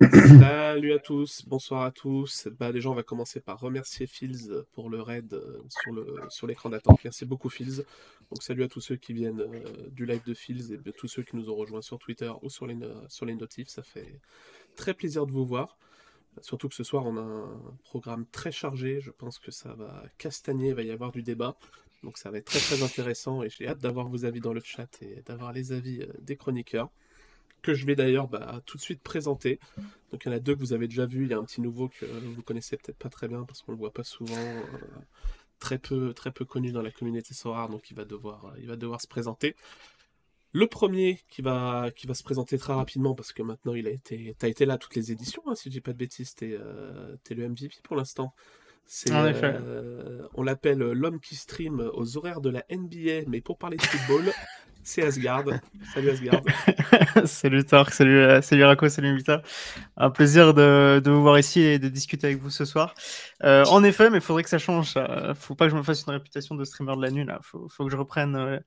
Salut à tous, bonsoir à tous. Bah, déjà, on va commencer par remercier Fields pour le raid euh, sur, l'écran d'attente. Merci beaucoup, Fields. Donc, salut à tous ceux qui viennent euh, du live de Fields et de tous ceux qui nous ont rejoints sur Twitter ou sur les, sur les notifs. Ça fait très plaisir de vous voir. Surtout que ce soir, on a un programme très chargé. Je pense que ça va castagner, il va y avoir du débat. Donc, ça va être très très intéressant et j'ai hâte d'avoir vos avis dans le chat et d'avoir les avis euh, des chroniqueurs que je vais d'ailleurs bah, tout de suite présenter. Donc il y en a deux que vous avez déjà vu, il y a un petit nouveau que vous connaissez peut-être pas très bien parce qu'on le voit pas souvent, euh, très peu très peu connu dans la communauté Sorare, donc il va devoir euh, il va devoir se présenter. Le premier qui va, qui va se présenter très rapidement parce que maintenant il a été, t'as été là toutes les éditions, hein, si je dis pas de bêtises, t'es, euh, es le MVP pour l'instant. C'est, on l'appelle l'homme qui stream aux horaires de la NBA, mais pour parler de football, c'est Asgard. Salut Asgard. salut Tark, salut, euh, salut Rako, salut Vita. Un plaisir de, de, vous voir ici et de discuter avec vous ce soir. Euh, en effet, mais il faudrait que ça change. Faut pas que je me fasse une réputation de streamer de la nuit. Là. Faut, faut que je reprenne euh,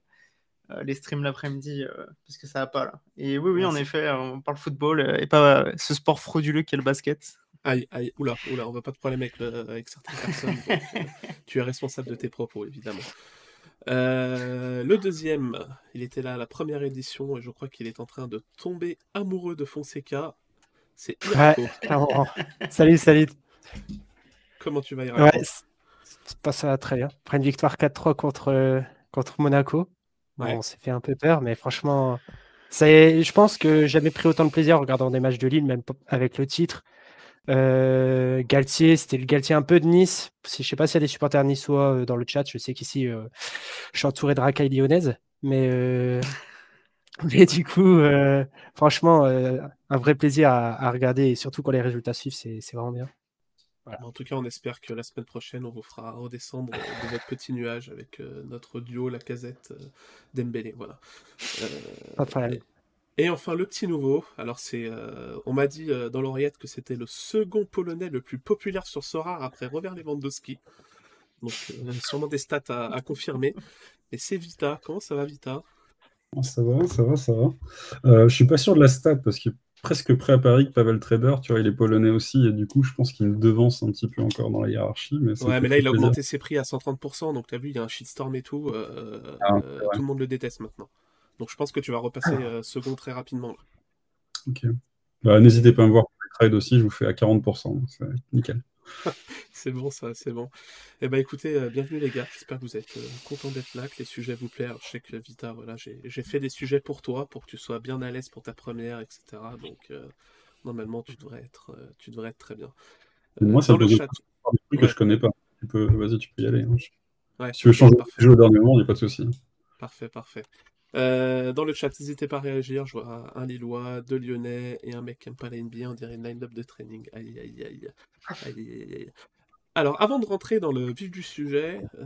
les streams l'après-midi parce que ça va pas là. Et oui, oui, en effet, on parle football et pas ce sport frauduleux qu'est le basket. Aïe, aïe, oula, oula, on va pas te problème avec, avec certaines personnes. tu es responsable de tes propos, évidemment. Euh, le deuxième, il était là à la première édition et je crois qu'il est en train de tomber amoureux de Fonseca. C'est salut, salut. Comment tu vas, Irako ouais, Ça va très bien. Après une victoire 4-3 contre, contre Monaco. on s'est fait un peu peur, mais franchement, ça je pense que j'avais pris autant de plaisir en regardant des matchs de Lille, même avec le titre. Euh, Galtier, c'était le Galtier un peu de Nice. Je ne sais pas s'il y a des supporters niçois euh, dans le chat. Je sais qu'ici, euh, je suis entouré de racailles lyonnaises. Mais, mais du coup, franchement, un vrai plaisir à, regarder. Et surtout quand les résultats suivent, c'est vraiment bien. En tout cas, on espère que la semaine prochaine, on vous fera redescendre de votre petit nuage avec notre duo, la casette d'Embélé. Voilà. Pas de problème. Et enfin, le petit nouveau. Alors, c'est, euh, on m'a dit euh, dans l'oreillette que c'était le second polonais le plus populaire sur Sora après Robert Lewandowski. Donc, euh, sûrement des stats à, confirmer. Et c'est Vita. Comment ça va, Vita? Ah, Ça va, ça va, ça va. je suis pas sûr de la stat parce qu'il est presque prêt à Paris que Pavel Trader. Tu vois, il est polonais aussi. Et du coup, je pense qu'il me devance un petit peu encore dans la hiérarchie. Mais ouais, mais là, il a augmenté ses prix à 130%. Donc, tu as vu, il y a un shitstorm et tout. Ah, tout le monde le déteste maintenant. Donc je pense que tu vas repasser euh, second très rapidement. Ok. Bah, N'hésitez pas à me voir pour les trades aussi, je vous fais à 40%. C'est nickel. c'est bon ça, c'est bon. Eh ben écoutez, euh, bienvenue les gars, j'espère que vous êtes euh, contents d'être là, que les sujets vous plaisent. je sais que Vita, voilà, j'ai fait des sujets pour toi, pour que tu sois bien à l'aise pour ta première, etc. Donc normalement tu devrais être, tu devrais être très bien. Moi, ça le chat... des trucs que je connais pas. Tu peux, vas-y, tu peux y aller. Hein. si tu veux changer de jeu au dernier moment, il n'y a pas de souci. Parfait, parfait. Euh, dans le chat, n'hésitez pas à réagir. Je vois un Lillois, deux Lyonnais et un mec qui aime pas la NBA. On dirait une line-up de training. Aïe, aïe, aïe. aïe, aïe, Alors, avant de rentrer dans le vif du sujet, euh,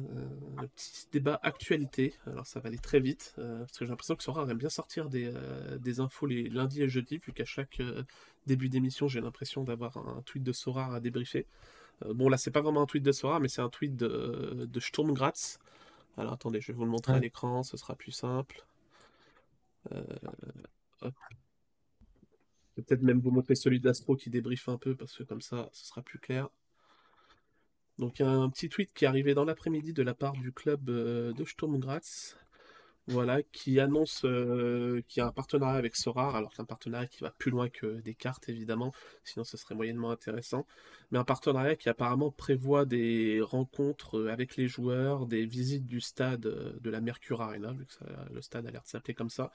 un petit débat actualité. Alors, ça va aller très vite, euh, parce que j'ai l'impression que Sora aime bien sortir des, des, infos les lundis et jeudis, vu qu'à chaque début d'émission, j'ai l'impression d'avoir un tweet de Sora à débriefer. bon, là, c'est pas vraiment un tweet de Sora, mais c'est un tweet de, de Sturmgratz. Alors, attendez, je vais vous le montrer à l'écran, ce sera plus simple. Euh, peut-être même vous montrer celui d'Astro qui débriefe un peu parce que comme ça, ce sera plus clair. Donc il y a un petit tweet qui est arrivé dans l'après-midi de la part du club euh, de Sturmgratz voilà, qui annonce euh, qu'il y a un partenariat avec Sora, alors qu'un partenariat qui va plus loin que des cartes évidemment, sinon ce serait moyennement intéressant, mais un partenariat qui apparemment prévoit des rencontres euh, avec les joueurs, des visites du stade euh, de la Mercure Arena, vu que le stade a l'air de s'appeler comme ça,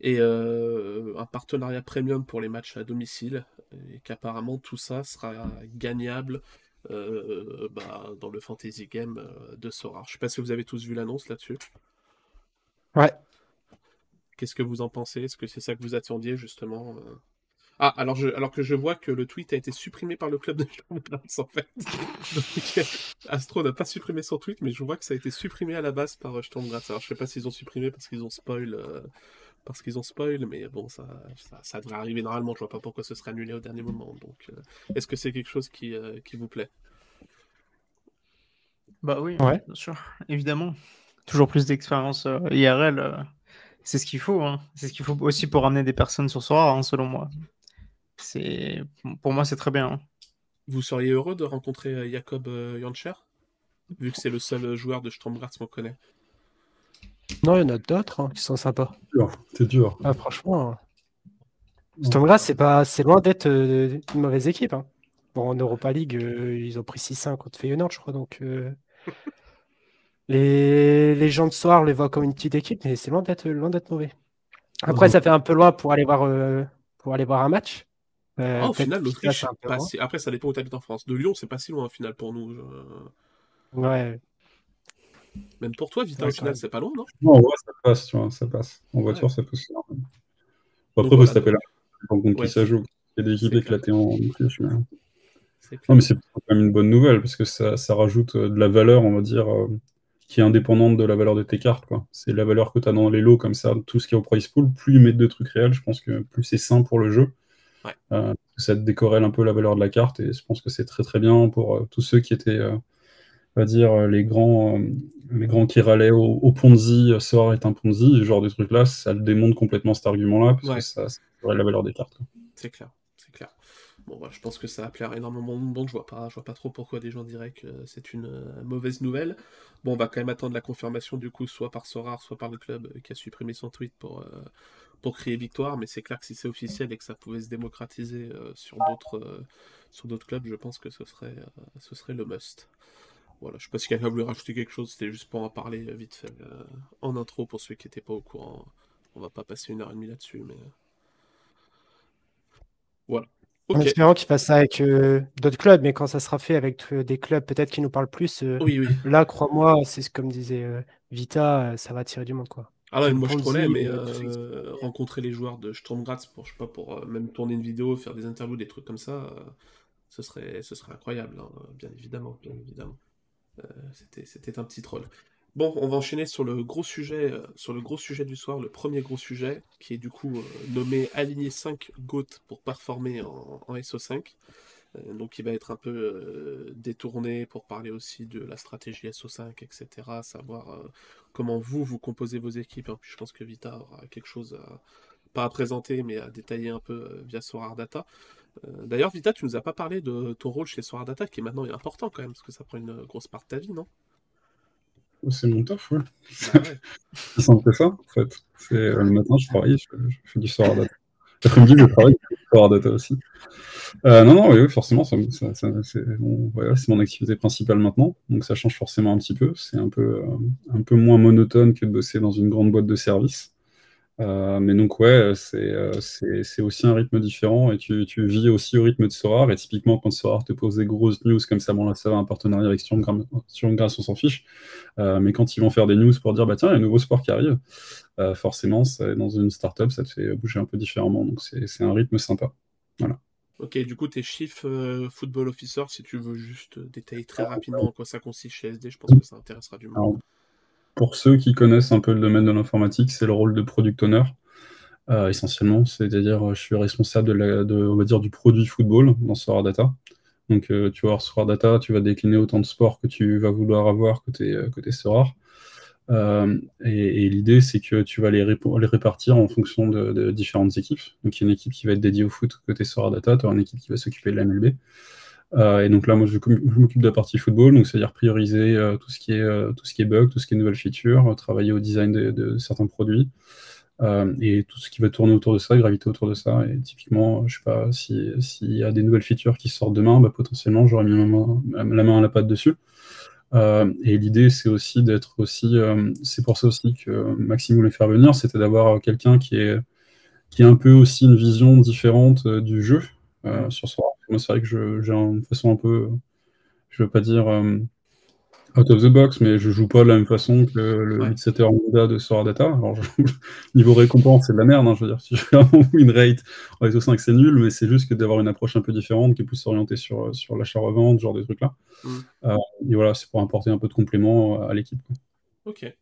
et un partenariat premium pour les matchs à domicile, et qu'apparemment tout ça sera gagnable bah, dans le fantasy game de Sora. Je sais pas si vous avez tous vu l'annonce là-dessus. Ouais. Qu'est-ce que vous en pensez? Est-ce que c'est ça que vous attendiez justement euh? Ah, alors, je, alors que je vois que le tweet a été supprimé par le club de Sturmgratz en fait. Astro n'a pas supprimé son tweet, mais je vois que ça a été supprimé à la base par euh, Sturmgratz. Alors je sais pas s'ils ont supprimé parce qu'ils ont spoil, euh, parce qu'ils ont spoil, mais bon, ça, ça, devrait arriver normalement. Je vois pas pourquoi ce serait annulé au dernier moment. Donc, est-ce que c'est quelque chose qui, qui vous plaît? Bah oui, ouais. bien sûr, évidemment toujours plus d'expérience euh, IRL. Euh, c'est ce qu'il faut. Hein. C'est ce qu'il faut aussi pour ramener des personnes sur Sora, hein, selon moi. c'est pour moi c'est très bien. Hein. Vous seriez heureux de rencontrer Jacob Jancher? Vu que c'est le seul joueur de Stromgratz qu'on connaît. Non, il y en a d'autres hein, qui sont sympas. C'est dur. Ah, franchement. Stromgratz, c'est pas, c'est loin d'être une mauvaise équipe. Hein. Bon, en Europa League, ils ont pris 6-5 contre Feyenoord, je crois. Donc, les... les gens de soir les voient comme une petite équipe, mais c'est loin d'être loin d'être mauvais. Après, ça fait un peu loin pour aller voir, euh, pour aller voir un match. Euh, ah, au final, l'Autriche, après, ça dépend où tu habites en France. De Lyon, c'est pas si loin au final pour nous. Ouais. Même pour toi, Vita, au final, c'est pas loin, non? Non, ouais, ça passe, tu vois, ça passe. En voiture, ça passe. Après, il faut se taper là. Contre qui ça joue. Il y a des équipes éclatées en Autriche. Mais... Non, mais c'est quand même une bonne nouvelle parce que ça, ça rajoute euh, de la valeur, on va dire qui est indépendante de la valeur de tes cartes. C'est la valeur que tu as dans les lots, comme ça, tout ce qui est au price pool. Plus ils mettent de trucs réels, je pense que plus c'est sain pour le jeu. Euh, ça te décorrèle un peu la valeur de la carte, et je pense que c'est très très bien pour euh, tous ceux qui étaient, euh, on va dire, les grands, les grands qui râlaient au, Ponzi, Sora est un Ponzi, ce genre de trucs-là, ça le démontre complètement cet argument-là, parce que ça, ça la valeur des cartes. C'est clair. Bon, bah, je pense que ça va plaire énormément de monde. Je vois pas, je vois pas trop pourquoi des gens diraient que c'est une euh, mauvaise nouvelle. Bon, on va quand même attendre la confirmation du coup, soit par Sorar, soit par le club euh, qui a supprimé son tweet pour, euh, pour crier victoire. Mais c'est clair que si c'est officiel et que ça pouvait se démocratiser sur d'autres sur d'autres clubs, je pense que ce serait, ce serait le must. Voilà, je sais pas si quelqu'un voulait rajouter quelque chose, c'était juste pour en parler vite fait en intro pour ceux qui n'étaient pas au courant. On va pas passer une heure et demie là-dessus, mais voilà. En espérant qu'il fasse ça avec euh, d'autres clubs, mais quand ça sera fait avec euh, des clubs peut-être qui nous parlent plus, euh, oui, oui. là, crois-moi, c'est comme disait Vita, ça va tirer du monde. Quoi. Ah là, moi je trollais, mais rencontrer les joueurs de Sturmgratz pour, je sais pas, pour même tourner une vidéo, faire des interviews, des trucs comme ça, ce, serait, ce serait incroyable, hein, bien évidemment. Bien évidemment. C'était un petit troll. Bon, on va enchaîner sur le gros sujet, euh, sur le gros sujet du soir, le premier gros sujet, qui est du coup euh, nommé aligner 5 GOAT pour performer en, SO5. Euh, donc il va être un peu détourné pour parler aussi de la stratégie SO5, etc. Savoir comment vous, vous composez vos équipes. Hein. Puis je pense que Vita aura quelque chose à, pas à présenter, mais à détailler un peu via Sorar Data. D'ailleurs, Vita, tu nous as pas parlé de ton rôle chez Sorar Data, qui est maintenant important quand même, parce que ça prend une grosse part de ta vie, non? C'est mon taf, ouais. Bah c'est simple que ça, en fait. Euh, le matin, je travaille, je, fais du soir data. L'après-midi, je travaille, je fais du soir data aussi. Euh, non, non, oui, forcément, ça, c'est mon activité principale maintenant, donc ça change forcément un petit peu. C'est un peu, euh, un peu moins monotone que de bosser dans une grande boîte de service. Euh, mais donc, ouais, euh, c'est aussi un rythme différent et tu, tu, vis aussi au rythme de Sorar. Et typiquement, quand Sorar te pose des grosses news comme ça, bon, là, ça va, un partenariat avec Stormgrass, on s'en fiche. Euh, mais quand ils vont faire des news pour dire, bah tiens, il y a un nouveau sport qui arrive, forcément, dans une startup, ça te fait bouger un peu différemment. Donc, c'est un rythme sympa. Voilà. Ok, du coup, tes chiffres Football Officer, si tu veux juste détailler très rapidement en quoi ça consiste chez SD, je pense que ça intéressera du monde pour ceux qui connaissent un peu le domaine de l'informatique, c'est le rôle de product owner, euh, essentiellement. C'est-à-dire, je suis responsable de, on va dire, du produit football dans Sora Data. Donc, euh, tu vas avoir Sora Data, tu vas décliner autant de sports que tu vas vouloir avoir côté, euh, côté Sora. et, l'idée, c'est que tu vas les, les, répartir en fonction de, différentes équipes. Donc, il y a une équipe qui va être dédiée au foot côté Sora Data, tu as une équipe qui va s'occuper de la MLB. Euh, et donc là, moi, je, m'occupe de la partie football, donc c'est-à-dire prioriser euh, tout, ce qui est, euh, tout ce qui est bug, tout ce qui est nouvelles features, travailler au design de, certains produits, et tout ce qui va tourner autour de ça, graviter autour de ça. Et typiquement, je sais pas, s'il y a des nouvelles features qui sortent demain, bah, potentiellement, j'aurais mis la main à la patte dessus. et l'idée, c'est aussi d'être aussi, c'est pour ça aussi que Maxime voulait faire venir, c'était d'avoir quelqu'un qui est, qui a un peu aussi une vision différente du jeu sur soi moi, c'est vrai que j'ai une façon un peu, je veux pas dire euh, out of the box, mais je joue pas de la même façon que le ouais. setter de Sora Data. Alors, niveau récompense, c'est de la merde. Hein, je veux dire, si je fais un win rate en SO 5, c'est nul, mais c'est juste que d'avoir une approche un peu différente qui est plus orientée sur, sur l'achat-revente, genre des trucs-là. Mm. Euh, et voilà, c'est pour apporter un peu de complément à l'équipe. Ok.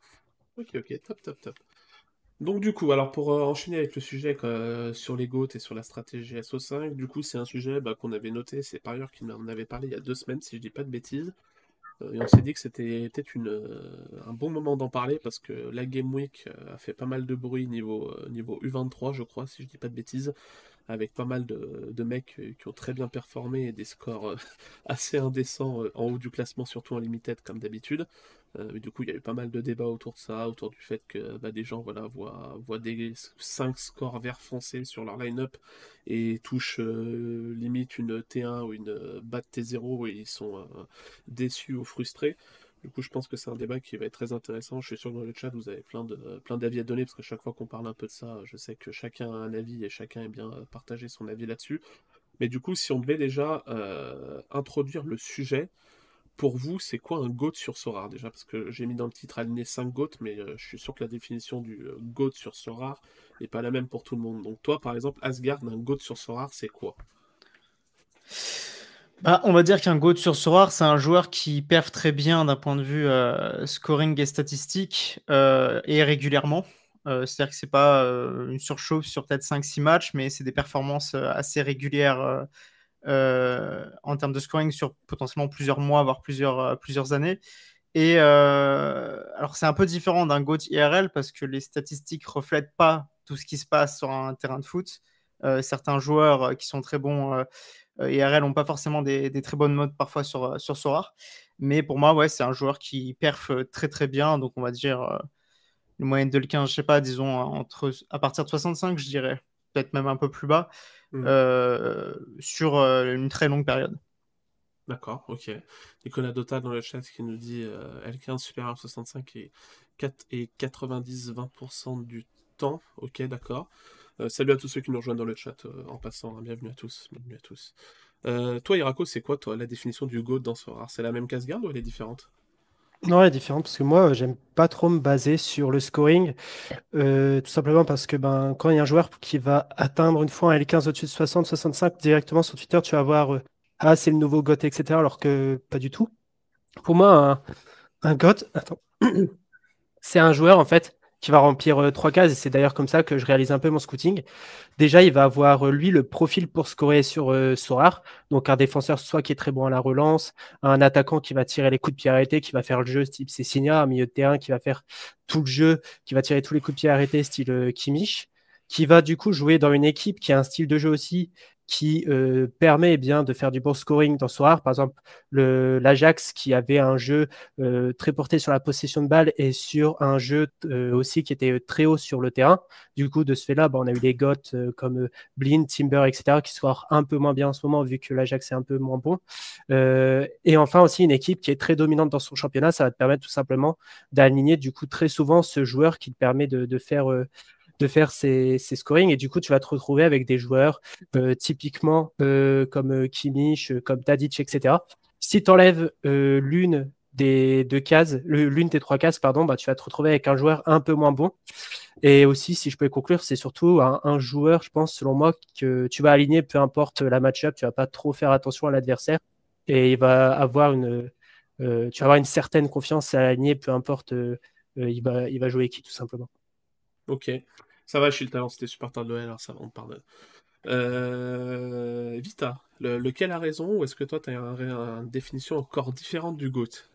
Ok, ok, top, top, top. Donc du coup, alors pour euh, enchaîner avec le sujet euh, sur les GOAT et sur la stratégie SO5, du coup c'est un sujet bah, qu'on avait noté, c'est par ailleurs qui m'en avait parlé il y a deux semaines si je dis pas de bêtises. Euh, et on s'est dit que c'était peut-être un bon moment d'en parler parce que la Game Week a fait pas mal de bruit niveau, niveau U23 je crois si je dis pas de bêtises. avec pas mal de, mecs qui ont très bien performé et des scores assez indécents en haut du classement, surtout en limited comme d'habitude. Du coup, il y a eu pas mal de débats autour de ça, autour du fait que bah, des gens voient, des 5 scores vert foncé sur leur line-up et touchent limite une T1 ou une BAT T0 et ils sont déçus ou frustrés. Du coup, je pense que c'est un débat qui va être très intéressant. Je suis sûr que dans le chat, vous avez plein d'avis à donner, parce que chaque fois qu'on parle un peu de ça, je sais que chacun a un avis et chacun aime bien euh, partager son avis là-dessus. Mais du coup, si on devait déjà euh, introduire le sujet, pour vous, c'est quoi un GOAT sur Sorar déjà? Parce que j'ai mis dans le titre aligné 5 GOAT, mais euh, je suis sûr que la définition du GOAT sur Sorar n'est pas la même pour tout le monde. Donc toi, par exemple, Asgard, un GOAT sur Sorar, c'est quoi? Bah, on va dire qu'un GOAT sur Sorare, c'est un joueur qui perf très bien d'un point de vue euh, scoring et statistique euh, et régulièrement. Euh, c'est-à-dire que c'est pas une surchauffe sur peut-être 5-6 matchs, mais c'est des performances assez régulières en termes de scoring sur potentiellement plusieurs mois, voire plusieurs, plusieurs années. Et alors c'est un peu différent d'un GOAT IRL parce que les statistiques reflètent pas tout ce qui se passe sur un terrain de foot. certains joueurs qui sont très bons IRL n'ont pas forcément des, très bonnes modes parfois sur, euh, sur Sorar. Mais pour moi, ouais, c'est un joueur qui perf euh, très très bien. Donc on va dire euh, une moyenne de le 15, je sais pas, disons entre, à partir de 65, je dirais, peut-être même un peu plus bas, mmh. sur une très longue période. D'accord, ok. Nicolas Dota dans le chat qui nous dit L15 supérieur 65 et, 4, et 90-20% du temps. Ok, d'accord. Euh, salut à tous ceux qui nous rejoignent dans le chat euh, en passant. Hein. bienvenue à tous. Bienvenue à tous. Euh, toi, Irako, c'est quoi toi la définition du GOAT dans ce rare C'est la même casse-garde ou elle est différente? Non, elle est différente parce que moi, j'aime pas trop me baser sur le scoring. tout simplement parce que ben, quand il y a un joueur qui va atteindre une fois un L15 au-dessus de 60, 65, directement sur Twitter, tu vas voir Ah, c'est le nouveau GOAT, etc. Alors que pas du tout. Pour moi, un, un GOAT, attends, c'est un joueur en fait qui va remplir euh, trois cases. Et c'est d'ailleurs comme ça que je réalise un peu mon scouting. Déjà, il va avoir, euh, lui, le profil pour scorer sur euh, Sorar. Donc, un défenseur, soit qui est très bon à la relance, un attaquant qui va tirer les coups de pied arrêtés, qui va faire le jeu type Cessinia, un milieu de terrain qui va faire tout le jeu, qui va tirer tous les coups de pied arrêtés, style Kimmich qui va du coup jouer dans une équipe qui a un style de jeu aussi qui euh, permet eh bien de faire du bon scoring dans Soir. Par exemple, l'Ajax qui avait un jeu euh, très porté sur la possession de balle et sur un jeu euh, aussi qui était très haut sur le terrain. Du coup, de ce fait-là, bah, on a eu des goths comme Blind, Timber, etc. qui sont un peu moins bien en ce moment vu que l'Ajax est un peu moins bon. et enfin aussi une équipe qui est très dominante dans son championnat, ça va te permettre tout simplement d'aligner du coup très souvent ce joueur qui te permet de faire de faire ses, scoring et du coup tu vas te retrouver avec des joueurs euh, typiquement euh, comme euh, Kimmich, comme Tadic, etc. Si tu enlèves l'une des deux cases, l'une des trois cases, pardon, bah, tu vas te retrouver avec un joueur un peu moins bon. Et aussi, si je peux conclure, c'est surtout un, joueur, je pense, selon moi, que tu vas aligner, peu importe la match-up, tu vas pas trop faire attention à l'adversaire et il va avoir une, tu vas avoir une certaine confiance à aligner, peu importe, il, va, il va jouer qui, tout simplement. Ok. Ça va, je suis le talent, c'était super tard de alors ça va, on parle. Euh, Vita, lequel a raison ou est-ce que toi tu as une définition encore différente du GOAT?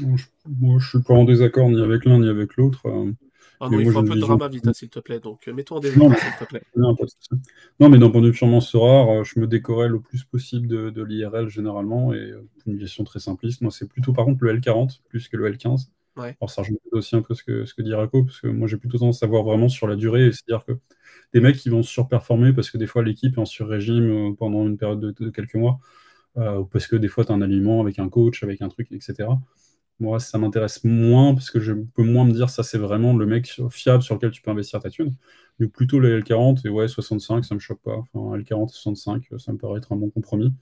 Moi je suis pas en désaccord ni avec l'un ni avec l'autre. Euh, ah non, il faut un peu de drama, Vita, s'il te plaît, donc mets-toi en désaccord, s'il te plaît. Non, mais d'un point de vue purement rare, euh, je me décorais le plus possible de, l'IRL généralement et une question très simpliste. Moi c'est plutôt par contre le L40 plus que le L15. Alors ça rejoint aussi un peu ce que, ce que dit Rako, parce que moi j'ai plutôt tendance à voir vraiment sur la durée, c'est-à-dire que des mecs qui vont surperformer parce que des fois l'équipe est en sur-régime euh, pendant une période de, quelques mois, euh, ou parce que des fois tu as un aliment avec un coach, avec un truc, etc. Moi, ça m'intéresse moins parce que je peux moins me dire ça, c'est vraiment le mec fiable sur lequel tu peux investir ta thune. Mais plutôt le L40 et ouais, 65, ça me choque pas. Enfin, L40 et 65, ça me paraît être un bon compromis.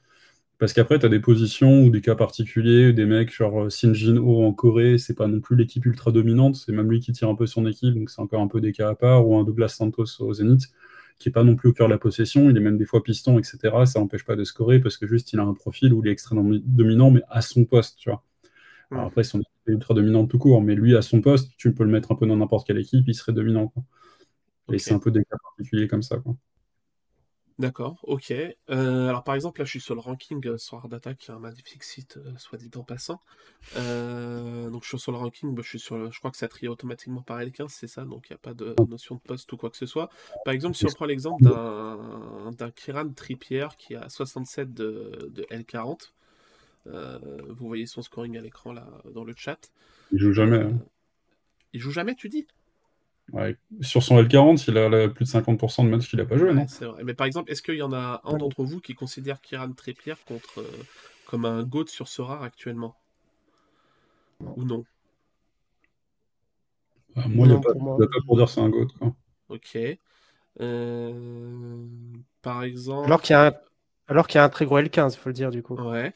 Parce qu'après, tu as des positions ou des cas particuliers, des mecs genre euh, Shin Jin Ho en Corée, c'est pas non plus l'équipe ultra dominante, c'est même lui qui tire un peu son équipe, donc c'est encore un peu des cas à part, ou un Douglas Santos au Zénith, qui est pas non plus au cœur de la possession, il est même des fois piston, etc. Ça n'empêche pas de scorer parce que juste il a un profil où il est extrêmement dominant, mais à son poste, tu vois. Alors après, son équipe est ultra dominante tout court, mais lui à son poste, tu peux le mettre un peu dans n'importe quelle équipe, il serait dominant. Et c'est un peu des cas particuliers comme ça. Quoi. D'accord, ok. Euh, alors par exemple, là je suis sur le ranking euh, sur Data, qui est un magnifique site, euh, soit dit en passant. donc je suis sur le ranking, bah, je, suis sur je crois que ça trie automatiquement par L15, c'est ça, donc il n'y a pas de notion de poste ou quoi que ce soit. Par exemple, si on prend l'exemple d'un, d'un Kiran Trippier qui a 67 de, de L40, vous voyez son scoring à l'écran là dans le chat. Il joue jamais. Hein. Il joue jamais, tu dis? Sur son L40, il a plus de 50% de matchs qu'il n'a pas joué, non? C'est vrai. Mais par exemple, est-ce qu'il y en a un d'entre vous qui considère Kiran Trippier contre, euh, comme un GOAT sur ce rare actuellement? Ou non? Bah, Moi, il n'y a, pas pour dire c'est un GOAT. Ok. Euh, par exemple. Alors qu'il y, a un... Alors qu'il y a un très gros L15, il faut le dire du coup. Ouais.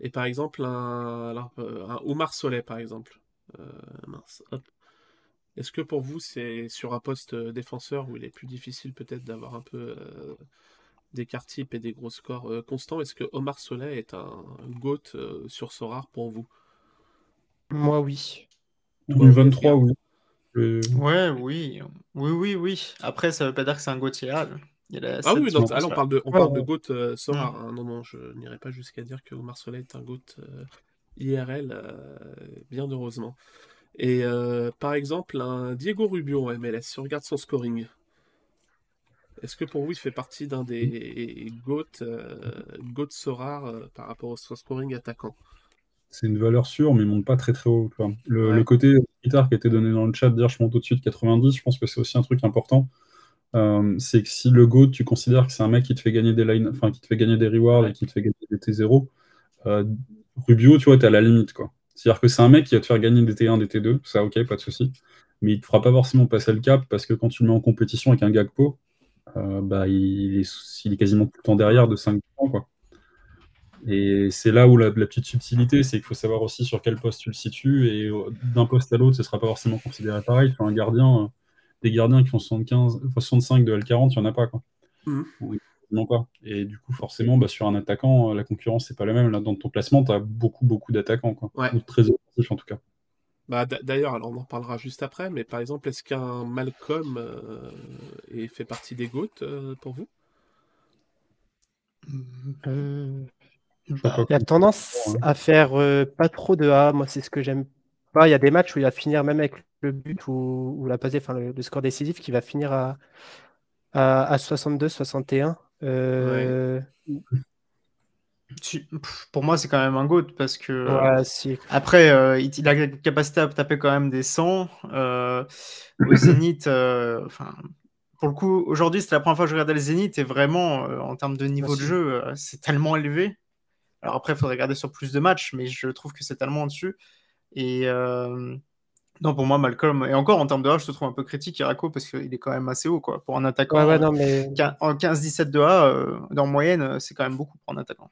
Et par exemple, un, Alors, euh, un Oumar Soleil, par exemple. mince. Hop. Est-ce que pour vous, c'est sur un poste euh, défenseur où il est plus difficile peut-être d'avoir un peu euh, des types et des gros scores euh, constants Est-ce que Omar Soleil est un GOAT sur ce rare pour vous? Moi, oui. Oui, 23, oui. Ouais, oui. Oui, oui, oui. Après, ça veut pas dire que c'est un GOAT IRL. ah oui, donc, on parle de, on parle de GOAT Sora. Hein. Non, non, je n'irai pas jusqu'à dire que Omar Soleil est un GOAT IRL, bien heureusement. Et euh, par exemple, un Diego Rubio en MLS, si on regarde son scoring, est-ce que pour vous, il fait partie d'un des GOAT, euh, GOAT euh, par rapport au scoring attaquant? C'est une valeur sûre, mais il ne monte pas très très haut. Le, côté guitare qui a été donné dans le chat, dire je monte au-dessus de 90, je pense que c'est aussi un truc important. Euh, c'est que si le GOAT, tu considères que c'est un mec qui te fait gagner des line, enfin qui te fait gagner des rewards et qui te fait gagner des T0, Rubio, tu vois, es à la limite, quoi. C'est-à-dire que c'est un mec qui va te faire gagner des T1, des T2, ça ok, pas de souci. Mais il te fera pas forcément passer le cap parce que quand tu le mets en compétition avec un Gagpo, euh, bah, il, est, quasiment tout le temps derrière de 5 points. Quoi. Et c'est là où la, petite subtilité, c'est qu'il faut savoir aussi sur quel poste tu le situes. Et d'un poste à l'autre, ce ne sera pas forcément considéré pareil. un gardien, euh, des gardiens qui font 75, 65 de L40, il n'y en a pas. Quoi. Mmh. Pas. Et du coup, forcément, bah, sur un attaquant, euh, la concurrence, c'est pas la même. Là, dans ton classement, tu as beaucoup, beaucoup d'attaquants, quoi. Ou très offensifs, en tout cas. Bah, D'ailleurs, alors on en parlera juste après, mais par exemple, est-ce qu'un Malcolm euh, fait partie des GOAT euh, pour vous? Il y a tendance à faire pas trop de A. Moi, c'est ce que j'aime pas. Il y a des matchs où il va finir même avec le but ou, la passée, enfin le, score décisif qui va finir à, à, à 62-61. Euh, pour moi, c'est quand même un GOAT parce que après, euh, il, a la capacité à taper quand même des 100 euh, au Zénith. Enfin, pour le coup, aujourd'hui, c'est la première fois que je regardais le Zénith et vraiment, en termes de niveau de jeu, c'est tellement élevé. Alors après, il faudrait regarder sur plus de matchs, mais je trouve que c'est tellement au-dessus. Et non, pour moi, Malcolm, et encore en termes de A, je te trouve un peu critique, Irako, parce qu'il est quand même assez haut, quoi. Pour un attaquant, mais... en 15-17 de A, euh, dans moyenne, euh, c'est quand même beaucoup pour un attaquant.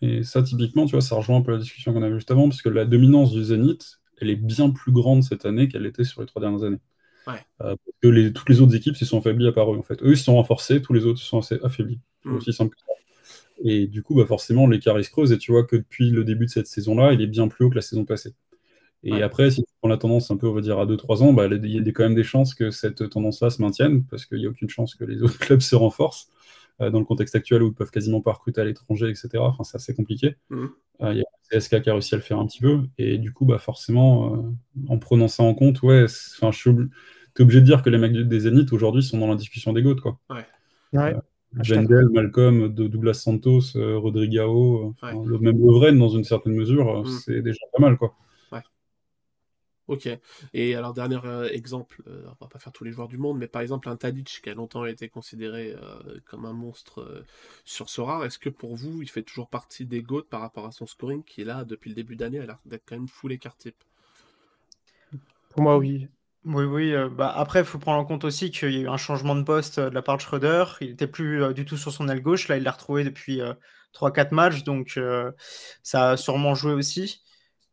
Et ça, typiquement, tu vois, ça rejoint un peu la discussion qu'on avait juste avant, parce que la dominance du Zénith, elle est bien plus grande cette année qu'elle était sur les trois dernières années. Ouais. Euh, parce que les, toutes les autres équipes s'y sont affaiblies à part eux, en fait. Eux, ils se sont renforcés, tous les autres se sont assez affaiblis. Mm. Aussi simple que ça. Et du coup, bah, forcément, l'écart se creuse, et tu vois que depuis le début de cette saison-là, il est bien plus haut que la saison passée. Et après, si tu prends la tendance un peu, on va dire, à 2-3 ans, bah, il y a quand même des chances que cette tendance-là se maintienne, parce qu'il n'y a aucune chance que les autres clubs se renforcent. Euh, dans le contexte actuel où ils peuvent quasiment pas recruter à l'étranger, etc. Enfin, c'est assez compliqué. Mmh. Euh, il y a CSK qui a réussi à le faire un petit peu. Et du coup, bah, forcément, euh, en prenant ça en compte, ouais, je suis obligé de dire que les mecs des Zénith aujourd'hui sont dans la discussion des GOAT. Quoi. Ouais. Ouais. Malcolm, Douglas Santos, Rodrigao, même Lovren dans une certaine mesure, mmh. c'est déjà pas mal. quoi. Ok. Et alors, dernier euh, exemple, euh, on va pas faire tous les joueurs du monde, mais par exemple, un Tadic qui a longtemps été considéré euh, comme un monstre sur Sora, est-ce que pour vous, il fait toujours partie des GOAT par rapport à son scoring qui est là depuis le début d'année, a l'air d'être quand même full écart type? Pour moi, oui. Oui, oui. bah après, il faut prendre en compte aussi qu'il y a eu un changement de poste de la part de Schroeder. Il n'était plus du tout sur son aile gauche. Là, il l'a retrouvé depuis 3-4 matchs, donc ça a sûrement joué aussi.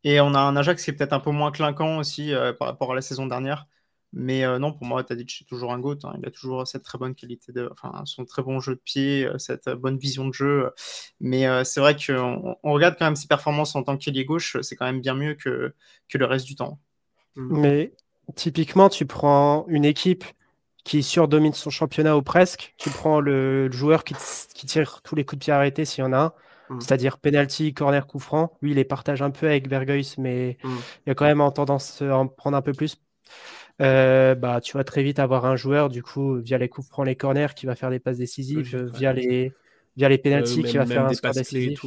Et on a un Ajax qui est peut-être un peu moins clinquant aussi euh, par rapport à la saison dernière. Mais euh, non, pour moi, Tadic est toujours un GOAT. Hein. Il a toujours cette très bonne qualité, de, enfin, son très bon jeu de pied, euh, cette bonne vision de jeu. Mais c'est vrai qu'on on regarde quand même ses performances en tant qu'ailier gauche, c'est quand même bien mieux que, que le reste du temps. Mm. Mais typiquement, tu prends une équipe qui surdomine son championnat ou presque. Tu prends le, joueur qui, tire tous les coups de pied arrêtés s'il y en a un, mm. c'est-à-dire penalty, corner, coup franc. Lui, il les partage un peu avec Bergeus, mais mm. il y a quand même en tendance à en prendre un peu plus. Euh, bah, tu vas très vite avoir un joueur, du coup, via les coups francs, les corners, qui va faire des passes décisives, via les via les penalties, qui va faire un score décisif.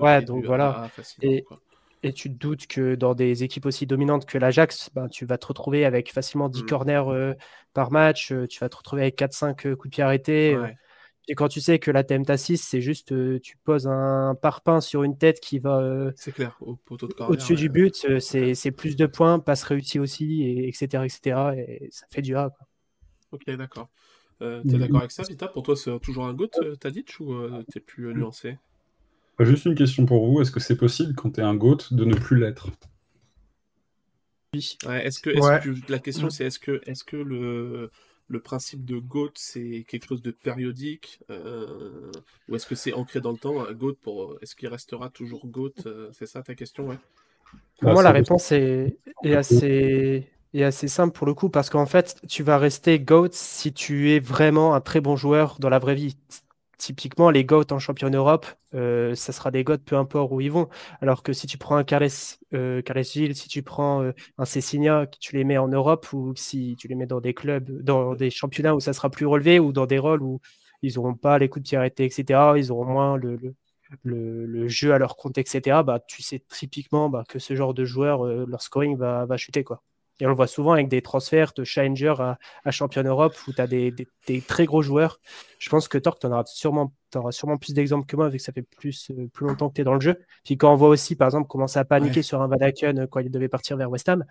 ouais, donc voilà. Et, et tu te doutes que dans des équipes aussi dominantes que l'Ajax, ben, tu vas te retrouver avec facilement 10 mm. corners euh, par match, euh, tu vas te retrouver avec 4-5 euh, coups de pied arrêtés. Et quand tu sais que la TMTA 6, c'est juste tu poses un parpaing sur une tête qui va clair, au au-dessus du but, c'est plus de points, passe réussi aussi, et, etc., etc. Et ça fait du A. Ok, d'accord. tu es d'accord avec ça, Vita? Pour toi, c'est toujours un GOAT, Tadic, ou tu es plus nuancé? Juste une question pour vous. Est-ce que c'est possible, quand tu es un GOAT, de ne plus l'être? Oui. est-ce que, est la question, c'est est-ce que, est que le, le principe de GOAT, c'est quelque chose de périodique euh, Ou est-ce que c'est ancré dans le temps un GOAT pour... Est-ce qu'il restera toujours GOAT euh, C'est ça ta question ouais. Pour moi, la réponse est, est, assez, est assez simple pour le coup, parce qu'en fait, tu vas rester GOAT si tu es vraiment un très bon joueur dans la vraie vie typiquement, les GOAT en champion Europe, euh, ça sera des GOAT peu importe où ils vont. Alors que si tu prends un Carles, euh, si tu prends euh, un Cessinia, tu les mets en Europe ou si tu les mets dans des clubs, dans des championnats où ça sera plus relevé ou dans des rôles où ils n'auront pas les coups de pied arrêtés, etc., ils auront moins le, jeu à leur compte, etc., bah, tu sais typiquement bah, que ce genre de joueur, leur scoring va, va chuter. quoi. Et on le voit souvent avec des transferts de Challenger à, à Champion Europe où tu as des, très gros joueurs. Je pense que Torque, tu auras sûrement, auras sûrement plus d'exemples que moi, vu que ça fait plus, euh, plus longtemps que tu es dans le jeu. Puis quand on voit aussi, par exemple, commencer à paniquer sur un Van Aken quand il devait partir vers West Ham,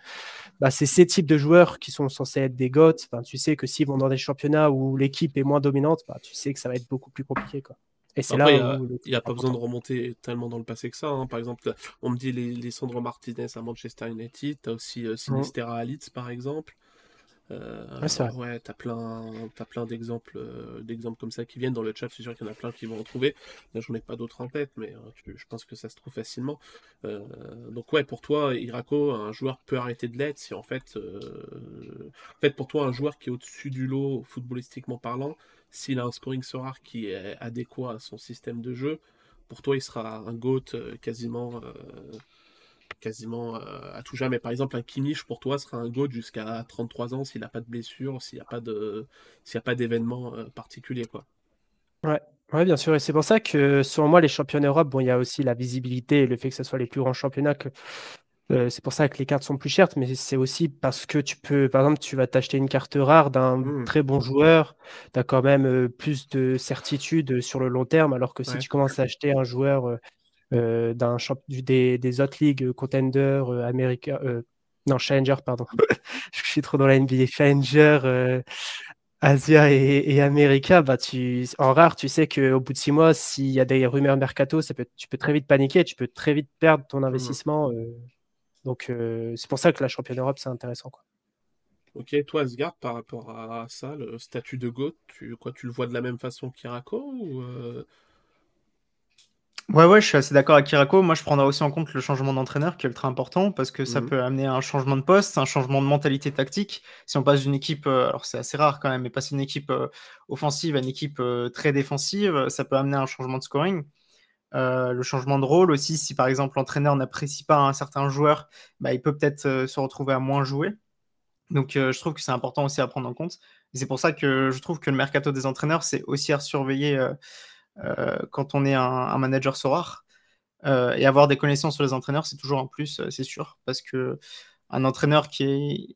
bah, c'est ces types de joueurs qui sont censés être des goths. tu sais que s'ils vont dans des championnats où l'équipe est moins dominante, bah, tu sais que ça va être beaucoup plus compliqué. Quoi. Et c'est là il n'y a, pas besoin de remonter tellement dans le passé que ça. Hein. Par exemple, on me dit les, les Sandro Martinez à Manchester United, tu as aussi euh, Sinistera à Leeds, par exemple. Euh, ouais, t'as plein, as plein d'exemples, euh, d'exemples comme ça qui viennent dans le chat. C'est sûr qu'il y en a plein qui vont en trouver. Là, j'en ai pas d'autres en tête, mais je pense que ça se trouve facilement. donc ouais, pour toi, Irako, un joueur peut arrêter de l'être si en fait, en fait, pour toi, un joueur qui est au-dessus du lot, footballistiquement parlant, s'il a un scoring so rare qui est adéquat à son système de jeu, pour toi, il sera un GOAT euh, quasiment, euh, euh, à tout jamais. Par exemple, un Kimmich, pour toi, sera un GOAT jusqu'à 33 ans s'il n'a pas de blessure, s'il n'y a pas de, s'il d'événement particulier. Ouais. Ouais, bien sûr. Et c'est pour ça que, selon moi, les championnats Europe, bon, il y a aussi la visibilité et le fait que ce soit les plus grands championnats que euh, c'est pour ça que les cartes sont plus chères, mais c'est aussi parce que tu peux, par exemple, tu vas t'acheter une carte rare d'un mmh. très bon joueur, tu as quand même euh, plus de certitude sur le long terme, alors que si tu commences à acheter un joueur euh, d'un des, des autres ligues, contender, américain, non, Challenger, pardon, je suis trop dans la NBA, Challenger, Asia et, et America, bah tu, en rare, tu sais qu'au bout de six mois, s'il y a des rumeurs mercato, ça peut, tu peux très vite paniquer, tu peux très vite perdre ton mmh. Donc euh, c'est pour ça que la championne Europe, c'est intéressant. Quoi. Ok, toi Asgard, par rapport à ça, le statut de GOAT, tu, quoi, tu le vois de la même façon qu'Irako ou euh? Ouais, ouais, je suis assez d'accord avec Kirako. Moi, je prendrais aussi en compte le changement d'entraîneur qui est ultra important parce que ça mmh. peut amener un changement de poste, un changement de mentalité tactique. Si on passe d'une équipe, euh, alors c'est assez rare quand même, mais passer d'une équipe offensive à une équipe très défensive, ça peut amener un changement de scoring. Euh, le changement de rôle aussi, si par exemple l'entraîneur n'apprécie pas un certain joueur, bah, il peut peut-être euh, se retrouver à moins jouer. Donc euh, je trouve que c'est important aussi à prendre en compte. c'est pour ça que je trouve que le mercato des entraîneurs, c'est aussi à surveiller quand on est un, manager Sorar. et avoir des connaissances sur les entraîneurs, c'est toujours un plus, c'est sûr. Parce que un entraîneur qui,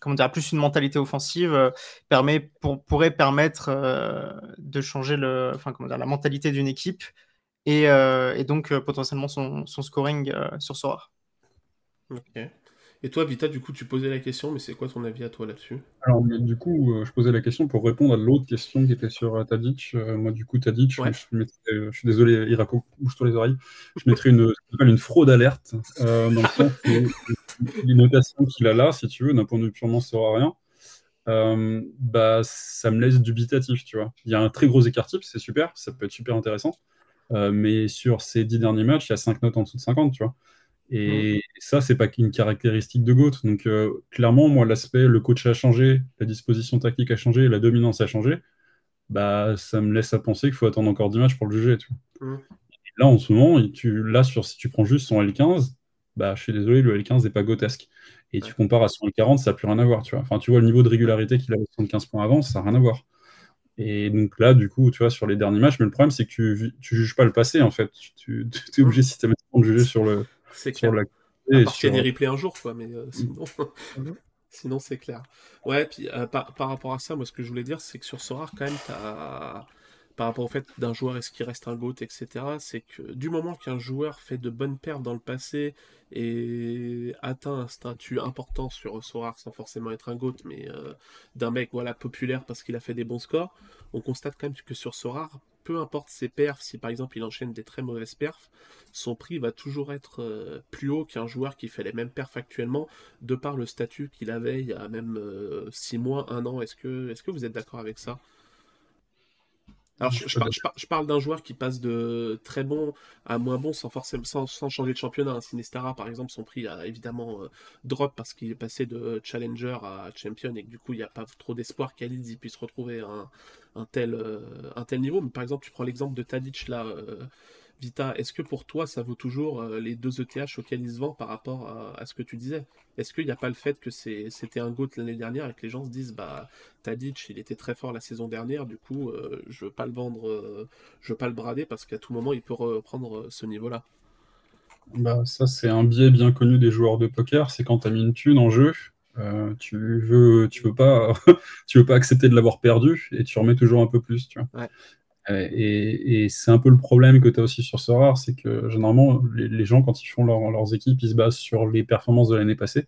comment dire, plus une mentalité offensive euh, permet, pour, pourrait permettre euh, de changer le, enfin, comment dire, la mentalité d'une équipe et, euh, et donc potentiellement son, scoring sur Sora. Et toi, Vita, du coup, tu posais la question, mais c'est quoi ton avis à toi là-dessus? Alors, du coup, je posais la question pour répondre à l'autre question qui était sur Tadic. moi, du coup, Tadic, je, je, suis désolé, Irako, bouge-toi les oreilles. Je mettrais une, une fraude alerte, dans le sens les notations qu'il a là, si tu veux, d'un point de vue purement rien, euh, bah, ça me laisse dubitatif, tu vois. Il y a un très gros écart type, c'est super, ça peut être super intéressant. Euh, mais sur ces dix derniers matchs, il y a 5 notes en dessous de 50, tu vois. Et ça, c'est pas qu'une caractéristique de GOAT. Donc, euh, clairement, moi, l'aspect, le coach a changé, la disposition tactique a changé, la dominance a changé, bah, ça me laisse à penser qu'il faut attendre encore 10 matchs pour le juger. Tu vois. là, en ce moment, tu, là, sur, si tu prends juste son L15, bah, je suis désolé, le L15 n'est pas gotesque. Et tu compares à son L40, ça n'a plus rien à voir. Tu vois. Enfin, tu vois le niveau de régularité qu'il avait 75 points avant, ça n'a rien à voir. Et donc là, du coup, tu vois, sur les derniers matchs, mais le problème, c'est que tu, tu juges pas le passé, en fait. Tu, tu es obligé systématiquement de juger sur le, c'est clair. La... À part des replays un jour, quoi, mais euh, sinon, mhm. sinon c'est clair. Ouais, puis euh, par, par, rapport à ça, moi, ce que je voulais dire, c'est que sur Sorar, quand même, as par rapport au fait d'un joueur est-ce qu'il reste un GOAT, etc., c'est que du moment qu'un joueur fait de bonnes perfs dans le passé et atteint un statut important sur Sorar sans forcément être un GOAT, mais euh, d'un mec voilà, populaire parce qu'il a fait des bons scores, on constate quand même que sur Sorar, peu importe ses perfs, si par exemple il enchaîne des très mauvaises perfs, son prix va toujours être euh, plus haut qu'un joueur qui fait les mêmes perfs actuellement, de par le statut qu'il avait il y a même 6 euh, mois, 1 an. Est -ce que vous êtes d'accord avec ça? Alors, je, parle d'un joueur qui passe de très bon à moins bon sans forcément sans, changer de championnat. Sinestara, par exemple, son prix a évidemment euh, drop parce qu'il est passé de challenger à champion et que du coup, il n'y a pas trop d'espoir qu'Alids puisse retrouver un, un tel, euh, un tel niveau. Mais par exemple, tu prends l'exemple de Tadic là. Euh, Vita, est-ce que pour toi ça vaut toujours euh, les deux ETH auxquels il se vend par rapport à, ce que tu disais? Est-ce qu'il n'y a pas le fait que c'était un GOAT l'année dernière et que les gens se disent bah Tadic il était très fort la saison dernière, du coup euh, je veux pas le vendre, euh, je veux pas le brader parce qu'à tout moment il peut reprendre ce niveau-là? Bah, ça c'est un biais bien connu des joueurs de poker, c'est quand tu as mis une thune en jeu, tu veux tu veux pas tu veux pas accepter de l'avoir perdu et tu remets toujours un peu plus tu vois et, c'est un peu le problème que tu as aussi sur Sora, c'est que généralement, les, gens, quand ils font leurs équipes, ils se basent sur les performances de l'année passée.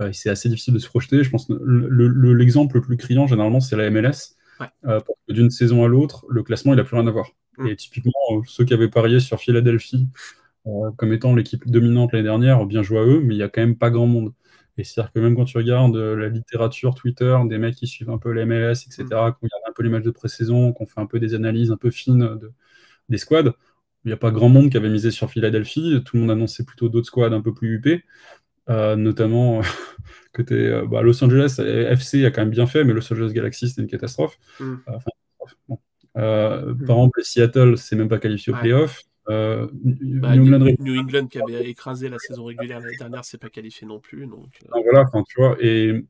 Euh, c'est assez difficile de se projeter. Je pense que l'exemple le, plus criant, généralement, c'est la MLS. Euh, parce que d'une saison à l'autre, le classement, il n'a plus rien à voir. Mm. Et typiquement, ceux qui avaient parié sur Philadelphie comme étant l'équipe dominante l'année dernière, bien joué à eux, mais il n'y a quand même pas grand monde. Et c'est-à-dire que même quand tu regardes euh, la littérature Twitter, des mecs qui suivent un peu les MLS, etc., mm. qui regardent peu les matchs de pré-saison, qui ont fait un peu des analyses un peu fines des squads, il n'y a pas grand monde qui avait misé sur Philadelphie. Tout le monde annonçait plutôt d'autres squads un peu plus huppés. Euh, notamment côté euh, bah, Los Angeles FC a quand même bien fait, mais Los Angeles Galaxy c'était une catastrophe. Mm. Par exemple, Seattle s'est même pas qualifié au playoff. Euh, bah, New, England, qui avait écrasé la saison régulière l'année dernière, c'est pas qualifié non plus. Donc, euh. voilà, tu vois, et,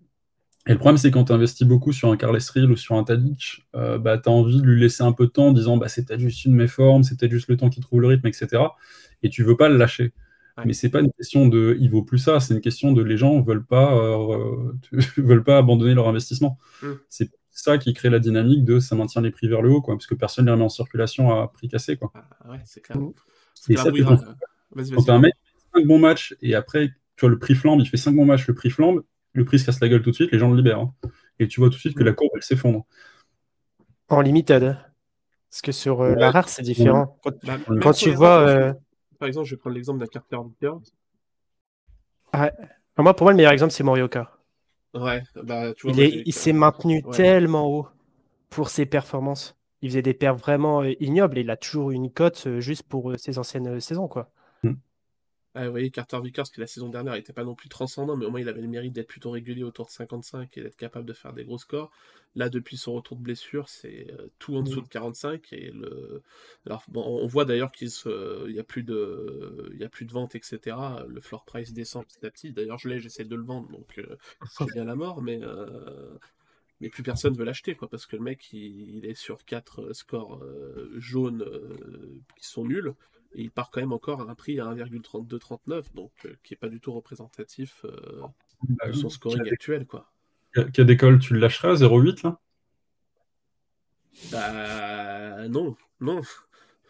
et, le problème, c'est quand tu investis beaucoup sur un Carles Rill ou sur un Tadic, euh, bah, tu as envie de lui laisser un peu de temps en disant bah, c'est peut-être juste une méforme, c'est peut-être juste le temps qu'il trouve le rythme, etc. Et tu veux pas le lâcher. Mais c'est pas une question de il vaut plus ça, c'est une question de les gens veulent pas veulent pas abandonner leur investissement. Mm. C'est ça qui crée la dynamique de ça maintient les prix vers le haut, quoi, parce que personne ne les remet en circulation à prix cassé. Quoi. Ah, ouais, c'est clair. Et ça, quand, un mec fait 5 bons matchs et après, tu vois, le prix flambe, il fait 5 bons matchs, le prix flambe, le prix se casse la gueule tout de suite, les gens le libèrent. Hein. Et tu vois tout de suite que la courbe, elle s'effondre. En limited. Parce que sur euh, la rare, c'est différent. Quand, tu vois. Euh, Par exemple, je vais prendre l'exemple d'un Carter Ouais. Moi, pour moi, le meilleur exemple, c'est Morioka. Ouais, bah, tu vois, il, s'est maintenu tellement haut pour ses performances. Il faisait des perfs vraiment euh, ignobles et il a toujours eu une cote juste pour ses anciennes saisons. quoi. Ah, vous voyez, Carter Vickers, qui la saison dernière n'était pas non plus transcendant, mais au moins il avait le mérite d'être plutôt régulier autour de 55 et d'être capable de faire des gros scores. Là, depuis son retour de blessure, c'est euh, tout en dessous de 45. Et le... Alors, bon, on voit d'ailleurs qu'il se... n'y a, plus de... Il y a plus de vente, etc. Le floor price descend petit à petit. D'ailleurs, je l'ai, j'essaie de le vendre, donc euh, c'est bien la mort, mais. Euh, mais plus personne veut l'acheter, quoi, parce que le mec, il, est sur 4 scores jaunes qui sont nuls, et il part quand même encore à un prix à 1,3239, donc qui est pas du tout représentatif bah de son scoring actuel, quoi. Quelle école tu le lâcherais à 0,8 là? Bah non, non.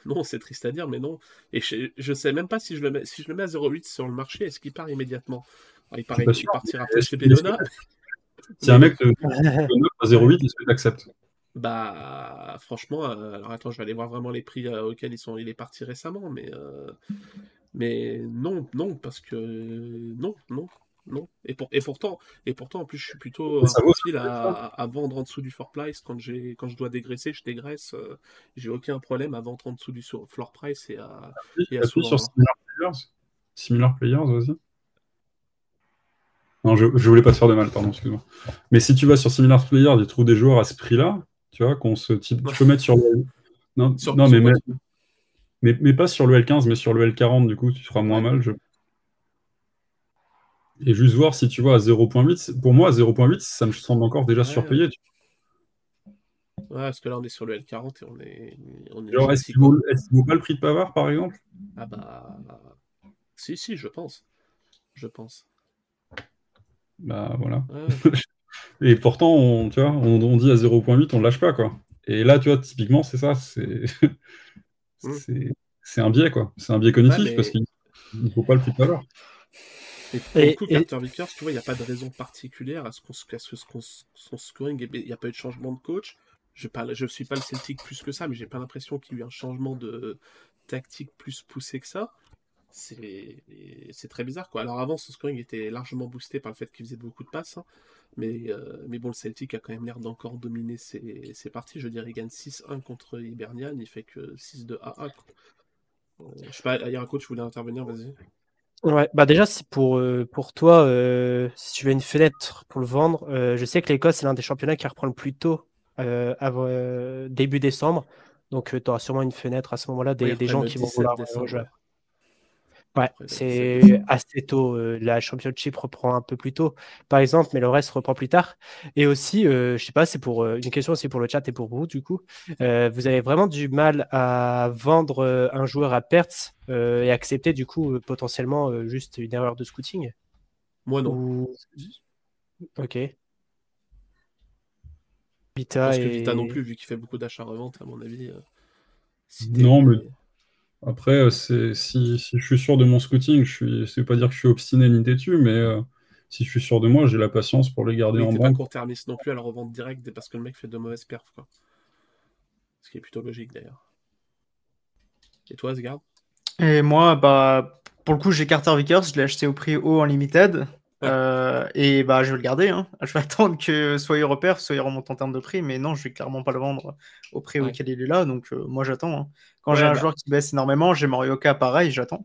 Non, c'est triste à dire, mais non. Et je, je sais même pas si je le mets, si je le mets à 0,8 sur le marché, est-ce qu'il part immédiatement? Il, paraît, qu'il partira peut chez Bedona. Si un mec te à 0,8, est-ce que tu acceptes Bah, franchement, euh, alors attends, je vais aller voir vraiment les prix euh, auxquels ils sont, il est parti récemment, mais, euh, mais non, non, parce que non, non, non. Et, et, pourtant, et pourtant, en plus, je suis plutôt profil à, vendre en dessous du floor price. Quand, quand je dois dégraisser, je dégraisse. J'ai aucun problème à vendre en dessous du floor price et à, et à sur Similar Players, vas-y. Non, je, je voulais pas te faire de mal, pardon, excuse-moi. Mais si tu vas sur Similar Players, tu trouves des joueurs à ce prix-là, tu vois, qu'on se type, tu peux mettre sur le. Non, non mais, mais, mais, pas sur le L15, mais sur le L40, du coup, tu feras moins mal. Je... Et juste voir si tu vois à 0.8. Pour moi, à 0.8, ça me semble encore déjà surpayé. Ouais, parce que là, on est sur le L40 et on est. On est est-ce qu'il vaut, vaut, pas le prix de Pavard, par exemple? Ah bah. Si, si, je pense. Je pense. Bah voilà. et pourtant, on, tu vois, on, dit à 0.8, on lâche pas, quoi. Et là, tu vois, typiquement, c'est ça. C'est mm. c'est un biais, quoi. C'est un biais cognitif parce qu'il ne faut pas le de Pavard. Et pour le coup, Carter Vickers, tu vois, il n'y a pas de raison particulière à ce, qu'on, son scoring. Il n'y a pas eu de changement de coach. Je ne suis pas le Celtic plus que ça, mais j'ai pas l'impression qu'il y ait eu un changement de tactique plus poussé que ça. C'est très bizarre. quoi. Alors avant, son scoring était largement boosté par le fait qu'il faisait beaucoup de passes. Hein. Mais, euh, mais bon, le Celtic a quand même l'air d'encore dominer ses, parties. Je veux dire, il gagne 6-1 contre Hibernian, il fait que 6-2 à 1. Euh, je sais pas, il y a un coach qui voulait intervenir, vas-y. Ouais, bah déjà, si pour, euh, pour toi, euh, si tu as une fenêtre pour le vendre, je sais que l'Écosse, c'est l'un des championnats qui reprend le plus tôt, avant, début décembre. Donc, tu auras sûrement une fenêtre à ce moment-là des, des gens qui vont vouloir jouer. Ouais, c'est assez tôt. Euh, la Championship reprend un peu plus tôt, par exemple, mais le reste reprend plus tard. Et aussi, euh, je sais pas, c'est pour euh, une question aussi pour le chat et pour vous, du coup. vous avez vraiment du mal à vendre un joueur à perte et accepter, du coup, potentiellement juste une erreur de scouting? Moi, non. Ok. Vita, et... Vita non plus, vu qu'il fait beaucoup d'achats-reventes, à mon avis. non, mais après, euh, si, si, je suis sûr de mon scouting, je ne veux pas dire que je suis obstiné ni têtu, mais euh, si je suis sûr de moi, j'ai la patience pour les garder en banque. pas court-termiste non plus à la revente directe parce que le mec fait de mauvaises perfs. Quoi. Ce qui est plutôt logique d'ailleurs. Et toi, Asgard? Et moi, bah, pour le coup, j'ai Carter Vickers, je l'ai acheté au prix haut en limited. Euh, et bah, je vais le garder. Hein. Je vais attendre que soit il repère, soit il remonte en termes de prix. Mais non, je vais clairement pas le vendre au prix auquel il est là. Donc, euh, moi, j'attends. Hein. Quand j'ai un bah joueur qui baisse énormément, j'ai Morioka pareil, j'attends.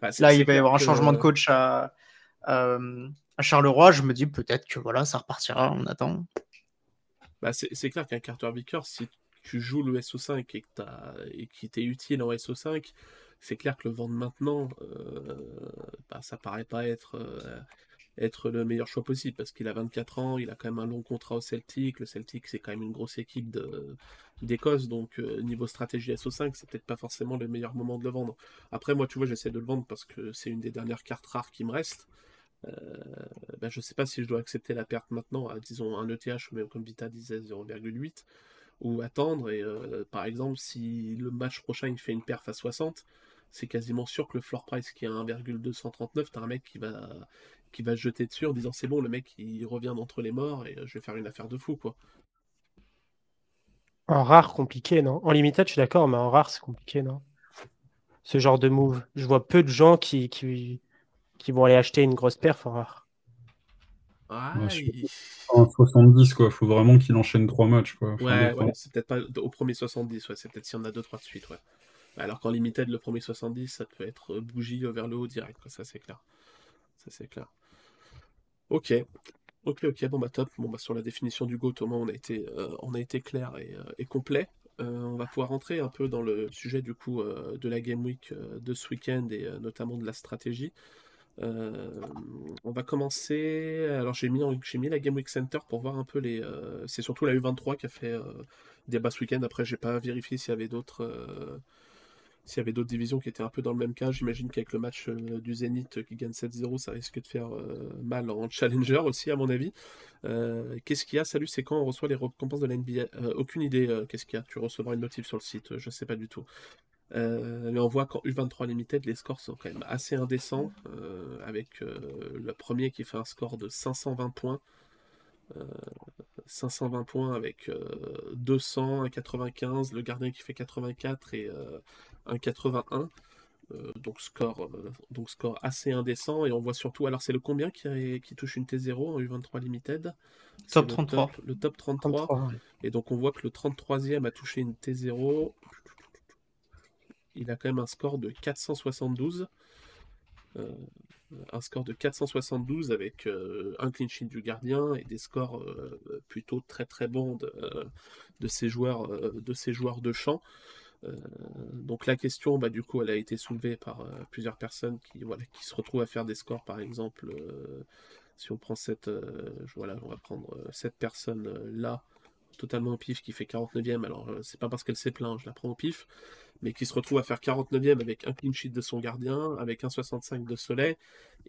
Bah, là, il va y avoir un changement de coach à, à, Charleroi. Je me dis peut-être que voilà, ça repartira. On attend. Bah, c'est clair qu'un Carter Vickers, si tu joues le SO5 et, que et qu'il t'est utile en SO5, c'est clair que le vendre maintenant, euh, bah, ça paraît pas être être le meilleur choix possible parce qu'il a 24 ans, il a quand même un long contrat au Celtic. Le Celtic, c'est quand même une grosse équipe d'Écosse, donc euh, niveau stratégie SO5, c'est peut-être pas forcément le meilleur moment de le vendre. Après, moi, tu vois, j'essaie de le vendre parce que c'est une des dernières cartes rares qui me reste. Euh, ben, je sais pas si je dois accepter la perte maintenant à, disons, un ETH, ou même comme Vita disait, 0,8, ou attendre. Et euh, par exemple, si le match prochain il fait une perf à 60, c'est quasiment sûr que le floor price qui est à 1,239, t'as un mec qui va, qui va se jeter dessus en disant c'est bon, le mec il revient d'entre les morts et euh, je vais faire une affaire de fou quoi. En rare, compliqué, non? En limited, je suis d'accord, mais en rare, c'est compliqué, non? Ce genre de move. Je vois peu de gens qui, qui, qui vont aller acheter une grosse perf en rare. Ouais, 70, quoi. Faut vraiment qu'il enchaîne trois matchs, quoi. ouais, ouais c'est peut-être pas au premier 70, ouais. C'est peut-être s'il y en a deux, trois de suite, ouais. Alors qu'en limited, le premier 70, ça peut être bougie vers le haut direct, ça c'est clair. Ça c'est clair. Ok. Ok, ok, bon bah top. Bon bah sur la définition du GOAT, au moins on a été, euh, clair et, euh, complet. Euh, on va pouvoir rentrer un peu dans le sujet du coup de la Game Week de ce week-end et notamment de la stratégie. on va commencer. Alors j'ai mis, j'ai mis la Game Week Center pour voir un peu les. c'est surtout la U23 qui a fait des bas ce week-end. Après, j'ai pas vérifié s'il y avait d'autres s'il y avait d'autres divisions qui étaient un peu dans le même cas, j'imagine qu'avec le match euh, du Zénith qui gagne 7-0, ça risque de faire euh, mal en Challenger aussi, à mon avis. Euh, qu'est-ce qu'il y a? Salut, c'est quand on reçoit les récompenses de la NBA Aucune idée, qu'est-ce qu'il y a? Tu recevras une notif sur le site, je sais pas du tout. mais on voit qu'en U23 Limited, les scores sont quand même assez indécents, avec le premier qui fait un score de 520 points. 520 points avec 200, 1 95, le gardien qui fait 84 et un 81. Euh, donc, score, euh, donc score assez indécent. Et on voit surtout, alors c'est le combien qui, qui touche une T0 en U23 Limited? Top 33. Le top, 33. Et donc on voit que le 33e a touché une T0. Il a quand même un score de 472. Un score de 472 avec un clean sheet du gardien et des scores plutôt très très bons de, de, ces, joueurs, de ces joueurs de champ. donc la question, bah, du coup, elle a été soulevée par plusieurs personnes qui, voilà, qui se retrouvent à faire des scores, par exemple, si on prend cette, voilà, on va prendre cette personne là, totalement au pif, qui fait 49e. Alors, c'est pas parce qu'elle s'est plaint, je la prends au pif mais qui se retrouve à faire 49e avec un clean sheet de son gardien, avec un 65 de Soleil,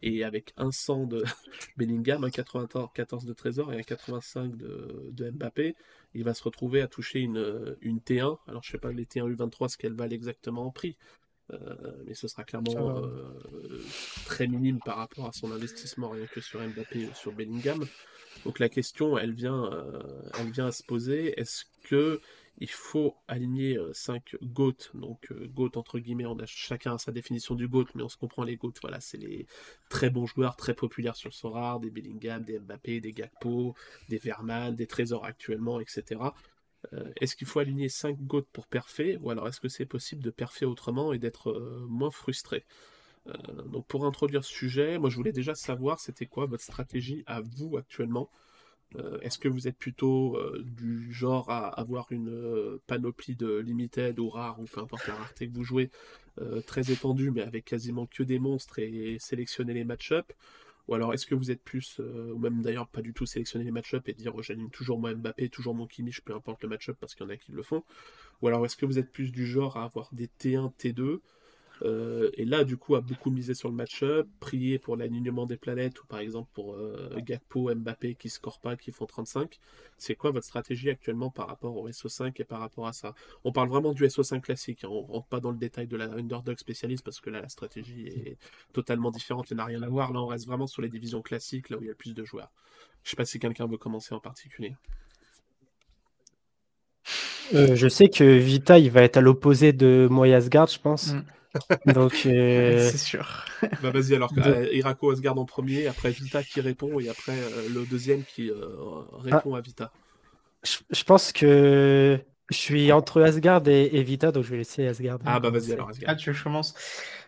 et avec un 100 de Bellingham, un 94 de Trésor et un 85 de, de, Mbappé, il va se retrouver à toucher une, une T1. Alors je sais pas les T1 U23 ce qu'elles valent exactement en prix, euh, mais ce sera clairement euh, très minime par rapport à son investissement rien que sur Mbappé ou sur Bellingham. Donc la question, elle vient, euh, elle vient à se poser. Est-ce que il faut aligner 5 euh, GOAT, donc euh, GOAT entre guillemets, on a chacun sa définition du GOAT, mais on se comprend les GOAT, voilà, c'est les très bons joueurs, très populaires sur Sorare, des Bellingham, des Mbappé, des Gakpo, des Verman, des Trésors actuellement, etc. Est-ce qu'il faut aligner 5 GOAT pour perfer, ou alors est-ce que c'est possible de perfer autrement et d'être moins frustré? Donc pour introduire ce sujet, moi je voulais déjà savoir c'était quoi votre stratégie à vous actuellement. Euh, est-ce que vous êtes plutôt euh, du genre à avoir une euh, panoplie de limited ou rare, ou peu importe la rareté que vous jouez, très étendue, mais avec quasiment que des monstres et sélectionner les match-up? Ou alors est-ce que vous êtes plus, ou même d'ailleurs pas du tout sélectionner les match-up et dire oh, j'anime toujours mon Mbappé, toujours mon Kimmich, peu importe le match-up parce qu'il y en a qui le font. Ou alors est-ce que vous êtes plus du genre à avoir des T1, T2 euh, et là, du coup, a beaucoup misé sur le match-up, prié pour l'alignement des planètes, ou par exemple pour euh, Gakpo, Mbappé qui scorent pas, qui font 35. C'est quoi votre stratégie actuellement par rapport au SO5 et par rapport à ça? On parle vraiment du SO5 classique, hein. on rentre pas dans le détail de la underdog spécialiste parce que là, la stratégie est totalement différente, il n'a rien à voir. Là, on reste vraiment sur les divisions classiques, là où il y a le plus de joueurs. Je sais pas si quelqu'un veut commencer en particulier. Euh, je sais que Vita, il va être à l'opposé de Moyasgard, je pense. Mm. Donc, euh, c'est sûr. bah vas-y alors, euh, Irako Asgard en premier, après Vita qui répond et après euh, le deuxième qui répond ah. à Vita. Je, pense que je suis entre Asgard et, Vita, donc je vais laisser Asgard. Ah bah vas-y alors Asgard. Ah tu veux que je commence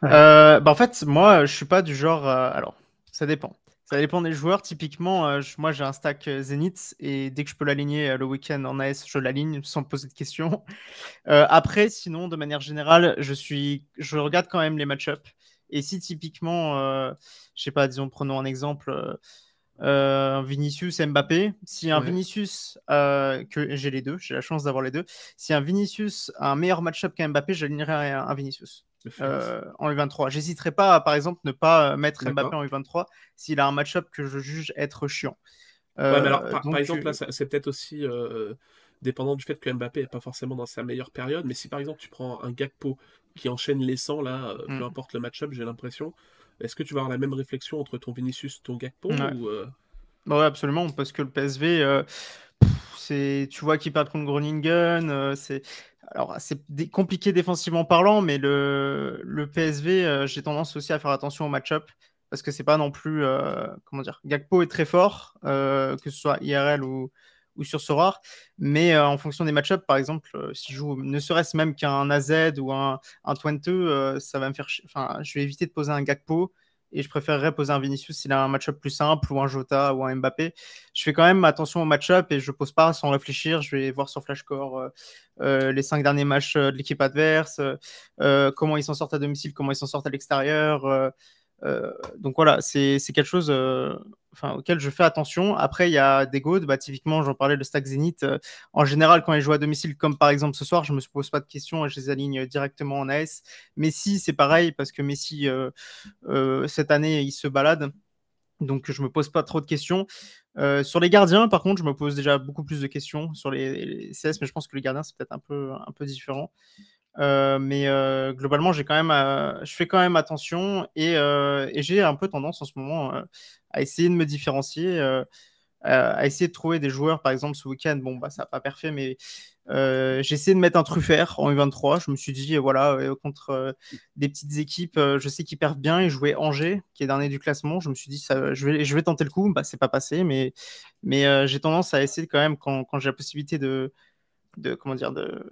bah en fait moi je suis pas du genre alors ça dépend. Ça dépend des joueurs. Typiquement, euh, moi j'ai un stack euh, Zenith et dès que je peux l'aligner euh, le week-end en AS, je l'aligne sans poser de questions. après, sinon, de manière générale, je, suis, je regarde quand même les match-ups. Et si typiquement, je sais pas, disons, prenons un exemple, un Vinicius Mbappé. Si un Vinicius, que j'ai les deux, j'ai la chance d'avoir les deux. Si un Vinicius a un meilleur match-up qu'un Mbappé, j'alignerai un Vinicius. Euh, en U23. J'hésiterai pas par exemple, ne pas euh, mettre Mbappé en U23 s'il a un match-up que je juge être chiant. alors, euh, par, exemple, là, c'est peut-être aussi dépendant du fait que Mbappé n'est pas forcément dans sa meilleure période, mais si par exemple tu prends un Gakpo qui enchaîne les 100, là, peu mm. importe le match-up, j'ai l'impression, est-ce que tu vas avoir la même réflexion entre ton Vinicius et ton Gakpo ou, bah absolument, parce que le PSV, c'est, tu vois qu'il perd contre Groningen, c'est alors, c'est compliqué défensivement parlant, mais le, le PSV, euh, j'ai tendance aussi à faire attention au match-up parce que c'est pas non plus. Euh, comment dire Gakpo est très fort, euh, que ce soit IRL ou, ou sur Sorare, mais en fonction des match-up, par exemple, si je joue ne serait-ce même qu'un AZ ou un, un Twente, ça va me faire. Enfin, je vais éviter de poser un Gakpo et je préférerais poser un Vinicius s'il a un match-up plus simple ou un Jota ou un Mbappé. Je fais quand même attention au match-up et je pose pas sans réfléchir. Je vais voir sur Flashcore euh, euh, les cinq derniers matchs euh, de l'équipe adverse, comment ils s'en sortent à domicile, comment ils s'en sortent à l'extérieur. Euh, donc voilà, c'est quelque chose euh, auquel je fais attention. Après, il y a des godes. Bah, typiquement, j'en parlais, le stack Zenith. Euh, en général, quand ils jouent à domicile, comme par exemple ce soir, je ne me pose pas de questions et je les aligne directement en AS. Messi, c'est pareil parce que Messi, cette année, il se balade. Donc, je ne me pose pas trop de questions. sur les gardiens, par contre, je me pose déjà beaucoup plus de questions sur les, les CS, mais je pense que les gardiens, c'est peut-être un peu, un peu différent. Euh, mais euh, globalement, j'ai quand même, euh, je fais quand même attention et, et j'ai un peu tendance en ce moment à essayer de me différencier, à essayer de trouver des joueurs. Par exemple, ce week-end, bon, bah, ça n'a pas parfait, mais j'ai essayé de mettre un truffert en U23. Je me suis dit, voilà, contre des petites équipes, je sais qu'ils perdent bien. Ils jouaient Angers, qui est dernier du classement. Je me suis dit, je, vais, je vais tenter le coup. Bah, c'est pas passé, mais, mais j'ai tendance à essayer quand même, quand, quand j'ai la possibilité de, de, comment dire, de,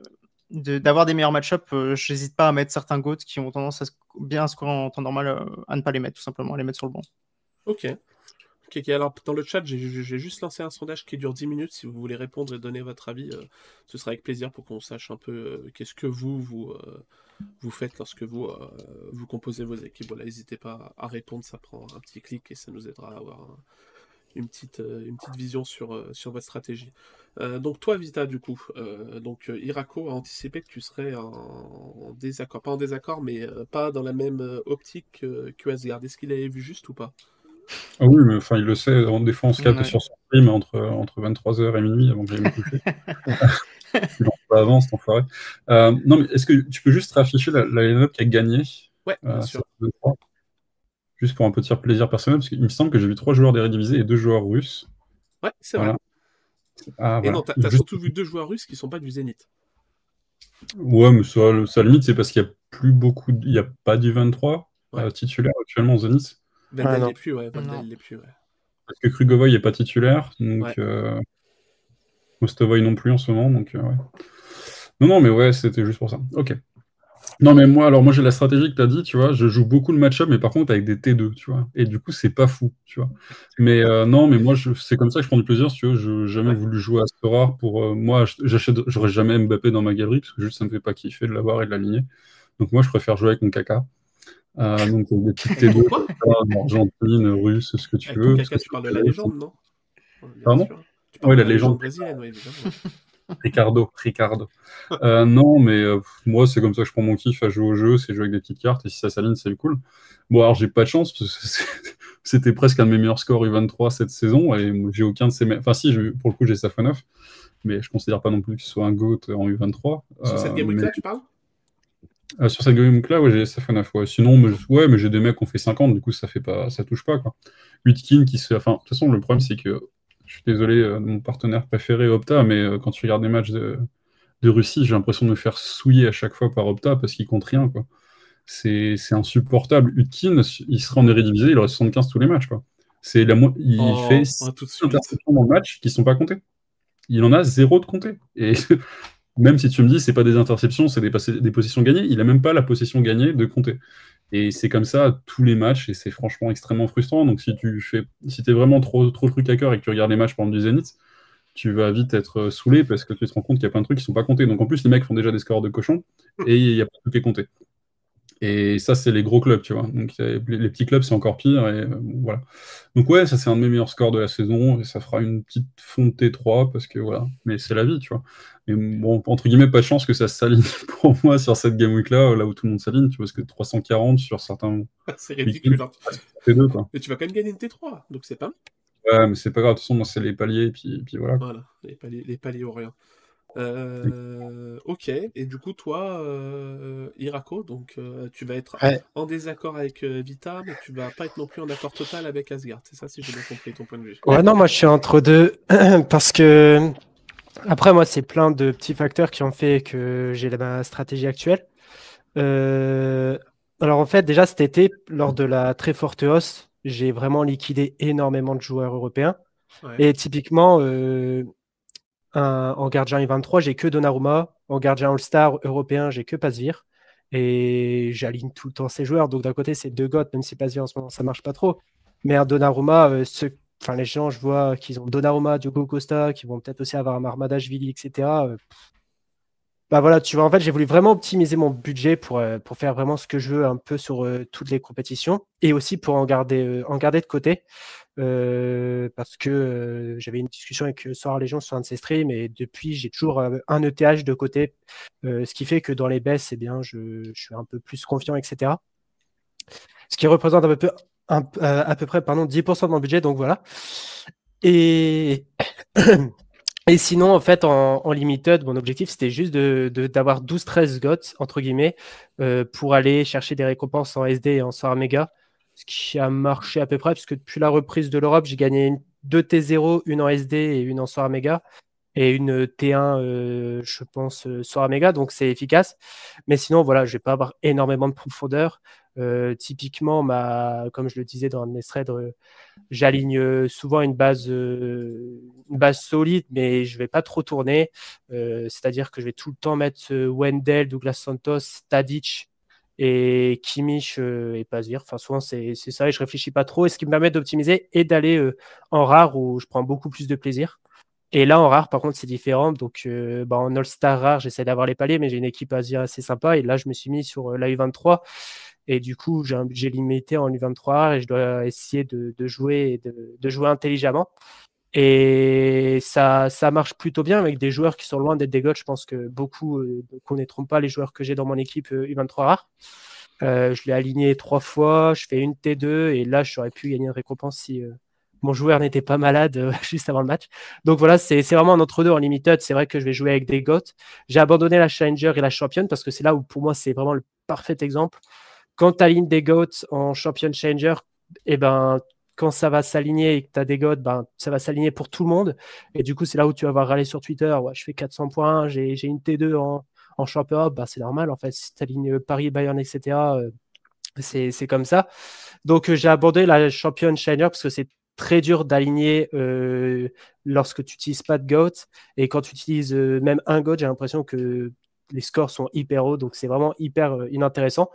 d'avoir des meilleurs match-up, je n'hésite pas à mettre certains GOAT qui ont tendance à bien scorer en temps normal, à ne pas les mettre, tout simplement, à les mettre sur le banc. Ok. Ok, alors dans le chat, j'ai juste lancé un sondage qui dure 10 minutes. Si vous voulez répondre et donner votre avis, ce sera avec plaisir pour qu'on sache un peu qu'est-ce que vous, vous, vous faites lorsque vous, vous composez vos équipes. Voilà, n'hésitez pas à répondre, ça prend un petit clic et ça nous aidera à avoir une, petite, une petite vision sur, sur votre stratégie. donc toi, Vita, du coup, donc Irako a anticipé que tu serais en, désaccord, pas en désaccord, mais pas dans la même optique que Asgard. Est-ce qu'il avait vu juste ou pas? Ah oui, mais enfin, il le sait, des fois on se capte sur son stream entre, entre 23h et minuit avant que j'aille me coucher. pas avant, cet enfoiré. Euh, non, mais est-ce que tu peux juste réafficher la, la line-up qui a gagné? Ouais, bien euh, sûr. Juste pour un petit plaisir personnel, parce qu'il me semble que j'ai vu trois joueurs d'Eredivisie et deux joueurs russes. Ouais, c'est vrai. Ah, et non, t'as surtout vu deux joueurs russes qui sont pas du Zénith. Ouais, mais ça, ça limite, c'est parce qu'il n'y a plus beaucoup. Il n'y a pas du 23 euh, titulaire actuellement au Zénith. Vandal ah, plus, ouais. plus, ouais. Parce que Krugovoy n'est pas titulaire, donc euh, Mostovoy non plus en ce moment, donc euh, ouais. Non, non, mais ouais, c'était juste pour ça. Ok. Non, mais moi, alors moi j'ai la stratégie que tu as dit, tu vois, je joue beaucoup de match-up, mais par contre avec des T2, tu vois. Et du coup, c'est pas fou, tu vois. Mais euh, non, mais moi, c'est comme ça que je prends du plaisir, si tu veux. Je n'ai jamais voulu jouer à ce rare pour. moi, j'achète, j'aurais jamais Mbappé dans ma galerie, parce que juste ça me fait pas kiffer de l'avoir et de l'aligner. Donc moi, je préfère jouer avec mon caca. Euh, donc des petites T2, argentine, russe, ce que tu veux. Caca, tu parles de la légende, non? Pardon? Oui, la légende brésilienne, oui. Ricardo, Ricardo. Euh, non, mais euh, moi, c'est comme ça que je prends mon kiff à jouer au jeu, c'est jouer avec des petites cartes, et si ça s'aligne, c'est cool. Bon, alors, j'ai pas de chance, parce que c'était presque un de mes meilleurs scores U23 cette saison, et j'ai aucun de ces. Enfin, si, pour le coup, j'ai Safonov, mais je considère pas non plus qu'il soit un GOAT en U23. Sur cette game là tu parles? Euh, sur cette game là, ouais, j'ai SFNF. Ouais. Sinon, mais, ouais, mais j'ai des mecs qui ont fait 50, du coup, ça fait pas, ça touche pas. Quoi. Utkin qui se. Enfin, de toute façon, le problème, c'est que je suis désolé euh, mon partenaire préféré, Opta, mais euh, quand tu regardes des matchs de, de Russie, j'ai l'impression de me faire souiller à chaque fois par Opta parce qu'il compte rien. Quoi. C'est, c'est insupportable. Utkin, il sera en Eredivisie, il aurait 75 tous les matchs. Quoi. C'est la il oh, fait 6 interceptions dans le match qui sont pas comptées. Il en a zéro de compté. Et même si tu me dis c'est pas des interceptions, c'est des, des positions gagnées, il a même pas la possession gagnée de compter. Et c'est comme ça tous les matchs, et c'est franchement extrêmement frustrant. Donc si tu fais, si es vraiment trop, trop truc à cœur et que tu regardes les matchs exemple du Zénith, tu vas vite être euh, saoulé parce que tu te rends compte qu'il y a plein de trucs qui sont pas comptés. Donc en plus, les mecs font déjà des scores de cochon et il y a pas truc qui est compté. Et ça, c'est les gros clubs, tu vois. Donc les, petits clubs, c'est encore pire. Et euh, voilà. Donc ouais, ça c'est un de mes meilleurs scores de la saison et ça fera une petite fonte T3 parce que voilà. Mais c'est la vie, tu vois. Mais bon, entre guillemets, pas de chance que ça s'aligne pour moi sur cette game week là, là où tout le monde s'aligne, tu vois, parce que 340 sur certains. c'est ridicule. Hein. T2, quoi. Mais tu vas quand même gagner une T3, donc c'est pas. Ouais, mais c'est pas grave. De toute façon, moi, c'est les paliers et puis, puis voilà. Voilà, les paliers, les paliers ou rien. Euh, ok, et du coup, toi, euh, Irako, donc euh, tu vas être en désaccord avec Vita, mais tu vas pas être non plus en accord total avec Asgard. C'est ça, si j'ai bien compris ton point de vue. Ouais, non, moi je suis entre deux parce que après, moi, c'est plein de petits facteurs qui ont fait que j'ai ma stratégie actuelle. Alors en fait, déjà cet été, lors de la très forte hausse, j'ai vraiment liquidé énormément de joueurs européens. Et typiquement, en gardien I23, j'ai que Donnarumma. En gardien All-Star européen, j'ai que Pasvir. Et j'aligne tout le temps ces joueurs. Donc d'un côté, c'est deux gottes, même si Pasvir en ce moment, ça marche pas trop. Mais un Donnarumma, euh, enfin, les gens, je vois qu'ils ont Donnarumma, Diogo Costa, qui vont peut-être aussi avoir un Armadashvili, etc. Euh, bah voilà, tu vois, en fait, j'ai voulu vraiment optimiser mon budget pour, euh, pour faire vraiment ce que je veux un peu sur toutes les compétitions et aussi pour en garder, en garder de côté. Euh, parce que euh, j'avais une discussion avec Soir Légion sur un de streams et depuis j'ai toujours euh, un ETH de côté, ce qui fait que dans les baisses, eh bien, je, je, suis un peu plus confiant, etc. Ce qui représente à peu, à peu près pardon, 10% de mon budget, donc voilà. Et, et sinon, en fait, en, en limited, mon objectif c'était juste d'avoir de, 12-13 GOTS, entre guillemets, pour aller chercher des récompenses en SD et en SOAR Mega ce qui a marché à peu près, puisque depuis la reprise de l'Europe, j'ai gagné deux T0, une en SD et une en Soir Mega. et une T1, je pense, sur Améga, donc c'est efficace. Mais sinon, voilà, je vais pas avoir énormément de profondeur. typiquement, ma, comme je le disais dans mes threads, j'aligne souvent une base, une base solide, mais je vais pas trop tourner. C'est-à-dire que je vais tout le temps mettre Wendell, Douglas Santos, Tadic et Kimmich et Pazir. Enfin, souvent, c'est ça et je réfléchis pas trop. Et ce qui me permet d'optimiser et d'aller en rare où je prends beaucoup plus de plaisir. Et là, en rare, par contre, c'est différent. Donc, euh, bah, en All-Star rare, j'essaie d'avoir les paliers, mais j'ai une équipe Asie assez sympa. Et là, je me suis mis sur euh, la U23. Et du coup, j'ai un budget limité en U23 rare et je dois essayer de, jouer de, jouer intelligemment. Et ça, ça marche plutôt bien avec des joueurs qui sont loin d'être des gods. Je pense que beaucoup euh, ne connaîtront pas les joueurs que j'ai dans mon équipe U23 rare. je l'ai aligné trois fois, je fais une T2 et là, j'aurais pu gagner une récompense si, mon joueur n'était pas malade euh, juste avant le match. Donc voilà, c'est vraiment un entre-deux en limited. C'est vrai que je vais jouer avec des GOAT. J'ai abandonné la Challenger et la Champion parce que c'est là où pour moi c'est vraiment le parfait exemple. Quand tu alignes des GOAT en Champion Challenger, eh ben, quand ça va s'aligner et que tu as des GOAT, ben, ça va s'aligner pour tout le monde. Et du coup, c'est là où tu vas voir râler sur Twitter. Ouais, je fais 400 points, j'ai une T2 en, championnat. Ben, c'est normal en fait. Si tu alignes Paris, Bayern, etc., euh, c'est comme ça. Donc, euh, j'ai abandonné la Champion Challenger parce que c'est très dur d'aligner euh, lorsque tu n'utilises pas de GOAT. Et quand tu utilises euh, même un GOAT, j'ai l'impression que les scores sont hyper hauts, donc c'est vraiment hyper euh, inintéressant.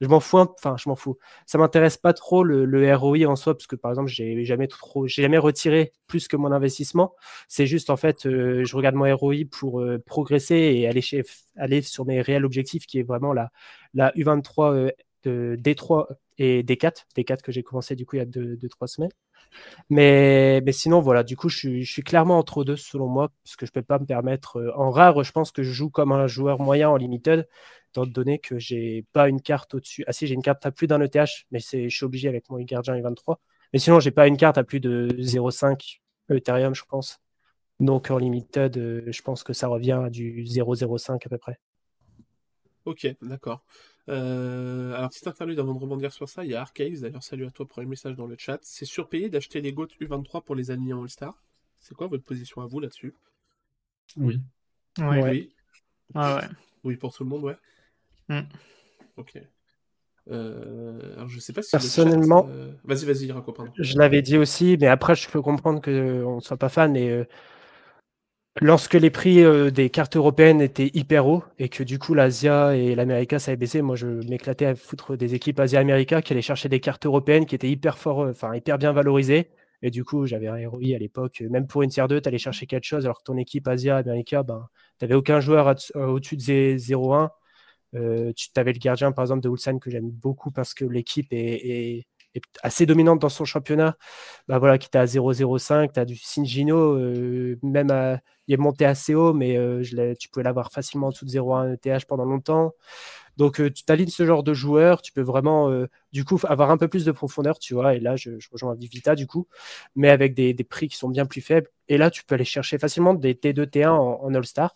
Je m'en fous, enfin je m'en fous. Ça m'intéresse pas trop le, ROI en soi, parce que par exemple, j'ai jamais jamais retiré plus que mon investissement. C'est juste en fait, je regarde mon ROI pour progresser et aller sur mes réels objectifs, qui est vraiment la, la U23 D3 et D4, D4 que j'ai commencé du coup il y a 2-3 semaines. Mais, mais sinon, voilà, du coup, je suis, clairement entre deux selon moi, parce que je ne peux pas me permettre. Euh, en rare, je pense que je joue comme un joueur moyen en limited, étant donné que j'ai pas une carte au-dessus. Ah si, j'ai une carte à plus d'un ETH, mais je suis obligé avec mon gardien i23. Mais sinon, j'ai pas une carte à plus de 0,5 Ethereum, je pense. Donc en limited, euh, je pense que ça revient à du 0,05 à peu près. Ok, d'accord. Euh, alors, petite interlude avant de rebondir sur ça, il y a Arcade, d'ailleurs, salut à toi, pour premier message dans le chat. C'est surpayé d'acheter les GOAT U23 pour les aligner en All-Star C'est quoi votre position à vous là-dessus? Oui. Oui. Oui. Ah ouais. Oui, pour tout le monde, ouais. Mm. Ok. Euh, alors, je sais pas si. Personnellement. Euh, vas-y, vas-y, Raco, pardon. Je l'avais dit aussi, mais après, je peux comprendre qu'on ne soit pas fan et Lorsque les prix euh, des cartes européennes étaient hyper hauts et que du coup l'Asia et l'América ça avait baissé, moi je m'éclatais à foutre des équipes Asia-América qui allaient chercher des cartes européennes qui étaient hyper fort, euh, enfin hyper bien valorisées. Et du coup, j'avais un ROI à l'époque, même pour une tier 2, tu allais chercher quelque chose alors que ton équipe Asia-América, ben, tu n'avais aucun joueur euh, au-dessus de 0-1. tu avais le gardien par exemple de Ulsan que j'aime beaucoup parce que l'équipe est assez dominante dans son championnat, bah voilà, qui était à 0,05, tu as du Singino, euh, même il est monté assez haut, mais euh, tu pouvais l'avoir facilement en dessous de 0,1 ETH pendant longtemps. Donc euh, tu t'alignes ce genre de joueur, tu peux vraiment du coup avoir un peu plus de profondeur, tu vois, et là je, rejoins Vivita du coup, mais avec des, prix qui sont bien plus faibles. Et là tu peux aller chercher facilement des T2, T1 en, All-Star.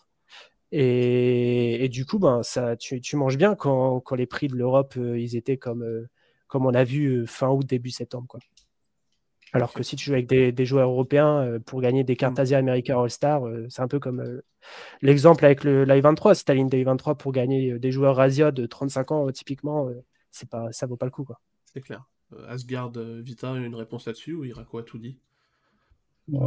Et, du coup, ben, ça, tu, manges bien quand les prix de l'Europe, ils étaient comme comme on a vu euh, fin août, début septembre. Quoi. Alors que si tu joues avec des, joueurs européens euh, pour gagner des cartes mm. Asia America All-Star, euh, c'est un peu comme l'exemple avec le live 23. Si tu ligne des 23 pour gagner des joueurs Asia de 35 ans, typiquement, c'est pas, ça vaut pas le coup. C'est clair. Asgard Vita, une réponse là-dessus ou Irako a tout dit?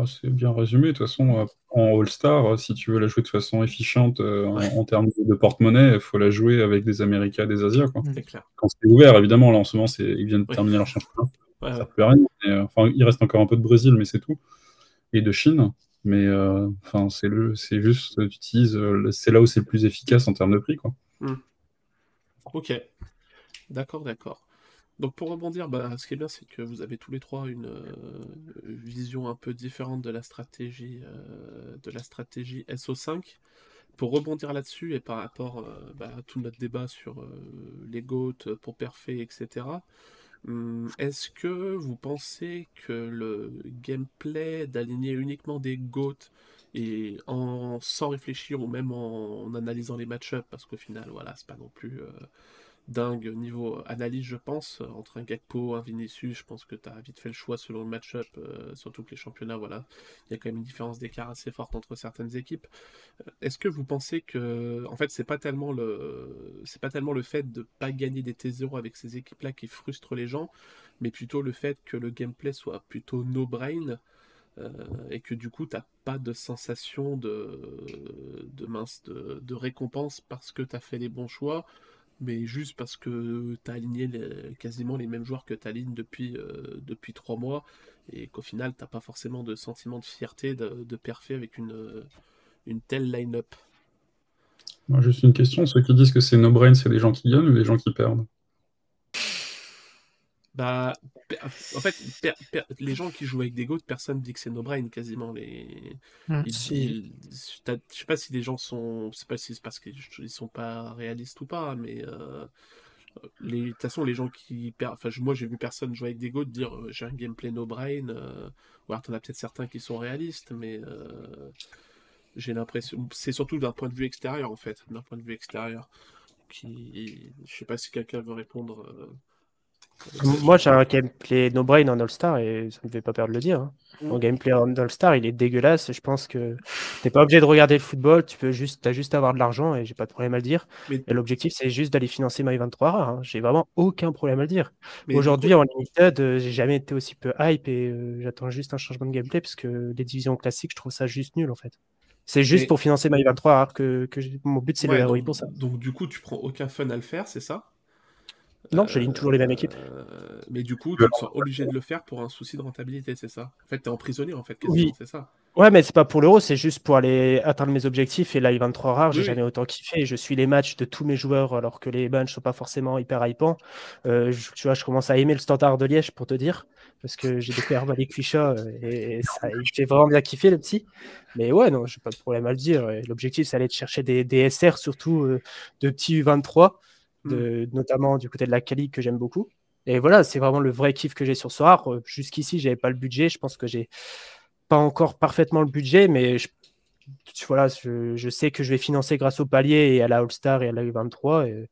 C'est bien résumé. De toute façon, en All-Star, si tu veux la jouer de façon efficiente en, termes de porte-monnaie, il faut la jouer avec des Américains, des Asiens. Clair. Quand c'est ouvert, évidemment, là en ce moment, ils viennent de terminer leur championnat. ça peut rien. Euh, enfin, il reste encore un peu de Brésil, mais c'est tout. Et de Chine. Mais euh, enfin, c'est le, c'est juste, tu utilises, euh, c'est là où c'est le plus efficace en termes de prix, quoi. Hmm. Ok. D'accord, d'accord. Donc pour rebondir, bah, ce qui est bien, c'est que vous avez tous les trois une euh, vision un peu différente de la stratégie, euh, de la stratégie SO5. Pour rebondir là-dessus et par rapport euh, bah, à tout notre débat sur les GOAT pour Perfait, etc. Hum, est-ce que vous pensez que le gameplay d'aligner uniquement des GOAT et en sans réfléchir ou même en, analysant les match-ups, parce qu'au final, voilà, c'est pas non plus dingue niveau analyse, je pense. Entre un Gakpo, un Vinicius, je pense que tu as vite fait le choix selon le match-up, euh, surtout que les championnats, voilà, il y a quand même une différence d'écart assez forte entre certaines équipes. Euh, est-ce que vous pensez que, en fait, c'est pas tellement le, c'est pas tellement le fait de pas gagner des T0 avec ces équipes-là qui frustre les gens, mais plutôt le fait que le gameplay soit plutôt no-brain euh, et que du coup, t'as pas de sensation de, de mince, de, de récompense parce que tu as fait les bons choix mais juste parce que tu as aligné quasiment les mêmes joueurs que tu alignes depuis, euh, depuis trois mois, et qu'au final, t'as pas forcément de sentiment de fierté de, de avec une, une telle line-up. Juste une question, ceux qui disent que c'est no-brain, c'est des gens qui gagnent ou des gens qui perdent? Bah, en fait, les gens qui jouent avec des goats, personne dit que c'est no brain quasiment. Les... Mmh, je sais pas si les gens sont. Je sais pas si c'est parce qu'ils sont pas réalistes ou pas, mais. Euh... Les... De toute façon, les gens qui perdent. Enfin, moi, j'ai vu personne jouer avec des goats dire euh, j'ai un gameplay no brain. Euh... Ou alors, t'en as peut-être certains qui sont réalistes, mais. Euh... J'ai l'impression. C'est surtout d'un point de vue extérieur, en fait. D'un point de vue extérieur. Qui... Je sais pas si quelqu'un veut répondre. Moi, j'ai un gameplay no-brain en All-Star et ça ne me fait pas peur de le dire. Hein. Mm. Mon gameplay en All-Star, il est dégueulasse. Je pense que tu n'es pas obligé de regarder le football, tu peux juste, as juste à avoir de l'argent et j'ai pas de problème à le dire. Et l'objectif, c'est juste d'aller financer My 23 rare. Hein. J'ai vraiment aucun problème à le dire. Aujourd'hui, en limited, euh, j'ai jamais été aussi peu hype et euh, j'attends juste un changement de gameplay parce que les divisions classiques, je trouve ça juste nul en fait. C'est juste pour financer My 23 rare que, que mon but, c'est le ROI pour ça. Donc, du coup, tu prends aucun fun à le faire, c'est ça? Non, je ligne toujours les mêmes équipes. Euh, mais du coup, tu es obligé de le faire pour un souci de rentabilité, c'est ça? En fait, tu es emprisonné, en fait, oui. c'est ça? Ouais, mais c'est pas pour l'euro, c'est juste pour aller atteindre mes objectifs. Et là, il 23 rare, j'ai jamais autant kiffé. Je suis les matchs de tous mes joueurs, alors que les bunch sont pas forcément hyper hypants. Euh, tu vois, je commence à aimer le standard de Liège, pour te dire, parce que j'ai découvert Malik Quichat euh, et, ça, j'ai vraiment bien kiffé, le petit. Mais ouais, non, j'ai pas de problème à le dire. L'objectif, c'est aller de chercher des, des SR, surtout de petits U23. Mm. notamment du côté de la Cali que j'aime beaucoup. Et voilà, c'est vraiment le vrai kiff que j'ai sur ce rare. Jusqu'ici, j'avais pas le budget. Je pense que j'ai pas encore parfaitement le budget, mais je, voilà, je, sais que je vais financer grâce au palier et à la All-Star et à la U23.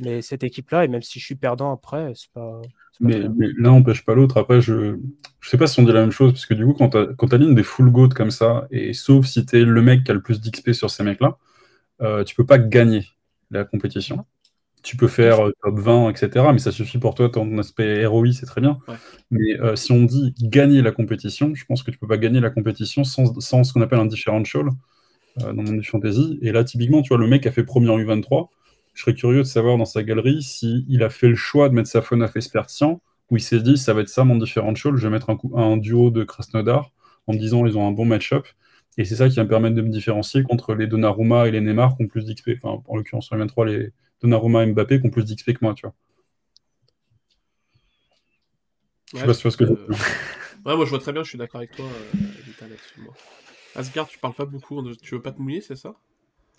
mais cette équipe-là, et même si je suis perdant après, c'est pas. Mais, l'un n'empêche pas l'autre. Après, je je sais pas si on dit la même chose, parce que du coup, quand tu alignes des full goat comme ça, et sauf si tu es le mec qui a le plus d'XP sur ces mecs-là, euh, tu peux pas gagner la compétition tu peux faire euh, top 20, etc. Mais ça suffit pour toi, ton aspect ROI, c'est très bien. Mais euh, si on dit gagner la compétition, je pense que tu peux pas gagner la compétition sans, ce qu'on appelle un differential euh, dans mon fantasy. Et là, typiquement, tu vois, le mec a fait premier en U23. Je serais curieux de savoir dans sa galerie s'il a fait le choix de mettre sa faune à Fespertian, où il s'est dit, ça va être ça mon differential, je vais mettre un, un duo de Krasnodar, en me disant, ils ont un bon match-up. Et c'est ça qui va me permettre de me différencier contre les Donnarumma et les Neymar qui ont plus d'XP. Enfin, en l'occurrence, sur les 23, les, Donnarumma et Mbappé qui ont plus d'XP que moi, tu vois. je sais pas si tu vois ce que je veux Ouais, moi je vois très bien, je suis d'accord avec toi, euh, Asgard, tu parles pas beaucoup, tu veux pas te mouiller, c'est ça?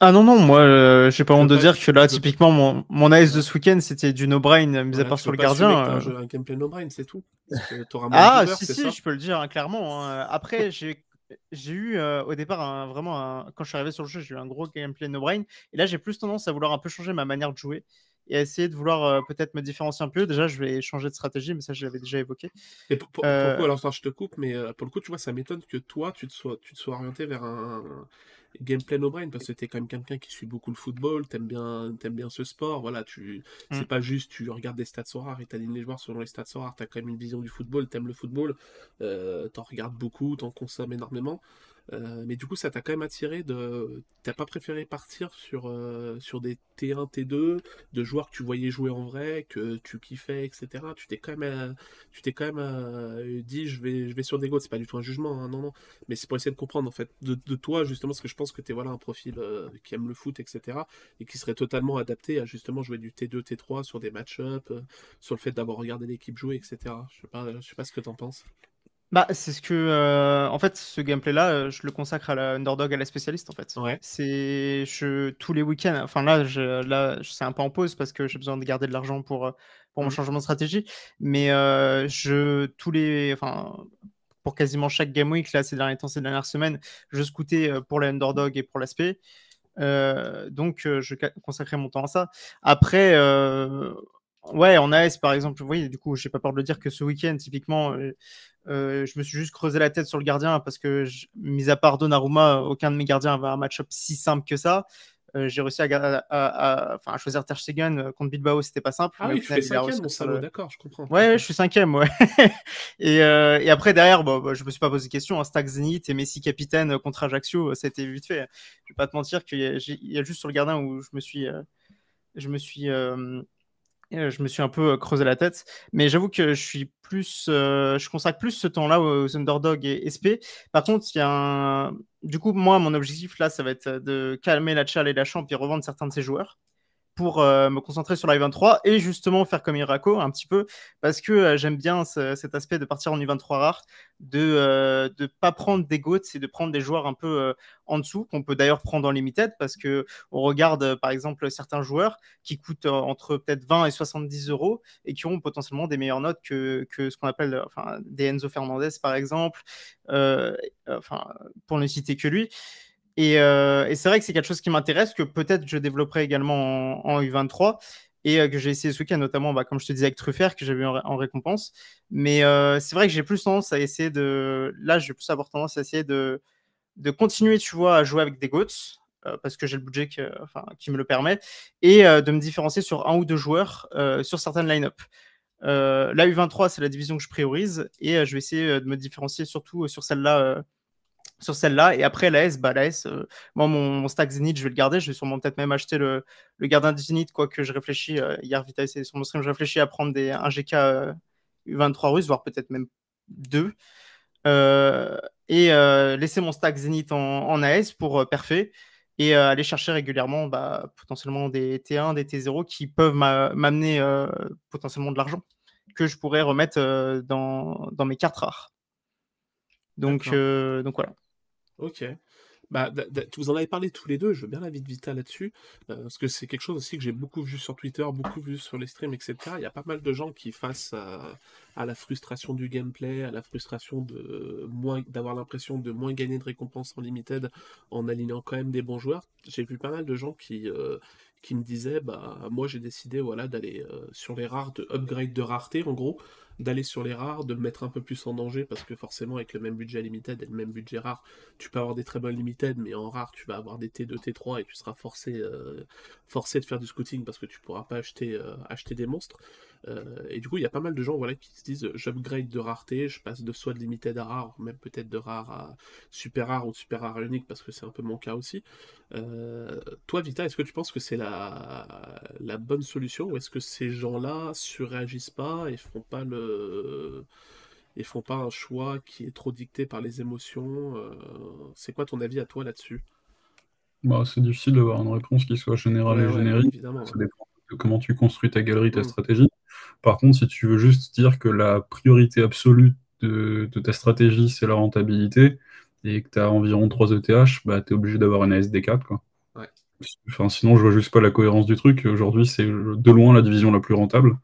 Ah non, non, moi, euh, j'ai pas honte de dire que là, typiquement, mon, mon AS de ce week-end, c'était du no-brain, mis à part sur le gardien. Un, euh. un gameplay no-brain, c'est tout. ah, si, si, je peux le dire, hein, clairement. Hein. Après, j'ai j'ai eu au départ vraiment quand je suis arrivé sur le jeu, j'ai eu un gros gameplay no brain et là j'ai plus tendance à vouloir un peu changer ma manière de jouer et à essayer de vouloir peut-être me différencier un peu. Déjà, je vais changer de stratégie, mais ça je l'avais déjà évoqué. Et pour, alors je te coupe, mais pour le coup, tu vois, ça m'étonne que toi tu te sois, tu te sois orienté vers un, gameplay no brain parce que t'es quand même quelqu'un qui suit beaucoup le football, t'aimes bien, aimes bien ce sport. Voilà, tu, c'est mmh. pas juste tu regardes des stats rares et t'alignes les joueurs selon les stats rares. T'as quand même une vision du football, t'aimes le football, euh, t'en regardes beaucoup, t'en consommes énormément. Euh, mais du coup, ça t'a quand même attiré de. T'as pas préféré partir sur, euh, des T1, T2, de joueurs que tu voyais jouer en vrai, que tu kiffais, etc. Tu t'es quand même, euh, tu t'es quand même dit, je vais, je vais sur des goats. C'est pas du tout un jugement, hein, non, non. Mais c'est pour essayer de comprendre, en fait, de, toi, justement, parce que je pense que t'es voilà, un profil qui aime le foot, etc. Et qui serait totalement adapté à justement jouer du T2, T3 sur des match-up, sur le fait d'avoir regardé l'équipe jouer, etc. Je sais pas, je sais pas ce que t'en penses. Bah, c'est ce que. Euh, en fait, ce gameplay-là, euh, je le consacre à la underdog, à la spécialiste, en fait. Ouais. C'est. Je, tous les week-ends. Enfin, là, je, là c'est un peu en pause parce que j'ai besoin de garder de l'argent pour, euh, pour mon mmh. changement de stratégie. Mais je. Tous les. Enfin. Pour quasiment chaque game week, là, ces derniers temps, ces dernières semaines, je scoutais pour la underdog et pour l'aspect. donc, je consacrais mon temps à ça. Après, ouais, en AS, par exemple, oui, du coup, j'ai pas peur de le dire que ce week-end, typiquement, je me suis juste creusé la tête sur le gardien parce que, mis à part Donnarumma, aucun de mes gardiens avait un match-up si simple que ça. Euh, j'ai réussi à, à, choisir Ter Stegen euh, contre Bilbao, c'était pas simple. Ah oui, je suis cinquième, mon salaud, d'accord, je comprends. Ouais, je suis cinquième, ouais. et, euh, et, après, derrière, bon, bah, je me suis pas posé de question. Hein, Stag Zenith et Messi capitaine contre Ajaccio, ça a été vite fait. Je vais pas te mentir qu'il y, y, a juste sur le gardien où je me suis, je me suis euh, je me suis un peu euh, creusé la tête, mais j'avoue que je suis plus, euh, je consacre plus ce temps-là aux underdogs et SP. Par contre, il y a du coup, moi, mon objectif là, ça va être de calmer la Chal et la Champ et revendre certains de ces joueurs pour euh, me concentrer sur la U23 et justement faire comme Irako un petit peu parce que euh, j'aime bien cet aspect de partir en U23 rare, de ne euh, pas prendre des goats et de prendre des joueurs un peu en dessous qu'on peut d'ailleurs prendre en limited parce que on regarde par exemple certains joueurs qui coûtent entre peut-être 20 et 70 euros et qui ont potentiellement des meilleures notes que, que ce qu'on appelle enfin, des Enzo Fernandez par exemple, enfin pour ne citer que lui. Euh, et, c'est vrai que c'est quelque chose qui m'intéresse, que peut-être je développerai également en, U23 et euh, que j'ai essayé ce week-end, notamment, bah, comme je te disais, avec Truffert, que j'ai vu en, récompense. Mais euh, c'est vrai que j'ai plus tendance à essayer de. Là, je vais plus avoir tendance à essayer de, de continuer, tu vois, à jouer avec des GOATs, parce que j'ai le budget qui me le permet, et de me différencier sur un ou deux joueurs sur certaines line-up. la U23, c'est la division que je priorise, et je vais essayer de me différencier surtout sur celle-là sur celle-là. Et après, la S, bah, la S euh, moi, mon, stack Zenith, je vais le garder. Je vais sûrement peut-être même acheter le, le gardien du Zenith, quoi que je réfléchis. Euh, hier, Vita, c'est sur mon stream, je réfléchis à prendre des, un GK U23 russe, voire peut-être même deux. Euh, et laisser mon stack Zenith en, en AS pour parfait et aller chercher régulièrement bah, potentiellement des T1, des T0 qui peuvent m'amener potentiellement de l'argent que je pourrais remettre dans, dans mes cartes rares. Donc, donc voilà. Ok. Bah, vous en avez parlé tous les deux, je veux bien l'avis de Vita là-dessus, euh, parce que c'est quelque chose aussi que j'ai beaucoup vu sur Twitter, beaucoup vu sur les streams, etc. Il y a pas mal de gens qui, face à, la frustration du gameplay, à la frustration d'avoir l'impression de moins gagner de récompenses en limited en alignant quand même des bons joueurs, j'ai vu pas mal de gens qui, euh, qui me disaient, bah moi j'ai décidé voilà, d'aller euh, sur les rares, de upgrade de rareté en gros, d'aller sur les rares, de me mettre un peu plus en danger, parce que forcément, avec le même budget limited et le même budget rare, tu peux avoir des très bonnes limited, mais en rare, tu vas avoir des T2, T3 et tu seras forcé, euh, forcé de faire du scouting parce que tu pourras pas acheter, euh, des monstres. Euh, et du coup, il y a pas mal de gens voilà, qui se disent j'upgrade de rareté, je passe de soit de limited à rare, même peut-être de rare à super rare ou super rare unique, parce que c'est un peu mon cas aussi. Toi, Vita, est-ce que tu penses que c'est la, la bonne solution ou est-ce que ces gens-là surréagissent pas et font pas le et font pas un choix qui est trop dicté par les émotions euh, C'est quoi ton avis à toi là-dessus? Bah, C'est difficile d'avoir une réponse qui soit générale et générique. ça dépend de comment tu construis ta galerie, ta mm. stratégie. Par contre, si tu veux juste dire que la priorité absolue de, ta stratégie, c'est la rentabilité, et que tu as environ 3 ETH, bah, tu es obligé d'avoir une ASD4. Quoi. Enfin, sinon, je vois juste pas la cohérence du truc. Aujourd'hui, c'est de loin la division la plus rentable.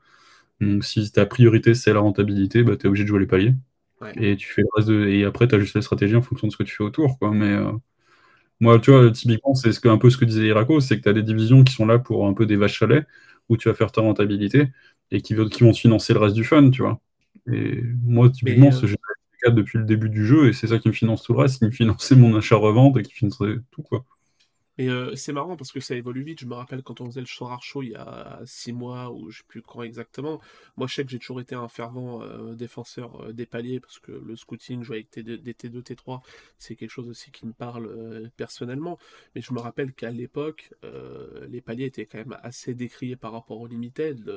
Donc, si ta priorité, c'est la rentabilité, bah, tu es obligé de jouer les paliers. Et, tu fais le reste et après, tu as juste la stratégie en fonction de ce que tu fais autour. Quoi. Mais euh, moi, tu vois, typiquement, c'est ce que, un peu ce que disait Irako, c'est que tu as des divisions qui sont là pour un peu des vaches chalets, où tu vas faire ta rentabilité et qui, qui vont te financer le reste du fun, tu vois. Et moi, typiquement, euh... ce jeu depuis le début du jeu, et c'est ça qui me finance tout le reste, qui me finançait mon achat-revente et qui finançait tout, quoi. Et euh, c'est marrant parce que ça évolue vite. Je me rappelle quand on faisait le Sorar Show il y a six mois, ou je sais plus quand exactement. Moi, je sais que j'ai toujours été un fervent euh, défenseur euh, des paliers parce que le scouting, jouer avec des T2, T3, c'est quelque chose aussi qui me parle personnellement. Mais je me rappelle qu'à l'époque, les paliers étaient quand même assez décriés par rapport au limited.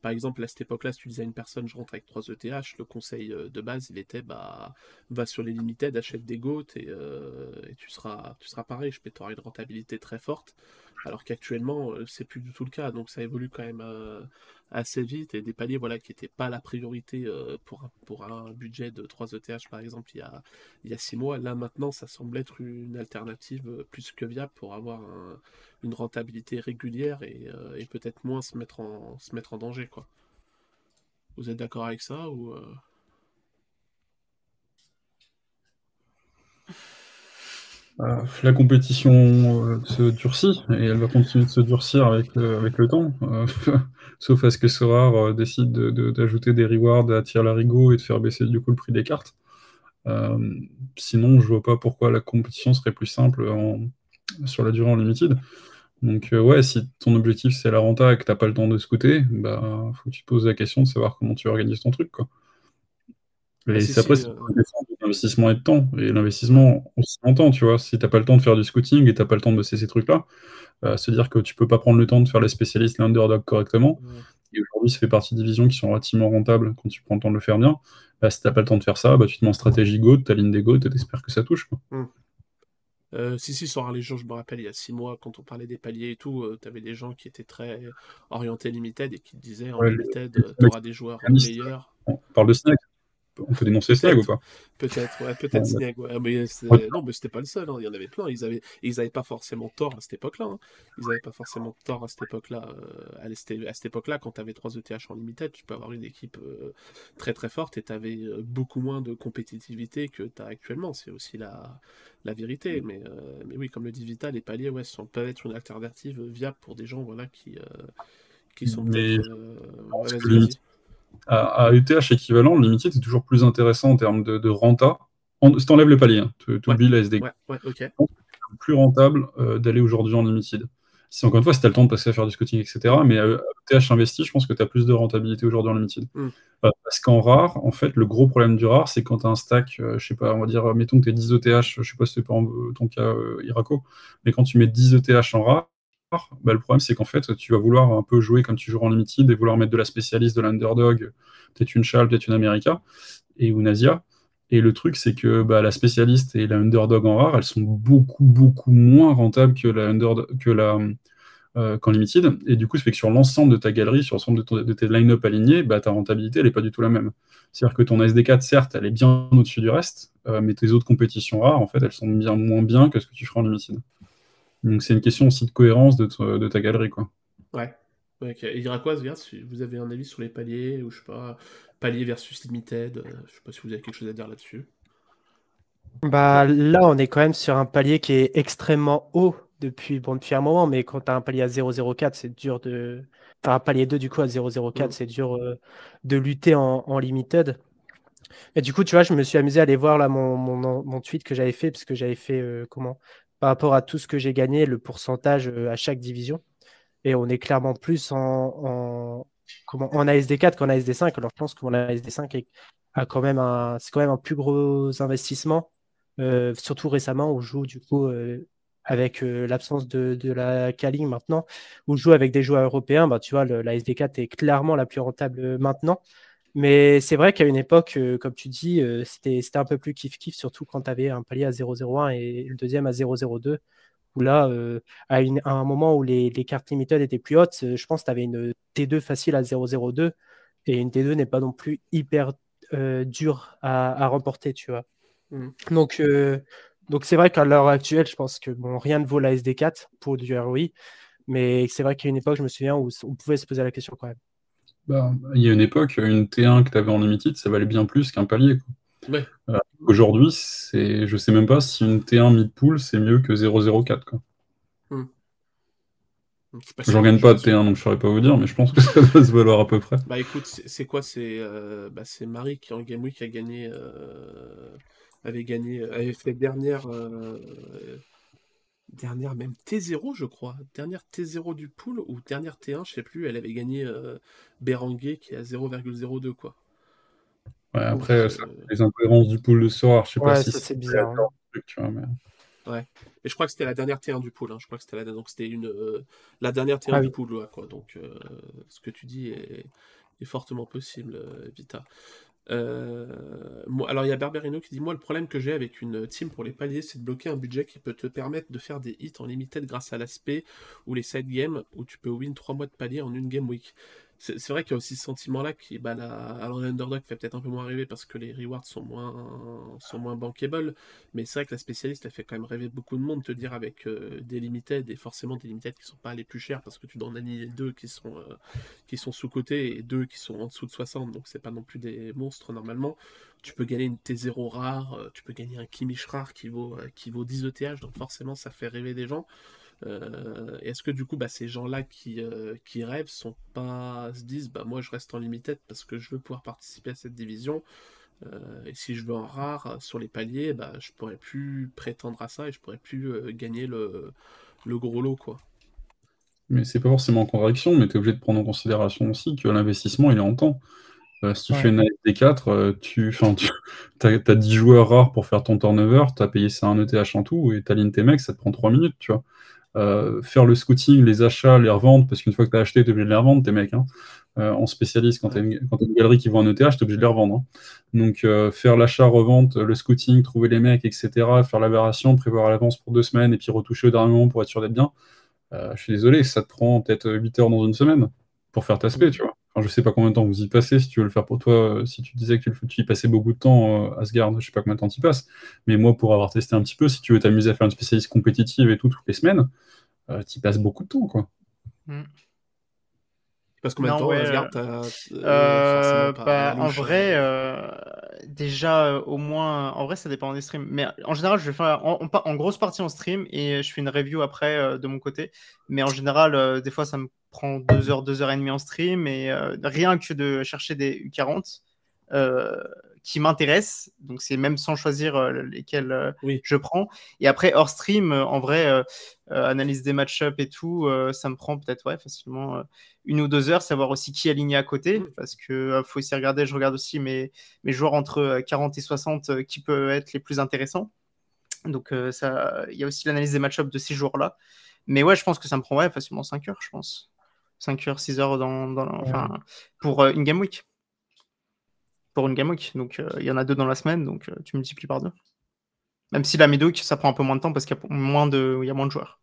par exemple, à cette époque-là, si tu disais à une personne, je rentre avec 3 ETH, le conseil de base, il était, bah, va sur les limited, achète des GOAT et, tu, seras, tu seras pareil, je peux t'auras une très forte, alors qu'actuellement euh, c'est plus du tout le cas. Donc ça évolue quand même euh, assez vite et des paliers voilà qui n'étaient pas la priorité euh, pour, un, pour un budget de 3 ETH par exemple il y a il y a 6 mois. Là maintenant ça semble être une alternative plus que viable pour avoir une rentabilité régulière et, peut-être moins se mettre en se mettre en danger quoi. Vous êtes d'accord avec ça ou la compétition euh, se durcit et elle va continuer de se durcir avec, avec le temps. sauf à ce que Sorare décide d'ajouter des rewards à tir larigot et de faire baisser du coup le prix des cartes. sinon, je vois pas pourquoi la compétition serait plus simple sur la durée en limited. Donc ouais, si ton objectif c'est la renta et que t'as pas le temps de scouter, bah faut que tu te poses la question de savoir comment tu organises ton truc quoi. Et ah, après, c'est l'investissement et de temps. Et l'investissement aussi longtemps, tu vois. Si t'as pas le temps de faire du scouting et t'as pas le temps de bosser ces trucs-là, euh, se dire que tu peux pas prendre le temps de faire les spécialistes, les underdogs correctement. Et aujourd'hui, ça fait partie des divisions qui sont relativement rentables quand tu prends le temps de le faire bien. Bah, si t'as pas le temps de faire ça, bah, tu te mets en stratégie GOAT, ta ligne des et t'espères que ça touche. Quoi. Hmm. Euh, si, si, sur les gens, je me rappelle, il y a six mois, quand on parlait des paliers et tout, euh, tu avais des gens qui étaient très orientés limited et qui te disaient en limited, tu auras des joueurs meilleurs. On parle de snack on peut dénoncer Snag ou pas? Peut-être, ouais, peut-être Snag, ouais. Mais non, mais c'était pas le seul, hein. il y en avait plein. Ils avaient, ils avaient pas forcément tort à cette époque-là. Hein. Ils avaient pas forcément tort à cette époque-là. Euh, à, cette époque-là, quand tu avais 3 ETH en limited, tu peux avoir une équipe euh, très très forte et tu avais euh, beaucoup moins de compétitivité que tu as actuellement. C'est aussi la, la vérité. Mm. Mais, mais oui, comme le dit Vita, les paliers ouais, sont, peuvent être une alternative viable pour des gens voilà, qui, qui sont peut-être à, ETH équivalent, le limited est toujours plus intéressant en termes de, renta. En, si t'enlèves les paliers, hein, tu oublies la SDG. Ouais, C'est plus rentable euh, d'aller aujourd'hui en limited. Si encore une fois, si tu as le temps de passer à faire du scouting, etc. Mais à ETH investi, je pense que tu as plus de rentabilité aujourd'hui en limited. Hmm. Euh, parce qu'en rare, en fait, le gros problème du rare, c'est quand tu as un stack, euh, je sais pas, on va dire, mettons que tu es 10 ETH, je sais pas si c'est pas ton cas, Iraco, mais quand tu mets 10 ETH en rare, bah, le problème c'est qu'en fait, tu vas vouloir un peu jouer comme tu joues en limited et vouloir mettre de la spécialiste, de l'underdog, peut-être une Chal, peut-être une America et une Asia. Et le truc, c'est que bah, la spécialiste et la underdog en rare, elles sont beaucoup, beaucoup moins rentables que la que la, euh, qu'en limited. Et du coup, ça fait que sur l'ensemble de ta galerie, sur l'ensemble de, tes line-up alignés, bah, ta rentabilité, elle n'est pas du tout la même. C'est-à-dire que ton SD4, certes, elle est bien au-dessus du reste, euh, mais tes autres compétitions rares, en fait, elles sont bien moins bien que ce que tu feras en limited. Donc c'est une question aussi de cohérence de, ta galerie, quoi. Ouais. Okay. Et quoi si vous avez un avis sur les paliers, ou je sais pas, palier versus limited, euh, je sais pas si vous avez quelque chose à dire là-dessus. Bah là, on est quand même sur un palier qui est extrêmement haut depuis, bon, depuis un moment, mais quand tu as un palier à 0,04, c'est dur de. Enfin, un palier 2 du coup à 0,04, mm. c'est dur euh, de lutter en, limited. Et du coup, tu vois, je me suis amusé à aller voir là mon, mon, tweet que j'avais fait, parce que j'avais fait euh, comment? Par rapport à tout ce que j'ai gagné, le pourcentage euh, à chaque division. Et on est clairement plus en, en ASD4 qu'en ASD5. Alors je pense que mon ASD5 a quand même un, c'est quand même un plus gros investissement. Euh, surtout récemment, on joue du coup euh, avec l'absence de, la Kaling maintenant, où je joue avec des joueurs européens. Bah, tu vois, la SD4 est clairement la plus rentable maintenant. Mais c'est vrai qu'à une époque, euh, comme tu dis, euh, c'était un peu plus kiff-kiff, surtout quand tu avais un palier à 0,01 et le deuxième à 0,02. Où là, euh, à, un moment où les, cartes limited étaient plus hautes, je pense que tu avais une T2 facile à 0,02 et une T2 n'est pas non plus hyper dure à, remporter, tu vois. Mmh. Donc, donc c'est vrai qu'à l'heure actuelle, je pense que bon, rien ne vaut la SD4 pour du ROI, mais c'est vrai qu'à une époque, je me souviens où on pouvait se poser la question quand même. Bah, il y a une époque, une T1 que tu avais en limited, ça valait bien plus qu'un palier. Ouais. Euh, aujourd'hui, c'est, je sais même pas si une T1 mid-pool, c'est mieux que 0,04. Quoi. Hmm. J'en gagne pas de T1, donc je saurais pas vous dire, mais je pense que ça doit se valoir à peu près. Bah écoute, c'est quoi C'est euh, bah, Marie qui en Game Week a gagné, euh, avait gagné, avait fait dernière dernière même T0, je crois. Dernière T0 du pool ou dernière T1, je sais plus. Elle avait gagné euh, Berenguer qui est à 0,02 quoi. Ouais, après, euh, les incohérences du pool de soir, je sais pas si c'est bizarre. Hein. Ouais. Et je crois que c'était la dernière T1 du pool. Hein. Je crois que c'était la... donc c'était une euh, la dernière T1 ah du pool, quoi. Donc ce que tu dis est, est fortement possible, Vita. Euh, alors il y a Barberino qui dit moi le problème que j'ai avec une team pour les paliers c'est de bloquer un budget qui peut te permettre de faire des hits en limited grâce à l'aspect ou les side games où tu peux win 3 mois de palier en une game week. C'est vrai qu'il y a aussi ce sentiment-là qui, bah, alors l'underdog fait peut-être un peu moins rêver parce que les rewards sont moins, sont bankable, mais c'est vrai que la spécialiste, elle fait quand même rêver beaucoup de monde, te dire avec euh, des limited, et forcément des limited qui sont pas les plus chers parce que tu en aligner deux qui sont, euh, sont sous-côté et deux qui sont en dessous de 60, donc c'est pas non plus des monstres normalement. Tu peux gagner une T0 rare, euh, tu peux gagner un Kimish rare qui vaut, qui vaut 10 ETH, donc forcément ça fait rêver des gens. Euh, est-ce que du coup, bah, ces gens-là qui, euh, qui rêvent sont pas se disent, bah moi je reste en limited parce que je veux pouvoir participer à cette division. Euh, et si je veux en rare sur les paliers, bah je pourrais plus prétendre à ça et je pourrais plus gagner le, le gros lot quoi. Mais c'est pas forcément en contradiction, mais tu es obligé de prendre en considération aussi que l'investissement il est en temps. si tu fais une AFD4, tu, tu as, 10 joueurs rares pour faire ton turnover, tu as payé ça un ETH en tout, et ta ligne tes mecs, ça te prend 3 minutes, tu vois. Euh, faire le scouting, les achats, les reventes, parce qu'une fois que tu acheté, tu es obligé de les revendre, tes mecs. Hein. Euh, en spécialiste, quand tu as, une galerie qui vend un ETH, tu es obligé de les revendre. Hein. Donc, euh, faire l'achat, revente, le scouting, trouver les mecs, etc., faire l'aberration, prévoir à l'avance pour deux semaines et puis retoucher au dernier moment pour être sûr d'être bien. je suis désolé, ça te prend peut-être 8 heures dans une semaine pour faire ta spé, tu vois. Je sais pas combien de temps vous y passez, si tu veux le faire pour toi, si tu disais que tu, y passais beaucoup de temps à Asgard, je sais pas combien de temps tu y passes, mais moi, pour avoir testé un petit peu, si tu veux t'amuser à faire une spécialiste compétitive et tout, toutes les semaines, euh, tu passes beaucoup de temps, quoi. Mm. Parce combien de temps, Asgard, euh, euh, bah, En vrai, déjà, au moins, en vrai, ça dépend des streams. Mais en général, je vais faire en, en, grosse partie en stream et je fais une review après de mon côté. Mais en général, des fois, ça me prend 2 heures, 2 heures et demie en stream et rien que de chercher des U40 qui m'intéressent. Donc, c'est même sans choisir euh, lesquels euh, je prends. Et après, hors stream, euh, en vrai, analyse des match-up et tout, ça me prend peut-être ouais, facilement une ou deux heures, savoir aussi qui aligné à côté. Mm. Parce que faut aussi regarder, je regarde aussi mes, mes joueurs entre 40 et 60 qui peuvent être les plus intéressants. Donc, ça, il y a aussi l'analyse des match-up de ces joueurs-là. Mais ouais, je pense que ça me prend ouais, facilement 5 heures, je pense. 5 heures, 6 heures dans, dans enfin, pour une game week pour une game week. Donc euh, il y en a deux dans la semaine, donc euh, tu multiplies par deux. Même si la mid ça prend un peu moins de temps parce qu'il y a moins de, il y a moins de joueurs.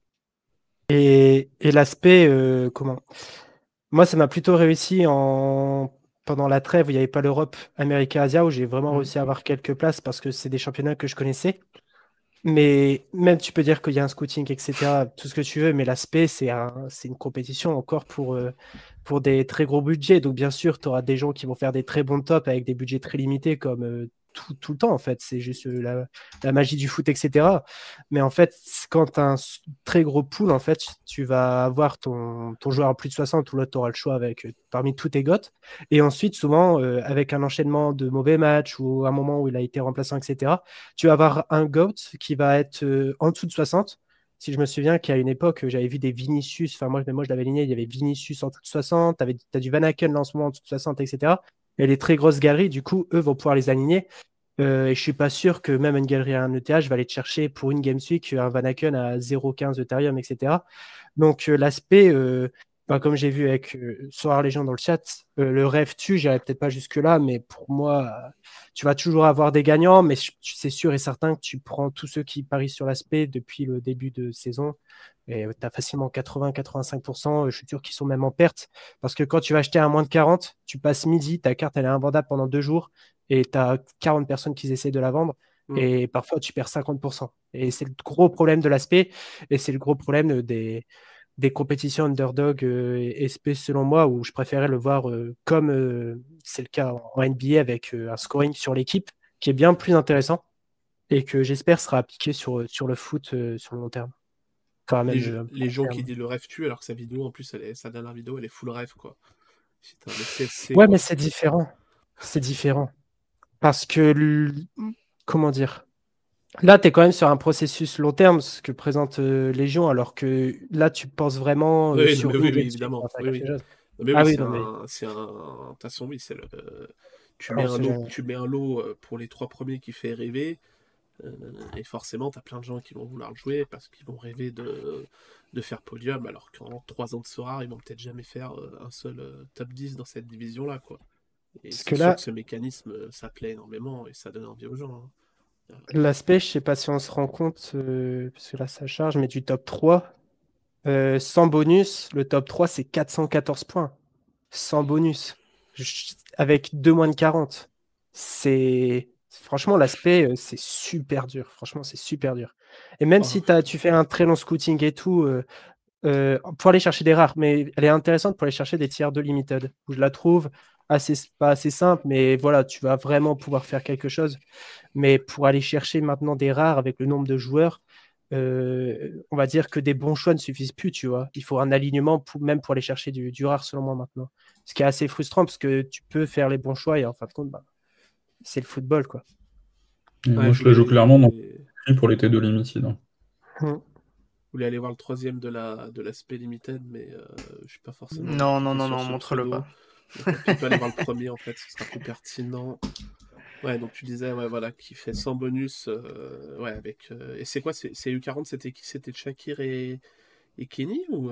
Et, l'aspect, euh, comment? Moi, ça m'a plutôt réussi en pendant la trêve où il n'y avait pas l'Europe, Amérique Asia, où j'ai vraiment mmh. réussi à avoir quelques places parce que c'est des championnats que je connaissais. Mais même tu peux dire qu'il y a un scouting, etc., tout ce que tu veux, mais l'aspect, c'est un, une compétition encore pour, euh, pour des très gros budgets. Donc, bien sûr, tu auras des gens qui vont faire des très bons tops avec des budgets très limités, comme euh, tout, le temps, en fait. C'est juste euh, la, magie du foot, etc. Mais en fait, quand as un très gros pool, en fait, tu vas avoir ton, ton joueur à plus de 60 ou l'autre, tu auras le choix avec, euh, parmi tous tes goths. Et ensuite, souvent, euh, avec un enchaînement de mauvais matchs ou un moment où il a été remplaçant, etc., tu vas avoir un GOAT qui va être en dessous de 60 si je me souviens qu'à une époque, j'avais vu des Vinicius, enfin moi, moi je l'avais aligné, il y avait Vinicius en de 60, tu as du Van Aken en ce moment en dessous de 60, etc. Et les très grosses galeries, du coup, eux vont pouvoir les aligner. Euh, et je suis pas sûr que même une galerie à un ETH va aller te chercher pour une Games Week un Vanaken à 0,15 Ethereum, etc. Donc euh, l'aspect, euh, comme j'ai vu avec Soir gens dans le chat, le rêve tue, j'irai peut-être pas jusque-là, mais pour moi, tu vas toujours avoir des gagnants, mais c'est sûr et certain que tu prends tous ceux qui parient sur l'aspect depuis le début de saison. Et tu as facilement 80-85%, je suis sûr qu'ils sont même en perte. Parce que quand tu vas acheter à moins de 40, tu passes midi, ta carte elle est invendable pendant deux jours et tu as 40 personnes qui essaient de la vendre. Mm. Et parfois, tu perds 50%. Et c'est le gros problème de l'aspect. Et c'est le gros problème des, des compétitions underdog euh, SP, selon moi, où je préférais le voir euh, comme euh, c'est le cas en NBA avec un scoring sur l'équipe qui est bien plus intéressant et que j'espère sera appliqué sur, sur le foot sur le long terme. Les, gens qui disent le rêve tue alors que sa vidéo, en plus, elle est, sa dernière vidéo, elle est full rêve. Quoi. ouais, mais c'est différent. C'est différent. Parce que, comment dire? Là, tu es quand même sur un processus long terme, ce que présente euh, Légion, alors que là, tu penses vraiment euh, sur. Oui, oui, évidemment. Oui, mais ah oui, c'est un. De toute façon, oui, c'est le. Tu mets, un lot, tu mets un lot pour les trois premiers qui fait rêver, euh, et forcément, tu as plein de gens qui vont vouloir le jouer parce qu'ils vont rêver de, de faire podium, alors qu'en trois ans de Sora, ils vont peut-être jamais faire un seul top 10 dans cette division-là. quoi. Et Parce que là, ce mécanisme, euh, ça plaît énormément et ça donne envie aux gens. Hein. L'aspect, je sais pas si on se rend compte, euh, parce que là ça charge, mais du top 3, euh, sans bonus, le top 3 c'est 414 points. sans bonus, avec deux moins de 40. C'est franchement l'aspect, euh, c'est super dur. Franchement, c'est super dur. Et même si oh. as, tu fais un très long scouting et tout, euh, euh, pour aller chercher des rares, mais elle est intéressante pour aller chercher des tiers de limited. Où je la trouve assez, pas assez simple, mais voilà, tu vas vraiment pouvoir faire quelque chose. Mais pour aller chercher maintenant des rares avec le nombre de joueurs, euh, on va dire que des bons choix ne suffisent plus, tu vois. Il faut un alignement pour, même pour aller chercher du, rare, selon moi, maintenant. Ce qui est assez frustrant parce que tu peux faire les bons choix et en fin de compte, bah, c'est le football, quoi. moi, je le joue clairement dans... pour les T2 Limited. Hein. Hum. Vous voulez aller voir le troisième de la de l'aspect limited, mais euh, je suis pas forcément. Non, non, non, non, montre-le pas. tu peux aller voir le premier en fait, ce sera plus pertinent. Ouais, donc tu disais, ouais, voilà, qui fait 100 bonus. Euh, ouais, avec. Euh, et c'est quoi C'est U40, c'était qui? C'était Shakir et, et Kenny ou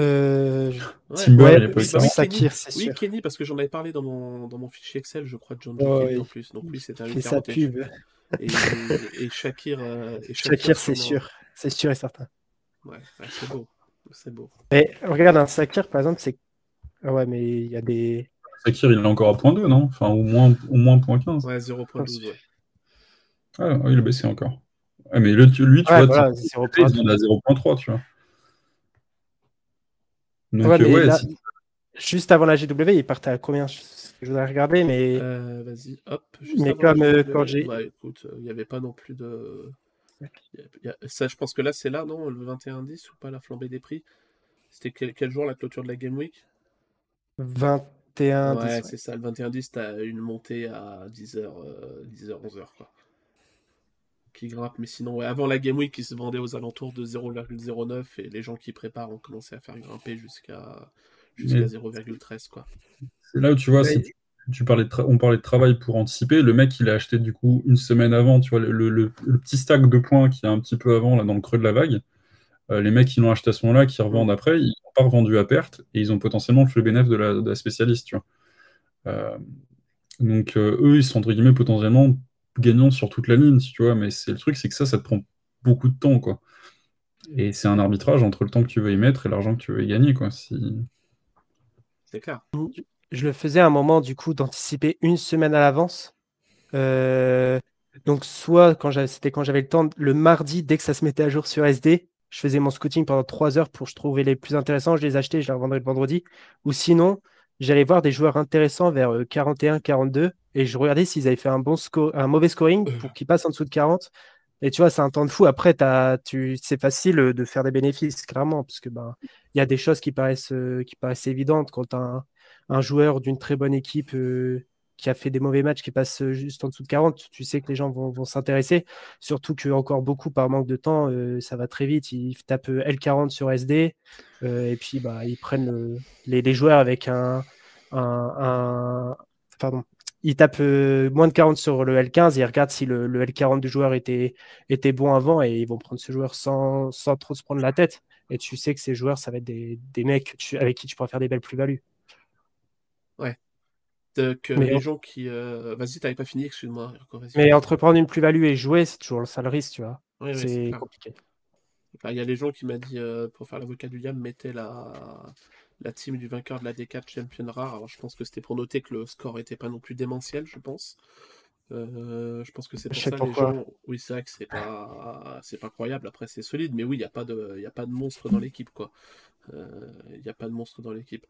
euh... Euh... Ouais, ouais Shakir, c'est sûr. Oui, Kenny, parce que j'en avais parlé dans mon, dans mon fichier Excel, je crois, de John oh, Kenny en plus. Donc oui, c'était un U40. sa pub. Et, et, Shakir. et Shakir, c'est sûr. C'est sûr et certain. Ouais, c'est beau. C'est beau. Mais regarde, un Shakir, par exemple, c'est. Ah ouais, mais il y a des. Sakir, il est encore à point 2, non? Enfin, au moins, au moins point 15. Ouais, 0.12, ouais. Ah, il a baissé encore. Ouais, mais lui, tu vois, il est à 0.3, tu vois. Donc, ouais, euh, ouais Juste avant la GW, il partait à combien? Je voudrais regarder, mais. Euh, Vas-y, hop. Juste mais comme euh, quand j'ai. Bah, écoute, il n'y avait pas non plus de. Ça, je pense que là, c'est là, non Le 21-10 ou pas la flambée des prix? C'était quel, quel jour la clôture de la Game Week? 20 ouais, c'est ça. Le 21-10, t'as une montée à 10h, 10h 11h, quoi. Qui grimpe, mais sinon, ouais, avant la Game Week, il se vendait aux alentours de 0,09 et les gens qui préparent ont commencé à faire grimper jusqu'à jusqu'à 0,13, quoi. C'est là où tu vois, tu parlais on parlait de travail pour anticiper. Le mec, il a acheté du coup une semaine avant, tu vois, le, le, petit stack de points qui est un petit peu avant, là, dans le creux de la vague. Euh, les mecs qui l'ont acheté à ce moment-là, qui revendent après, ils n'ont pas revendu à perte et ils ont potentiellement le bénéfice de la, de la spécialiste. Tu vois. Euh, donc euh, eux, ils sont entre guillemets potentiellement gagnants sur toute la ligne, tu vois. Mais c'est le truc, c'est que ça, ça te prend beaucoup de temps, quoi. Et c'est un arbitrage entre le temps que tu veux y mettre et l'argent que tu veux y gagner, quoi. Si... C'est clair. Je le faisais à un moment, du coup, d'anticiper une semaine à l'avance. donc, soit quand c'était quand j'avais le temps, le mardi, dès que ça se mettait à jour sur SD, je faisais mon scouting pendant trois heures pour je trouvais les plus intéressants, je les achetais, je les revendrais le vendredi. Ou sinon, j'allais voir des joueurs intéressants vers 41, euh, 42 et je regardais s'ils avaient fait un, bon score, un mauvais scoring pour qu'ils passent en dessous de 40. Et tu vois, c'est un temps de fou. Après, tu, c'est facile euh, de faire des bénéfices, clairement, parce que ben, il y a des choses qui paraissent, euh, qui paraissent évidentes quand un, un joueur d'une très bonne équipe qui a fait des mauvais matchs, qui passe euh, juste en dessous de 40, tu sais que les gens vont, s'intéresser. Surtout que encore beaucoup, par manque de temps, euh, ça va très vite. Ils tapent euh, L40 sur SD et puis bah, ils prennent les, joueurs avec un, Pardon. Ils tapent moins de 40 sur le L15 et ils regardent si le, L40 du joueur était, était bon avant et ils vont prendre ce joueur sans, sans trop se prendre la tête. Et tu sais que ces joueurs, ça va être des, des mecs avec qui tu pourras faire des belles plus-values. Ouais, que les gens qui. Euh, vas-y, t'avais pas fini, excuse-moi. Mais entreprendre une plus-value et jouer, c'est toujours le risque, tu vois. c'est compliqué. Il y a les gens qui m'ont dit, euh, pour faire l'avocat du Yam, mettez la... la team du vainqueur de la D4 Champion Rare. Alors je pense que c'était pour noter que le score était pas non plus démentiel, je pense. Euh, je pense que c'est pour ça les gens. Oui, c'est vrai que c'est pas, c'est pas croyable. Après, c'est solide, mais oui, il n'y a pas de, il a pas de monstre dans l'équipe, quoi. Il n'y a pas de monstre dans l'équipe.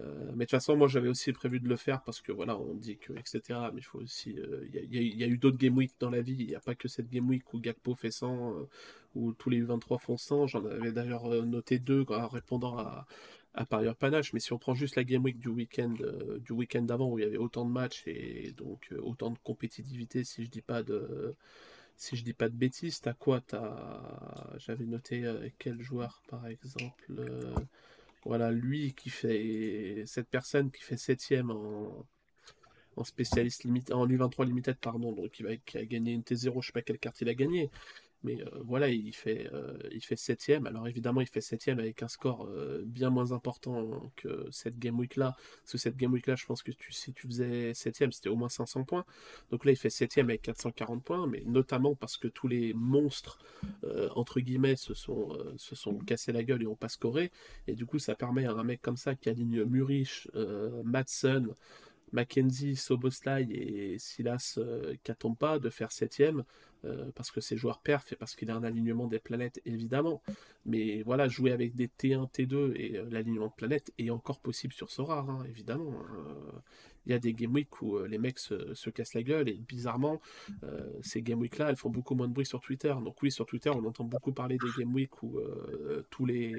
Euh, mais de toute façon, moi j'avais aussi prévu de le faire parce que voilà, on dit que etc. Mais il faut aussi. Euh, il y, a eu d'autres Game Week dans la vie. Il n'y a pas que cette Game Week où Gakpo fait 100, euh, où tous les U23 font 100. J'en avais d'ailleurs noté deux en répondant à, à parieur panache. Mais si on prend juste la Game Week du week-end week-end d'avant où il y avait autant de matchs et donc autant de compétitivité, si je dis pas de si je dis pas de bêtises, t'as quoi? J'avais noté quel joueur par exemple voilà, lui qui fait. Cette personne qui fait septième en, spécialiste limité, en U23 limited, pardon, donc va, qui a gagné une T0, je sais pas quelle carte il a gagné. Mais euh, voilà, il fait, euh, il fait septième. Alors évidemment, il fait septième avec un score euh, bien moins important que cette game week là. Parce que cette game week là, je pense que si tu faisais septième, c'était au moins 500 points. Donc là, il fait septième avec 440 points, mais notamment parce que tous les monstres entre guillemets se sont, se sont cassés la gueule et ont pas scoré. Et du coup, ça permet à un mec comme ça qui aligne Murich, Madsen, Mackenzie, Soboslai et Silas Katompa de faire septième. Euh, parce que ses joueurs perf et parce qu'il a un alignement des planètes, évidemment. Mais voilà, jouer avec des T1, T2 et euh, l'alignement de planètes est encore possible sur Sora, hein, évidemment. Euh, il y a des game week où les mecs se, cassent la gueule et bizarrement, ces game week là, elles font beaucoup moins de bruit sur Twitter. Donc oui, sur Twitter, on entend beaucoup parler des game week où tous les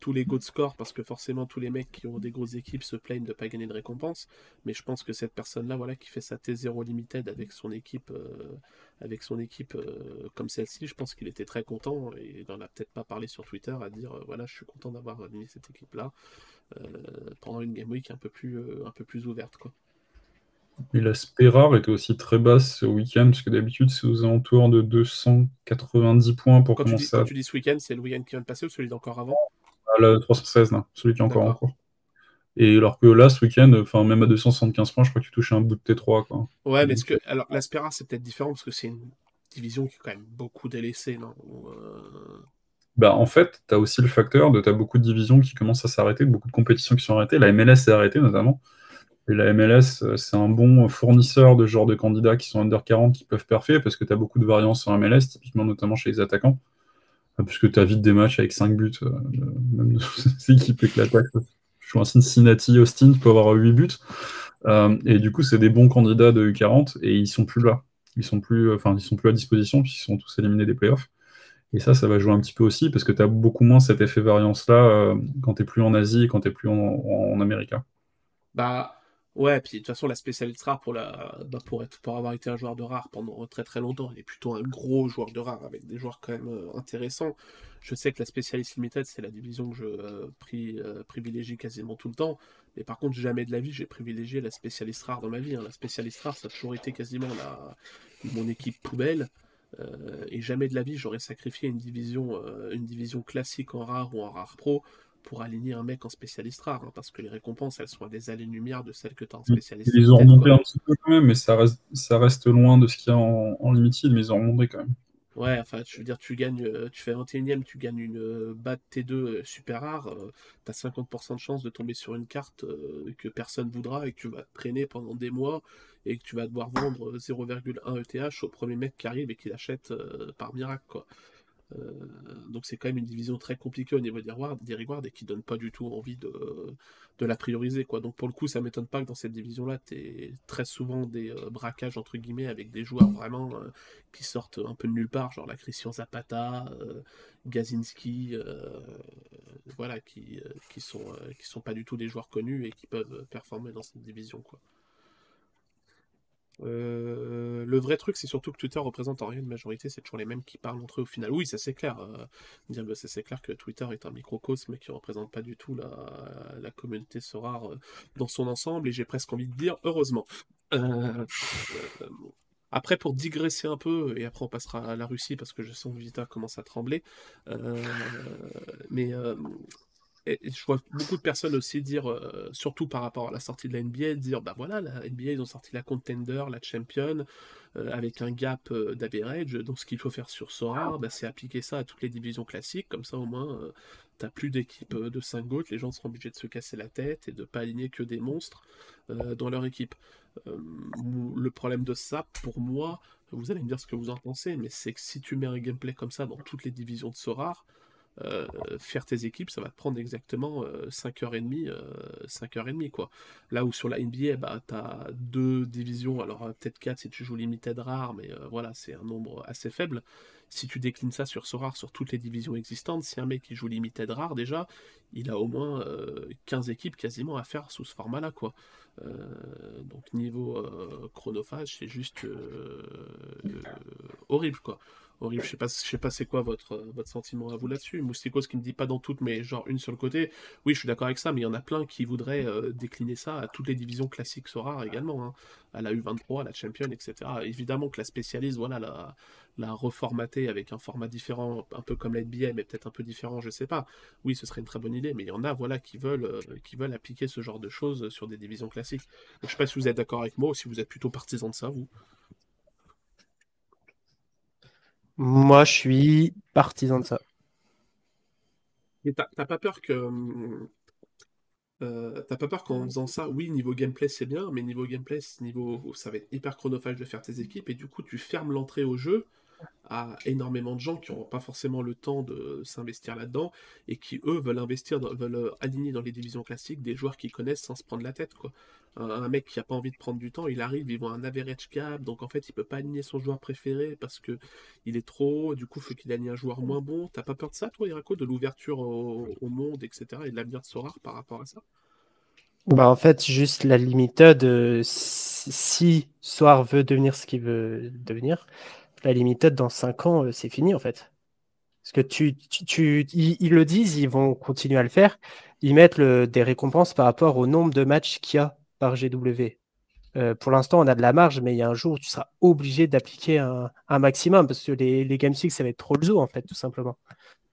tous les go de score parce que forcément tous les mecs qui ont des grosses équipes se plaignent de pas gagner de récompense. Mais je pense que cette personne-là, voilà, qui fait sa T0 limited avec son équipe, euh, avec son équipe euh, comme celle-ci, je pense qu'il était très content et il n'en a peut-être pas parlé sur Twitter à dire euh, voilà, je suis content d'avoir aligné cette équipe-là pendant une game week un peu plus, un peu plus ouverte, quoi. Et rare était aussi très basse ce week-end, parce que d'habitude c'est aux alentours de 290 points pour commencer. Tu dis, Quand tu dis ce week-end, c'est le week-end qui vient de passer ou celui d'encore avant? Le 316, là, celui qui est encore en cours. Et alors que là, ce week-end, enfin même à 275 points, je crois que tu touches un bout de T3. Quoi. Ouais, mais est-ce que. Alors, l'Aspera, c'est peut-être différent parce que c'est une division qui est quand même beaucoup délaissée, non? Euh, Bah, en fait, tu as aussi le facteur de tu as beaucoup de divisions qui commencent à s'arrêter, beaucoup de compétitions qui sont arrêtées. La MLS s'est arrêtée notamment. Et la MLS, euh, c'est un bon fournisseur de genre de candidats qui sont under 40 qui peuvent perfer parce que tu as beaucoup de variances sur MLS, typiquement notamment chez les attaquants. Ah, puisque tu as vite des matchs avec 5 buts, euh, même ces équipes éclatent. Je suis un Cincinnati, Austin, tu peux avoir 8 buts. Euh, et du coup, c'est des bons candidats de U40 et ils sont plus là. Ils sont plus, enfin, ils sont plus à disposition puisqu'ils sont tous éliminés des playoffs. Et ça, ça va jouer un petit peu aussi parce que tu as beaucoup moins cet effet variance-là euh, quand tu plus en Asie et quand tu plus en, en Amérique. Bah, Ouais, puis de toute façon, la spécialiste rare, pour, la, bah, pour, être, pour avoir été un joueur de rare pendant très très longtemps, il est plutôt un gros joueur de rare avec des joueurs quand même euh, intéressants. Je sais que la spécialiste limited, c'est la division que je euh, euh, privilégie quasiment tout le temps. Mais par contre, jamais de la vie, j'ai privilégié la spécialiste rare dans ma vie. La spécialiste rare, ça a toujours été quasiment la, mon équipe poubelle. et jamais de la vie, j'aurais sacrifié une division, une division classique en rare ou en rare pro pour aligner un mec en spécialiste rare, hein, parce que les récompenses, elles sont à des années-lumière de celles que tu as en spécialiste. Ils ont remonté un petit peu quand même, mais ça reste, ça reste loin de ce qu'il y a en, en limited, mais ils ont remonté quand même. Ouais, enfin, je veux dire, tu gagnes, euh, tu fais 21ème, tu gagnes une euh, BAT T2 euh, super rare, tu as 50% de chance de tomber sur une carte que personne voudra et que tu vas traîner pendant des mois et que tu vas devoir vendre 0,1 ETH au premier mec qui arrive et qui l'achète par miracle, quoi. Euh, donc c'est quand même une division très compliquée au niveau des rewards, des et qui donne pas du tout envie de, de la prioriser. Quoi. Donc pour le coup, ça m'étonne pas que dans cette division-là, tu es très souvent des euh, braquages entre guillemets avec des joueurs vraiment euh, qui sortent un peu de nulle part, genre la Christian Zapata, Gazinski, voilà, qui, qui, sont, qui sont pas du tout des joueurs connus et qui peuvent performer dans cette division. Quoi. Euh, le vrai truc, c'est surtout que Twitter représente en rien une majorité, c'est toujours les mêmes qui parlent entre eux au final. Oui, ça c'est clair. Euh, c'est clair que Twitter est un microcosme qui représente pas du tout la, communauté Sorare euh, dans son ensemble, et j'ai presque envie de dire heureusement. après, pour digresser un peu, et après on passera à la Russie parce que je sens que Vita commence à trembler, mais et je vois beaucoup de personnes aussi dire, euh, surtout par rapport à la sortie de la NBA, dire bah voilà, la NBA ils ont sorti la contender, la champion, euh, avec un gap euh, d'average. Donc ce qu'il faut faire sur Sora, bah, c'est appliquer ça à toutes les divisions classiques, comme ça au moins t'as plus d'équipe de 5 gauches, les gens seront obligés de se casser la tête et de pas aligner que des monstres dans leur équipe. le problème de ça, pour moi, vous allez me dire ce que vous en pensez, mais c'est que si tu mets un gameplay comme ça dans toutes les divisions de Sora, euh, faire tes équipes, ça va te prendre exactement 5h30, euh, 5h30 euh, quoi. Là où sur la NBA, bah, tu as deux divisions, alors peut-être 4 si tu joues limited rare, mais voilà, c'est un nombre assez faible. Si tu déclines ça sur ce rare sur toutes les divisions existantes, si un mec qui joue limited rare déjà, il a au moins 15 équipes quasiment à faire sous ce format-là, quoi. donc niveau chronophage, c'est juste horrible, quoi horrible. Je sais pas, je sais pas c'est quoi votre, votre sentiment à vous là-dessus. Moustikos qui me dit pas dans toutes, mais genre une sur le côté? Oui, je suis d'accord avec ça, mais il y en a plein qui voudraient euh, décliner ça à toutes les divisions classiques rares également, hein. à la U23, à la Champion, etc. Évidemment que la spécialiste, voilà, la, la reformater avec un format différent, un peu comme la NBA, mais peut-être un peu différent, je sais pas. Oui, ce serait une très bonne idée, mais il y en a, voilà, qui veulent, euh, qui veulent appliquer ce genre de choses sur des divisions classiques. je sais pas si vous êtes d'accord avec moi ou si vous êtes plutôt partisan de ça, vous. Moi, je suis partisan de ça. Mais t'as pas peur que. Euh, t'as pas peur qu'en faisant ça, oui, niveau gameplay c'est bien, mais niveau gameplay, niveau, ça va être hyper chronophage de faire tes équipes, et du coup tu fermes l'entrée au jeu à énormément de gens qui n'auront pas forcément le temps de s'investir là-dedans, et qui eux veulent investir, veulent aligner dans les divisions classiques des joueurs qu'ils connaissent sans se prendre la tête. quoi un, mec qui a pas envie de prendre du temps, il arrive, il voit un average cap, donc en fait il peut pas aligner son joueur préféré parce que il est trop haut, du coup il faut qu'il aligne un joueur moins bon. T'as pas peur de ça toi Irako, de l'ouverture au, monde, etc. et de l'avenir de Sorar par rapport à ça? Bah en fait, juste la limited, euh, si Soar veut devenir ce qu'il veut devenir, la limited dans 5 ans, euh, c'est fini en fait. Parce que tu, tu, ils, le disent, ils vont continuer à le faire. Ils mettent des récompenses par rapport au nombre de matchs qu'il y a par GW. Euh, pour l'instant, on a de la marge, mais il y a un jour où tu seras obligé d'appliquer un, maximum parce que les, les Game ça va être trop le zoo, en fait, tout simplement.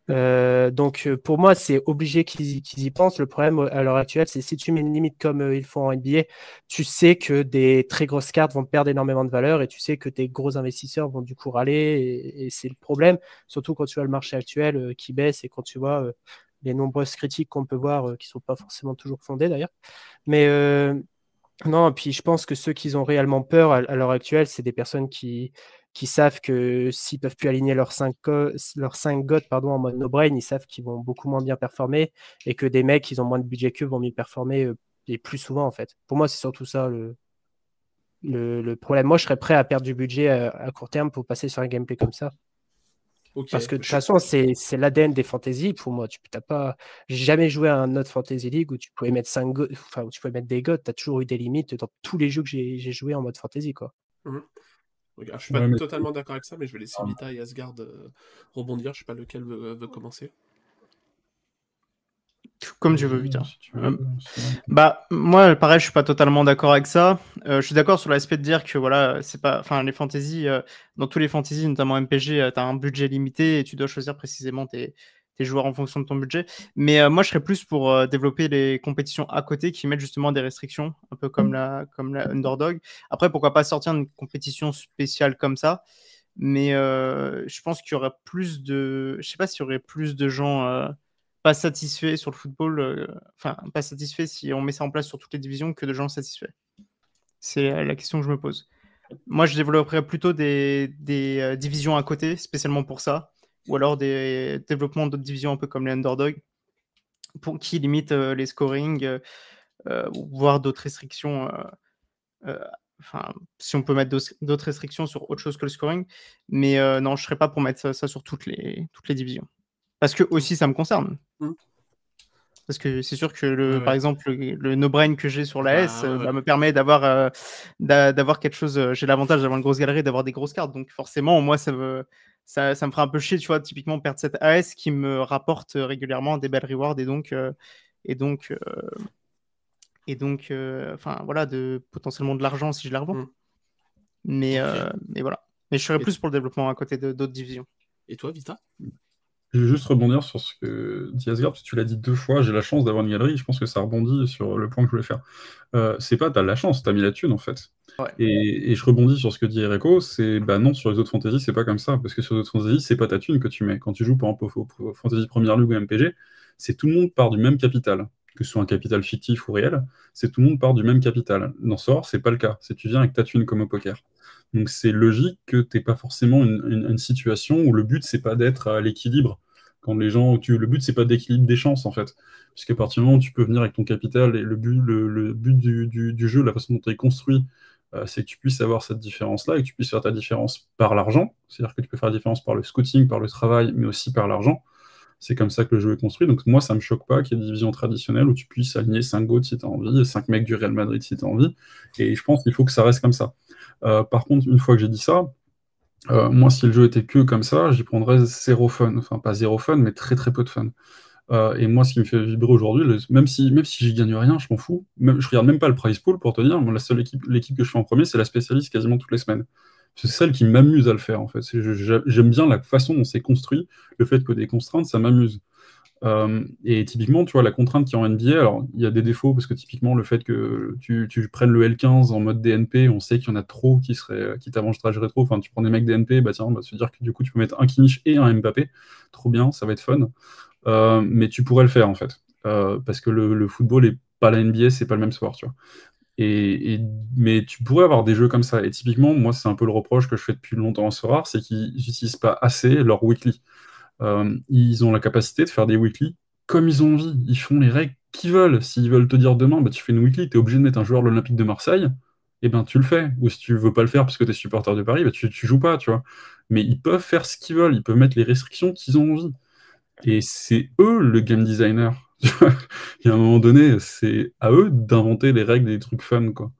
Euh, donc, euh, pour moi, c'est obligé qu'ils y pensent. Le problème à l'heure actuelle, c'est si tu mets une limite comme ils font en NBA, tu sais que des très grosses cartes vont perdre énormément de valeur et tu sais que tes gros investisseurs vont du coup râler. Et, et c'est le problème, surtout quand tu vois le marché actuel qui baisse et quand tu vois les nombreuses critiques qu'on peut voir qui ne sont pas forcément toujours fondées d'ailleurs. Mais non, et puis je pense que ceux qui ont réellement peur à, l'heure actuelle, c'est des personnes qui, qui savent que s'ils peuvent plus aligner leurs 5 leurs cinq gods pardon, en mode no-brain, ils savent qu'ils vont beaucoup moins bien performer et que des mecs qui ont moins de budget qu'eux vont mieux performer euh, et plus souvent en fait. Pour moi, c'est surtout ça le, le, problème. Moi, je serais prêt à perdre du budget à, à court terme pour passer sur un gameplay comme ça. Parce que de toute façon, c'est l'ADN des fantasy. Pour moi, tu n'as pas jamais joué à un autre fantasy league où tu pouvais mettre 5 enfin où tu pouvais mettre des gods. Tu as toujours eu des limites dans tous les jeux que j'ai joué en mode fantasy, quoi. Mmh. je suis pas totalement d'accord avec ça, mais je vais laisser ah. Vita et Asgard euh, rebondir. Je sais pas lequel veut commencer. Comme tu veux, putain. Euh, bah, moi, pareil, je suis pas totalement d'accord avec ça. Euh, je suis d'accord sur l'aspect de dire que voilà, c'est pas, enfin, les fantaisies, euh, dans tous les fantaisies, notamment MPG, tu as un budget limité et tu dois choisir précisément tes, tes joueurs en fonction de ton budget. Mais moi, je serais plus pour développer les compétitions à côté qui mettent justement des restrictions, un peu comme la, comme la Underdog. Après, pourquoi pas sortir une compétition spéciale comme ça mais je pense qu'il y aurait plus de, je sais pas s'il y aurait plus de gens pas satisfait sur le football, euh, enfin, pas satisfait si on met ça en place sur toutes les divisions que de gens satisfaits C'est la question que je me pose. Moi, je développerais plutôt des, euh, divisions à côté, spécialement pour ça, ou alors des développements d'autres divisions un peu comme les underdogs, pour, qui limitent euh, les scoring, voire d'autres restrictions. Enfin, si on peut mettre d'autres restrictions sur autre chose que le scoring, mais non, je serais pas pour mettre ça, sur toutes les, toutes les divisions. Parce que aussi, ça me concerne. Mmh. Parce que c'est sûr que, le, par exemple, le, no-brain que j'ai sur la S bah, bah, me permet d'avoir euh, d'avoir quelque chose. Euh, j'ai l'avantage d'avoir une grosse galerie, d'avoir des grosses cartes. Donc forcément, moi, ça me, ça, ça, me fera un peu chier, tu vois, typiquement perdre cette AS qui me rapporte régulièrement des belles rewards et donc, euh, et donc, et donc enfin voilà, de potentiellement de l'argent si je la revends. Mmh. Mais, mais voilà. Mais je serais plus pour le développement à côté d'autres divisions. Et toi, Vita? Je vais juste rebondir sur ce que dit Asgard, parce que tu l'as dit deux fois, j'ai la chance d'avoir une galerie, je pense que ça rebondit sur le point que je voulais faire. Euh, c'est pas t'as la chance, t'as mis la thune en fait. Et, je rebondis sur ce que dit Ereko, c'est bah non, sur les autres fantasy, c'est pas comme ça, parce que sur les autres fantasy, c'est pas ta thune que tu mets. Quand tu joues par exemple au, fantasy première ligue ou MPG, c'est tout le monde part du même capital, que ce soit un capital fictif ou réel, c'est tout le monde part du même capital. Dans Sort, c'est pas le cas, c'est tu viens avec ta thune comme au poker. Donc c'est logique que tu pas forcément une, situation où le but c'est pas d'être à l'équilibre. Quand les gens, le but c'est pas d'équilibre des chances en fait, puisqu'à partir du moment où tu peux venir avec ton capital et le but, du, jeu, la façon dont tu es construit, euh, c'est que tu puisses avoir cette différence-là et que tu puisses faire ta différence par l'argent. C'est-à-dire que tu peux faire la différence par le scouting, par le travail, mais aussi par l'argent. C'est comme ça que le jeu est construit. Donc moi, ça me choque pas qu'il y ait des divisions traditionnelles où tu puisses aligner 5 GOAT si tu as envie, 5 mecs du Real Madrid si tu as envie. Et je pense qu'il faut que ça reste comme ça. Euh, par contre, une fois que j'ai dit ça, moi, si le jeu était que comme ça, j'y prendrais zéro fun. Enfin, pas zéro fun, mais très très peu de fun. et moi, ce qui me fait vibrer aujourd'hui, même si, même si j'y gagne rien, je m'en fous. Je regarde même pas le prize pool pour te dire. la seule équipe, l'équipe que je fais en premier, c'est la spécialiste quasiment toutes les semaines. C'est celle qui m'amuse à le faire, en fait. J'aime bien la façon dont c'est construit, le fait que des contraintes, ça m'amuse. Euh, et typiquement, tu vois, la contrainte qui est en NBA, alors il y a des défauts parce que typiquement, le fait que tu, prennes le L15 en mode DNP, on sait qu'il y en a trop qui, seraient, qui rétro. Enfin, tu prends des mecs DNP, bah tiens, on va se dire que du coup, tu peux mettre un Kimmich et un Mbappé. Trop bien, ça va être fun. Euh, mais tu pourrais le faire en fait. Euh, parce que le, football et pas la NBA, c'est pas le même sport, tu vois. Et, mais tu pourrais avoir des jeux comme ça. Et typiquement, moi, c'est un peu le reproche que je fais depuis longtemps à rare, c'est qu'ils n'utilisent pas assez leur weekly. Euh, ils ont la capacité de faire des weekly comme ils ont envie. Ils font les règles qu'ils veulent. S'ils veulent te dire demain, bah, tu fais une weekly, tu es obligé de mettre un joueur de l'Olympique de Marseille, et eh ben tu le fais. Ou si tu veux pas le faire parce que tu es supporter de Paris, bah, tu, tu joues pas, tu vois. Mais ils peuvent faire ce qu'ils veulent, ils peuvent mettre les restrictions qu'ils ont envie. Et c'est eux le game designer. Il y a un moment donné, c'est à eux d'inventer les règles des trucs fun, quoi.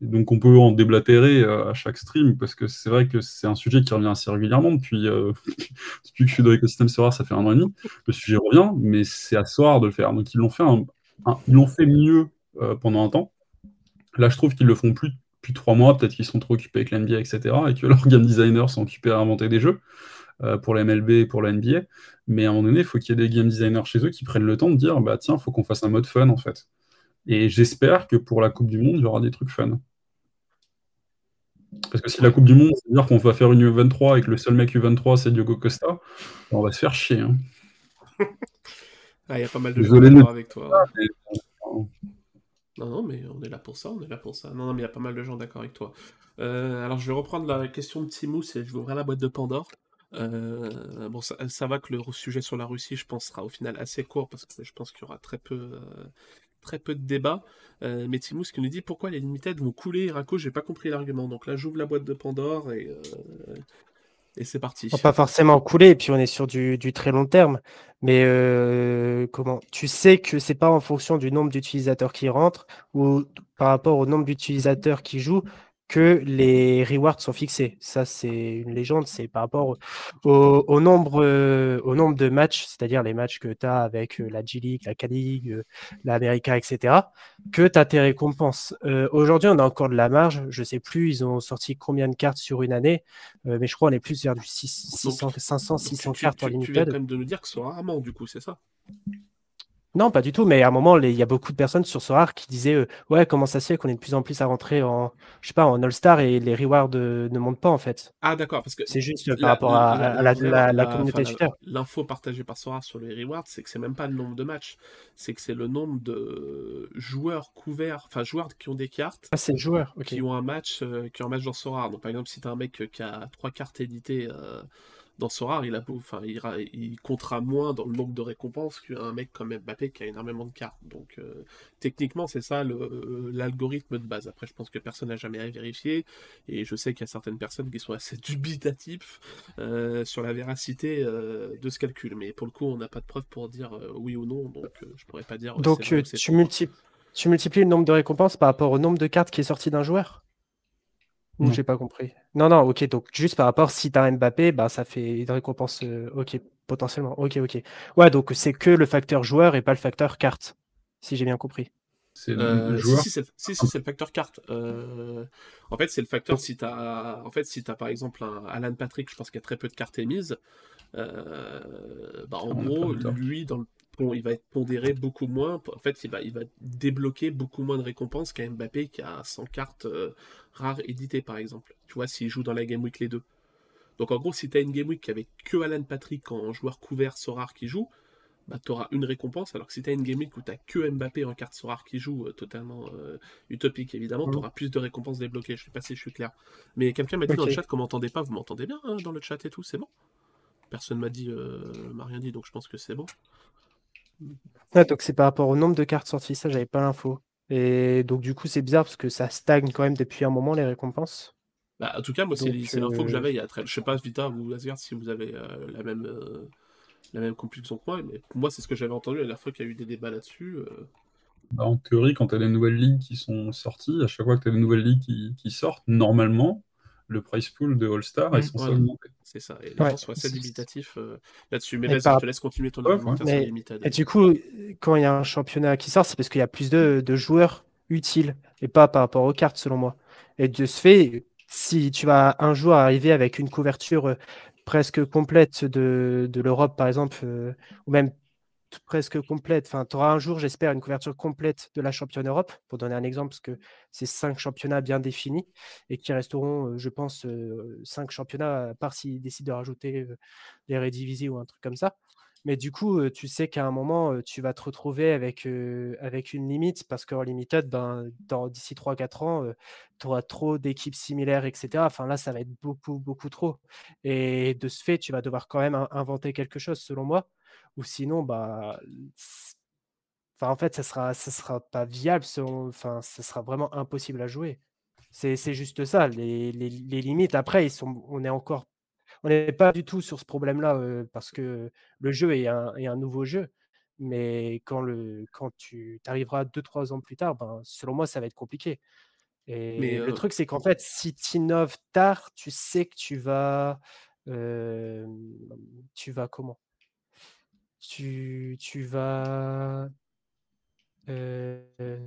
Donc on peut en déblatérer euh, à chaque stream, parce que c'est vrai que c'est un sujet qui revient assez régulièrement depuis, euh, depuis que je suis dans l'écosystème Sora, ça fait un an et demi. Le sujet revient, mais c'est à de le faire. Donc ils l'ont fait, ils fait mieux euh, pendant un temps. Là, je trouve qu'ils le font plus depuis trois mois, peut-être qu'ils sont trop occupés avec l'NBA, etc., et que leurs game designers sont occupés à inventer des jeux. Pour la MLB et pour la NBA. Mais à un moment donné, il faut qu'il y ait des game designers chez eux qui prennent le temps de dire bah tiens, il faut qu'on fasse un mode fun en fait. Et j'espère que pour la Coupe du Monde, il y aura des trucs fun. Parce que si la Coupe du Monde, c'est-à-dire qu'on va faire une U23 et que le seul mec U23 c'est Diogo Costa, on va se faire chier. Hein. Ah, il y a pas mal de gens d'accord avec toi. Non, non, mais on est là pour ça, on est là pour ça. Non, non, mais il y a pas mal de gens d'accord avec toi. Euh, alors, je vais reprendre la question de Timous et je vais ouvrir la boîte de Pandore. Euh, bon, ça, va que le sujet sur la Russie, je pense, sera au final assez court parce que je pense qu'il y aura très peu, euh, très peu de débats. Euh, mais Timous qui nous dit pourquoi les limited vont couler, Rako, j'ai pas compris l'argument. Donc là, j'ouvre la boîte de Pandore et, et c'est parti. Pas forcément couler, et puis on est sur du, du très long terme. Mais comment Tu sais que c'est pas en fonction du nombre d'utilisateurs qui rentrent ou par rapport au nombre d'utilisateurs qui jouent? Que les rewards sont fixés. Ça, c'est une légende, c'est par rapport au, nombre, euh, au nombre de matchs, c'est-à-dire les matchs que tu as avec euh, la G-League, la K-League, euh, l'America, etc., que tu as tes récompenses. Aujourd'hui, on a encore de la marge. Je sais plus, ils ont sorti combien de cartes sur une année, mais je crois qu'on est plus vers du 600, 500, 600 cartes en limited. Tu viens quand même de nous dire que c'est rarement, du coup, c'est ça? Non, pas du tout, mais à un moment, il y a beaucoup de personnes sur Sorar qui disaient euh, Ouais, comment ça se fait qu'on est de plus en plus à rentrer en, je sais pas, en All-Star et les rewards euh, ne montent pas en fait Ah, d'accord, parce que. C'est juste par rapport à, la, communauté Twitter. L'info partagée par Sorar sur les rewards, c'est que c'est même pas le nombre de matchs, c'est que c'est le nombre de joueurs couverts, enfin, joueurs qui ont des cartes. Ah, c'est joueurs, Qui ont un match, euh, qui ont un match dans Sorar. Donc, par exemple, si tu as un mec qui a trois cartes éditées dans Sora, il, a, enfin, il, il, comptera moins dans le nombre de récompenses qu'un mec comme Mbappé qui a énormément de cartes. Donc euh, techniquement, c'est ça l'algorithme de base. Après, je pense que personne n'a jamais vérifié, et je sais qu'il y a certaines personnes qui sont assez dubitatifs euh, sur la véracité euh, de ce calcul. Mais pour le coup, on n'a pas de preuves pour dire oui ou non, donc je pourrais pas dire. Donc tu, tu multiplies le nombre de récompenses par rapport au nombre de cartes qui est sorti d'un joueur? Ou j'ai pas compris. Non, non, ok, donc juste par rapport, si tu as un Mbappé, bah, ça fait une récompense, euh, ok, potentiellement, ok, ok. Ouais, donc c'est que le facteur joueur et pas le facteur carte, si j'ai bien compris. C'est le euh, joueur? Si, si c'est le facteur carte. Euh, en fait, c'est le facteur si tu as, en fait, si as par exemple un Alan Patrick, je pense qu'il y a très peu de cartes émises. bah, en gros, lui, dans le il va être pondéré beaucoup moins. En fait, il va, il va débloquer beaucoup moins de récompenses qu'un Mbappé qui a 100 cartes euh, rares éditées, par exemple. Tu vois, s'il joue dans la Game Week les deux. Donc en gros, si tu as une Game Week avec que Alan Patrick en joueur couvert so rare qui joue, bah, tu auras une récompense. Alors que si tu as une Game Week où tu que Mbappé en carte so rare qui joue, euh, totalement euh, utopique évidemment, tu auras plus de récompenses débloquées. Je sais pas si je suis clair. Mais quelqu'un m'a dit dans le chat qu'on m'entendait pas. Vous m'entendez bien hein, dans le chat et tout, c'est bon? Personne m'a dit, m'a rien dit, donc je pense que c'est bon. Ah, donc c'est par rapport au nombre de cartes sorties, ça j'avais pas l'info. Et donc du coup c'est bizarre parce que ça stagne quand même depuis un moment les récompenses. Bah, en tout cas, moi c'est l'info que euh, j'avais il y a très. Je sais pas Vita ou Asgard si vous avez euh, la même euh, la même conclusion que moi, mais pour moi c'est ce que j'avais entendu la dernière fois qu'il y a eu des débats là-dessus. Bah, en théorie, quand tu as des nouvelles ligues qui sont sorties, à chaque fois que tu as des nouvelles ligues qui, sortent, normalement, le price pool de All-Star est Mmh, censé voilà. augmenter. C'est ça. Et les Ouais. gens sont assez euh, là-dessus. Mais Et vas-y, par- je te laisse continuer ton Ouais, mais-. Et du coup, quand il y a un championnat qui sort, c'est parce qu'il y a plus de, de joueurs utiles et pas par rapport aux cartes, selon moi. Et de ce fait, si tu vas un jour arriver avec une couverture euh, presque complète de, de l'Europe, par exemple, euh, ou même presque complète, enfin, tu auras un jour, j'espère, une couverture complète de la championne Europe, pour donner un exemple, parce que c'est cinq championnats bien définis et qui resteront, euh, je pense, euh, cinq championnats, à part s'ils décident de rajouter euh, les Redivisie ou un truc comme ça. Mais du coup, tu sais qu'à un moment, tu vas te retrouver avec, avec une limite parce qu'en limited, ben, d'ici 3-4 ans, tu auras trop d'équipes similaires, etc. Enfin là, ça va être beaucoup, beaucoup trop. Et de ce fait, tu vas devoir quand même in- inventer quelque chose, selon moi. Ou sinon, bah, enfin, en fait, ça sera, ça sera pas viable. selon- Enfin, ça sera vraiment impossible à jouer. C'est juste ça. Les, les- les limites, après, ils sont, on est encore on n'est pas du tout sur ce problème-là euh, parce que le jeu est un, est un nouveau jeu. Mais quand, le, quand tu arriveras 2-3 ans plus tard, ben, selon moi, ça va être compliqué. Et Mais, le euh, truc, c'est qu'en fait, si tu innoves tard, tu sais que tu vas. euh, tu vas comment? Tu, tu vas. euh,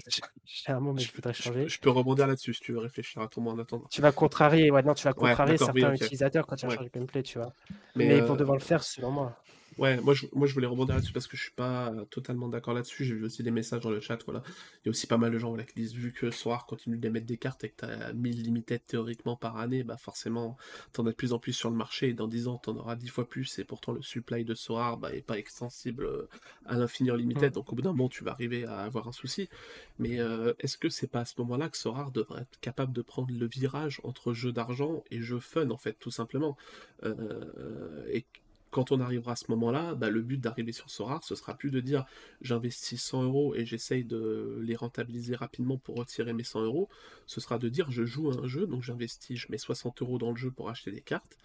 j'ai j'ai un mot, mais je voudrais je, changer. je peux rebondir là-dessus si tu veux réfléchir à ton mot en attendant. Tu vas contrarier, ouais, non, tu vas Ouais, contrarier oui, certains utilisateurs quand tu vas Ouais. changer de gameplay, tu vois. Mais, Mais, euh, pour devoir le faire, selon moi. Ouais, moi je, moi je voulais rebondir là-dessus parce que je suis pas totalement d'accord là-dessus. J'ai vu aussi des messages dans le chat, voilà. Il y a aussi pas mal de gens voilà, qui disent vu que Soir continue d'émettre des cartes et que tu as 1000 limited théoriquement par année, bah forcément t'en as de plus en plus sur le marché et dans 10 ans t'en auras 10 fois plus et pourtant le supply de Soar bah, est pas extensible euh, à l'infini en limited, Mm. donc au bout d'un moment tu vas arriver à avoir un souci. Mais euh, est-ce que c'est pas à ce moment-là que Sorar devrait être capable de prendre le virage entre jeu d'argent et jeu fun en fait, tout simplement? Euh, Et quand on arrivera à ce moment-là, bah, le but d'arriver sur Sorar, ce sera plus de dire j'investis 100 euros et j'essaye de les rentabiliser rapidement pour retirer mes 100 euros. Ce sera de dire je joue à un jeu, donc j'investis, je mets 60 euros dans le jeu pour acheter des cartes.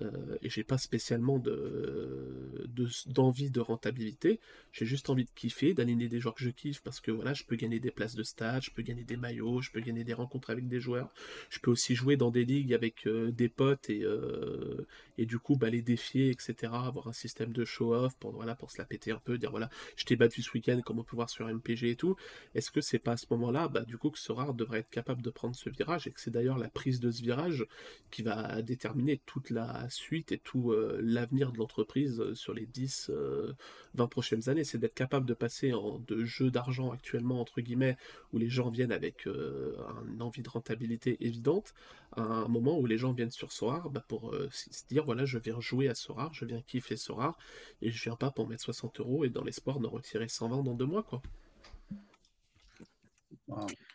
Euh, et j'ai pas spécialement de de- d'envie de, rentabilité. J'ai juste envie de kiffer, d'aligner des joueurs que je kiffe parce que voilà, je peux gagner des places de stade, je peux gagner des maillots, je peux gagner des rencontres avec des joueurs. Je peux aussi jouer dans des ligues avec euh, des potes et, euh, et du coup bah, les défier, etc. Avoir un système de show-off pour, voilà, pour se la péter un peu, dire voilà, je t'ai battu ce week-end, comme on peut voir sur MPG et tout. Est-ce que c'est pas à ce moment-là, bah, du coup, que devrait être capable de prendre ce virage et que c'est d'ailleurs la prise de ce virage qui va déterminer toute la suite et tout euh, l'avenir de l'entreprise euh, sur les 10, euh, 20 prochaines années. C'est d'être capable de passer en de jeux d'argent actuellement, entre guillemets, où les gens viennent avec euh, une envie de rentabilité évidente, à un moment où les gens viennent sur Sorar bah, pour euh, se dire voilà, je viens jouer à Sorar, je viens kiffer Sorar, et je viens pas pour mettre 60 euros et dans l'espoir de retirer 120 dans deux mois, quoi.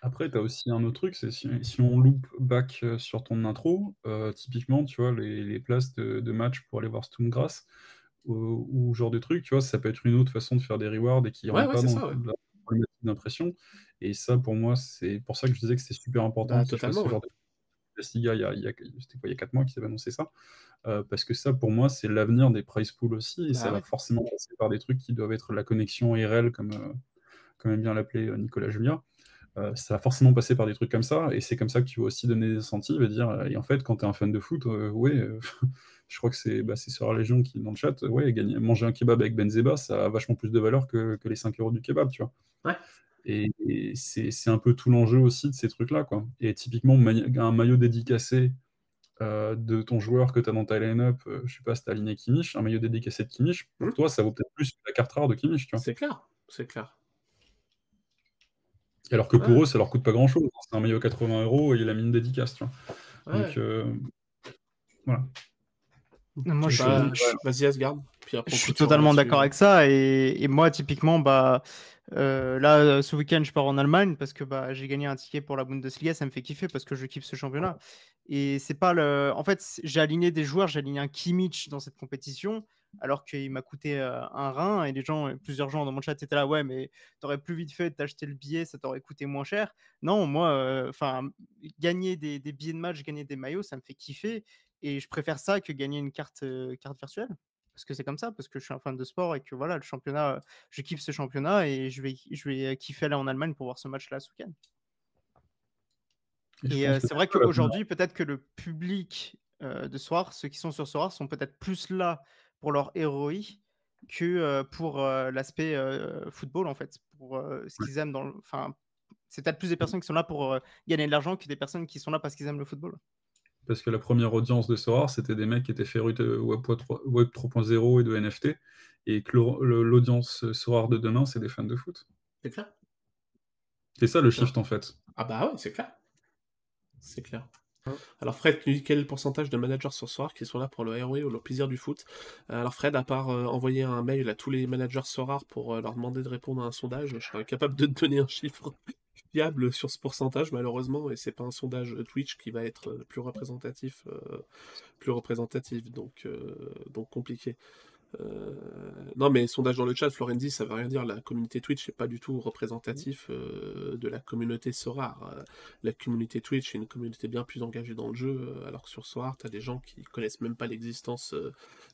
Après, tu as aussi un autre truc, c'est si, si on loop back euh, sur ton intro, euh, typiquement, tu vois, les, les places de, de match pour aller voir Stonegrass ou, ou ce genre de truc, tu vois, ça peut être une autre façon de faire des rewards et qui Ouais, rentre ouais, pas c'est dans ça, ouais. la problématique d'impression. Et ça, pour moi, c'est pour ça que je disais que c'était super important Bah, totalement, ce genre de il y a, il y a, c'était quoi, il y a 4 mois qu'ils avaient annoncé ça. Euh, parce que ça, pour moi, c'est l'avenir des prize pools aussi, et Bah ça va forcément passer par des trucs qui doivent être la connexion IRL, comme, euh, comme aime bien l'appeler euh, Nicolas Julia. Euh, ça va forcément passer par des trucs comme ça, et c'est comme ça que tu vas aussi donner des incentives et dire, euh, et en fait, quand tu es un fan de foot, euh, ouais, je crois que c'est bah, c'est Sœur Légion qui, dans le chat, ouais, gagner, manger un kebab avec Benzema, ça a vachement plus de valeur que, que les 5 euros du kebab, tu vois. Ouais. Et, et c'est un peu tout l'enjeu aussi de ces trucs-là, quoi. Et typiquement, un maillot dédicacé euh, de ton joueur que tu as dans ta line-up, euh, je sais pas, si tu aligné Kimmich, un maillot dédicacé de Kimmich, pour Mhm. toi, ça vaut peut-être plus que la carte rare de Kimmich, tu vois. C'est clair, c'est clair. Alors que pour eux, ça leur coûte pas grand-chose. C'est un maillot à 80 euros et il a mis une dédicace, tu vois. Ouais. Donc, euh, voilà. Moi, je, Bah, je- Vas-y, Asgard. Puis après, Je suis totalement là-dessus. d'accord avec ça. Et, et moi, typiquement, bah, euh, là, ce week-end, je pars en Allemagne parce que bah, j'ai gagné un ticket pour la Bundesliga. Ça me fait kiffer parce que je kiffe ce championnat. Et c'est pas le. En fait, j'ai aligné des joueurs. J'ai aligné un Kimmich dans cette compétition alors qu'il m'a coûté un rein. Et les gens, plusieurs gens dans mon chat étaient là. Ouais, mais t'aurais plus vite fait d'acheter le billet. Ça t'aurait coûté moins cher. Non, moi, enfin, gagner des, des billets de match, gagner des maillots, ça me fait kiffer. Et je préfère ça que gagner une carte, euh, carte virtuelle parce que c'est comme ça, parce que je suis un fan de sport et que voilà, le championnat, je kiffe ce championnat et je vais, je vais kiffer aller en Allemagne pour voir ce match-là ce week-end. Et, c'est vrai qu'aujourd'hui, peut-être que le public de soir, ceux qui sont sur soir, sont peut-être plus là pour leur héroïque que pour l'aspect football, en fait, pour ce qu'ils aiment dans Enfin, c'est peut-être plus des personnes qui sont là pour gagner de l'argent que des personnes qui sont là parce qu'ils aiment le football. Parce que la première audience de Sora, c'était des mecs qui étaient férus de Web 3.0 et de NFT, et que l'audience Sora de demain, c'est des fans de foot. C'est clair. C'est ça le shift, en fait. Ah bah ouais, c'est clair. C'est clair. Alors Fred, quel pourcentage de managers sur soir qui sont là pour le ROI ou le plaisir du foot euh, Alors Fred, à part euh, envoyer un mail à tous les managers Sorar pour euh, leur demander de répondre à un sondage, je serais incapable de te donner un chiffre fiable sur ce pourcentage malheureusement et c'est pas un sondage Twitch qui va être plus représentatif, plus représentatif donc compliqué. Euh, non, mais sondage dans le chat, Florendi, ça veut rien dire. La communauté Twitch n'est pas du tout représentatif euh, de la communauté Sorar. Euh, la communauté Twitch est une communauté bien plus engagée dans le jeu, alors que sur Sorar, tu as des gens qui connaissent même pas l'existence,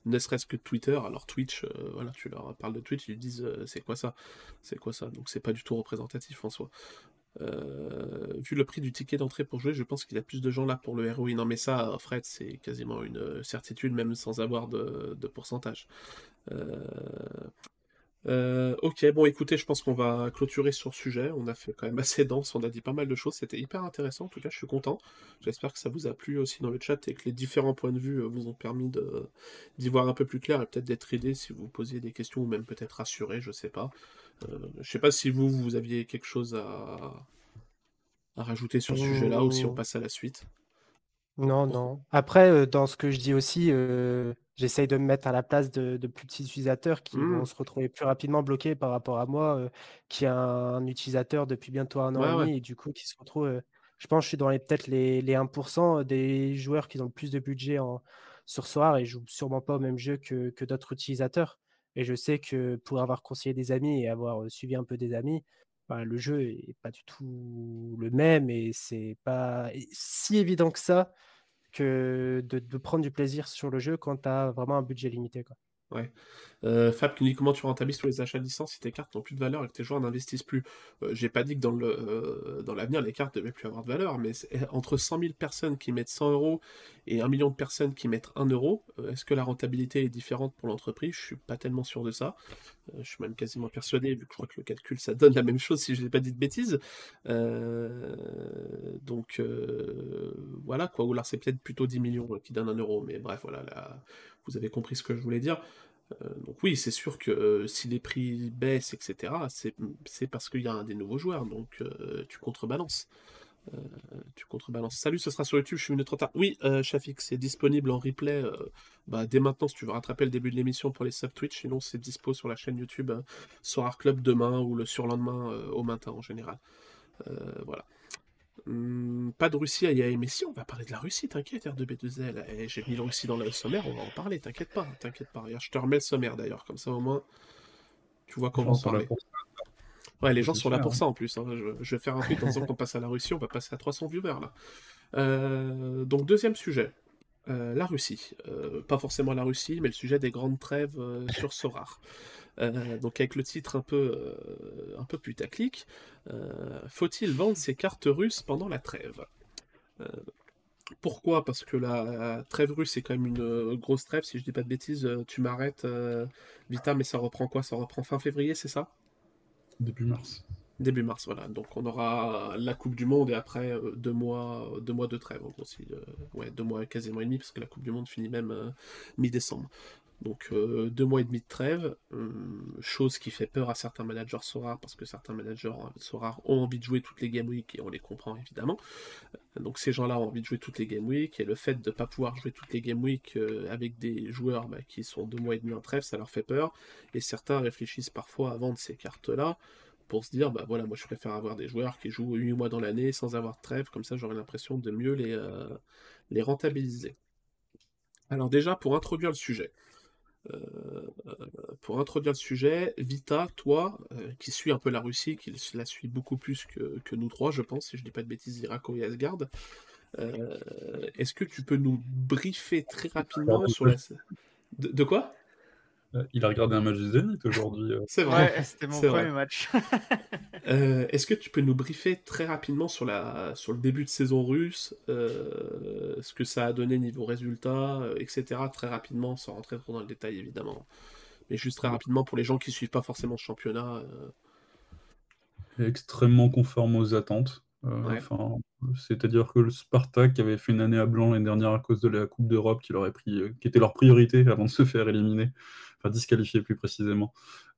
ne serait-ce que Twitter. Alors Twitch, voilà, tu leur parles de Twitch, ils disent c'est quoi ça? C'est quoi ça? Donc c'est pas du tout représentatif en soi. Euh, vu le prix du ticket d'entrée pour jouer, je pense qu'il y a plus de gens là pour le ROI. Non, mais ça, Fred, c'est quasiment une certitude, même sans avoir de, pourcentage. Euh, euh, ok, bon, écoutez, je pense qu'on va clôturer sur sujet. On a fait quand même assez dense, on a dit pas mal de choses. C'était hyper intéressant. En tout cas, je suis content. J'espère que ça vous a plu aussi dans le chat et que les différents points de vue vous ont permis d'y voir un peu plus clair et peut-être d'être aidé si vous posiez des questions ou même peut-être rassuré, je sais pas. Euh, je sais pas si vous, vous aviez quelque chose à, à rajouter sur ce sujet-là ou si on passe à la suite. Non, non. Après, euh, dans ce que je dis aussi, euh, j'essaye de me mettre à la place de, plus petits utilisateurs qui mmh. vont se retrouver plus rapidement bloqués par rapport à moi, qui est un, utilisateur depuis bientôt un an et demi, et du coup, qui se retrouve. je pense que je suis dans les peut-être les, les 1% des joueurs qui ont le plus de budget en, sur Soir et jouent sûrement pas au même jeu que, que d'autres utilisateurs. Et je sais que pour avoir conseillé des amis et avoir suivi un peu des amis, bah, le jeu est pas du tout le même et c'est pas si évident que ça que de, prendre du plaisir sur le jeu quand tu as vraiment un budget limité. Ouais. Euh, Fab qui dit comment tu rentabilises tous les achats de licence si tes cartes n'ont plus de valeur et que tes joueurs n'investissent plus? Euh, j'ai pas dit que euh, dans l'avenir les cartes devaient plus avoir de valeur, mais entre 100 000 personnes qui mettent 100 euros et 1 million de personnes qui mettent 1 euro, est-ce que la rentabilité est différente pour l'entreprise? Je suis pas tellement sûr de ça. je suis même quasiment persuadé, vu que je crois que le calcul ça donne la même chose si je n'ai pas dit de bêtises. donc voilà quoi. Ou alors c'est peut-être plutôt 10 millions qui donnent 1 euro, mais bref voilà. Là, vous avez compris ce que je voulais dire. Euh, donc oui, c'est sûr que euh, si les prix baissent, etc., c'est parce qu'il y a des nouveaux joueurs, donc euh, tu contrebalances. tu contrebalances. Salut, ce sera sur YouTube, je suis une trop tard. Oui, Shafik, c'est disponible en replay bah, dès maintenant si tu veux rattraper le début de l'émission pour les sub Twitch, sinon c'est dispo sur la chaîne YouTube Sorar Club demain ou le surlendemain au matin en général. voilà. Hmm, pas de Russie à mais si, on va parler de la Russie, t'inquiète, R2B2L. Eh, j'ai mis la Russie dans le sommaire, on va en parler, t'inquiète pas, t'inquiète pas. je te remets le sommaire d'ailleurs, comme ça au moins, tu vois comment en parler. Ouais, les gens sont là pour ça en plus. Hein. Je, vais faire un truc en disant qu'on passe à la Russie, on va passer à 300 viewers là. Euh, donc, deuxième sujet. Euh, la Russie. Euh, pas forcément la Russie, mais le sujet des grandes trêves sur Sorar. Euh, donc avec le titre un peu, euh, un peu putaclic, euh, faut-il vendre ses cartes russes pendant la trêve? Pourquoi? Parce que la trêve russe c'est quand même une grosse trêve, si je dis pas de bêtises, tu m'arrêtes, Vita, mais ça reprend quoi? Ça reprend fin février, c'est ça? Début mars. Début mars, voilà. Donc on aura la Coupe du Monde et après deux, mois, deux mois de trêve, en aussi. ouais, deux mois quasiment et demi, parce que la Coupe du Monde finit même mi-décembre. Donc euh, deux mois et demi de trêve, euh, chose qui fait peur à certains managers Sorar, parce que certains managers Sorar ont envie de jouer toutes les Game Week, et on les comprend évidemment. Euh, donc ces gens-là ont envie de jouer toutes les Game Week, et le fait de ne pas pouvoir jouer toutes les Game Week avec des joueurs bah, qui sont deux mois et demi en trêve, ça leur fait peur, et certains réfléchissent parfois à vendre ces cartes-là, pour se dire, bah voilà, moi je préfère avoir des joueurs qui jouent 8 mois dans l'année sans avoir de trêve, comme ça j'aurai l'impression de mieux les, rentabiliser. Alors déjà, pour introduire le sujet, euh, pour introduire le sujet, Vita, toi, euh, qui suis un peu la Russie, qui la suit beaucoup plus que, nous trois, je pense, si je dis pas de bêtises, Irako et Asgard, euh, est-ce que tu peux nous briefer très rapidement sur la... De, de quoi? Euh, il a regardé un match du Zénith aujourd'hui. C'est vrai, c'était mon premier match. Est-ce que tu peux nous briefer très rapidement sur, la, sur le début de saison russe, ce que ça a donné niveau résultat, etc. Très rapidement, sans rentrer trop dans le détail évidemment. Mais juste très rapidement pour les gens qui suivent pas forcément ce championnat. Extrêmement conforme aux attentes. Enfin, c'est-à-dire que le Spartak avait fait une année à blanc l'année dernière à cause de la Coupe d'Europe qui, pris, qui était leur priorité avant de se faire éliminer, enfin disqualifier plus précisément.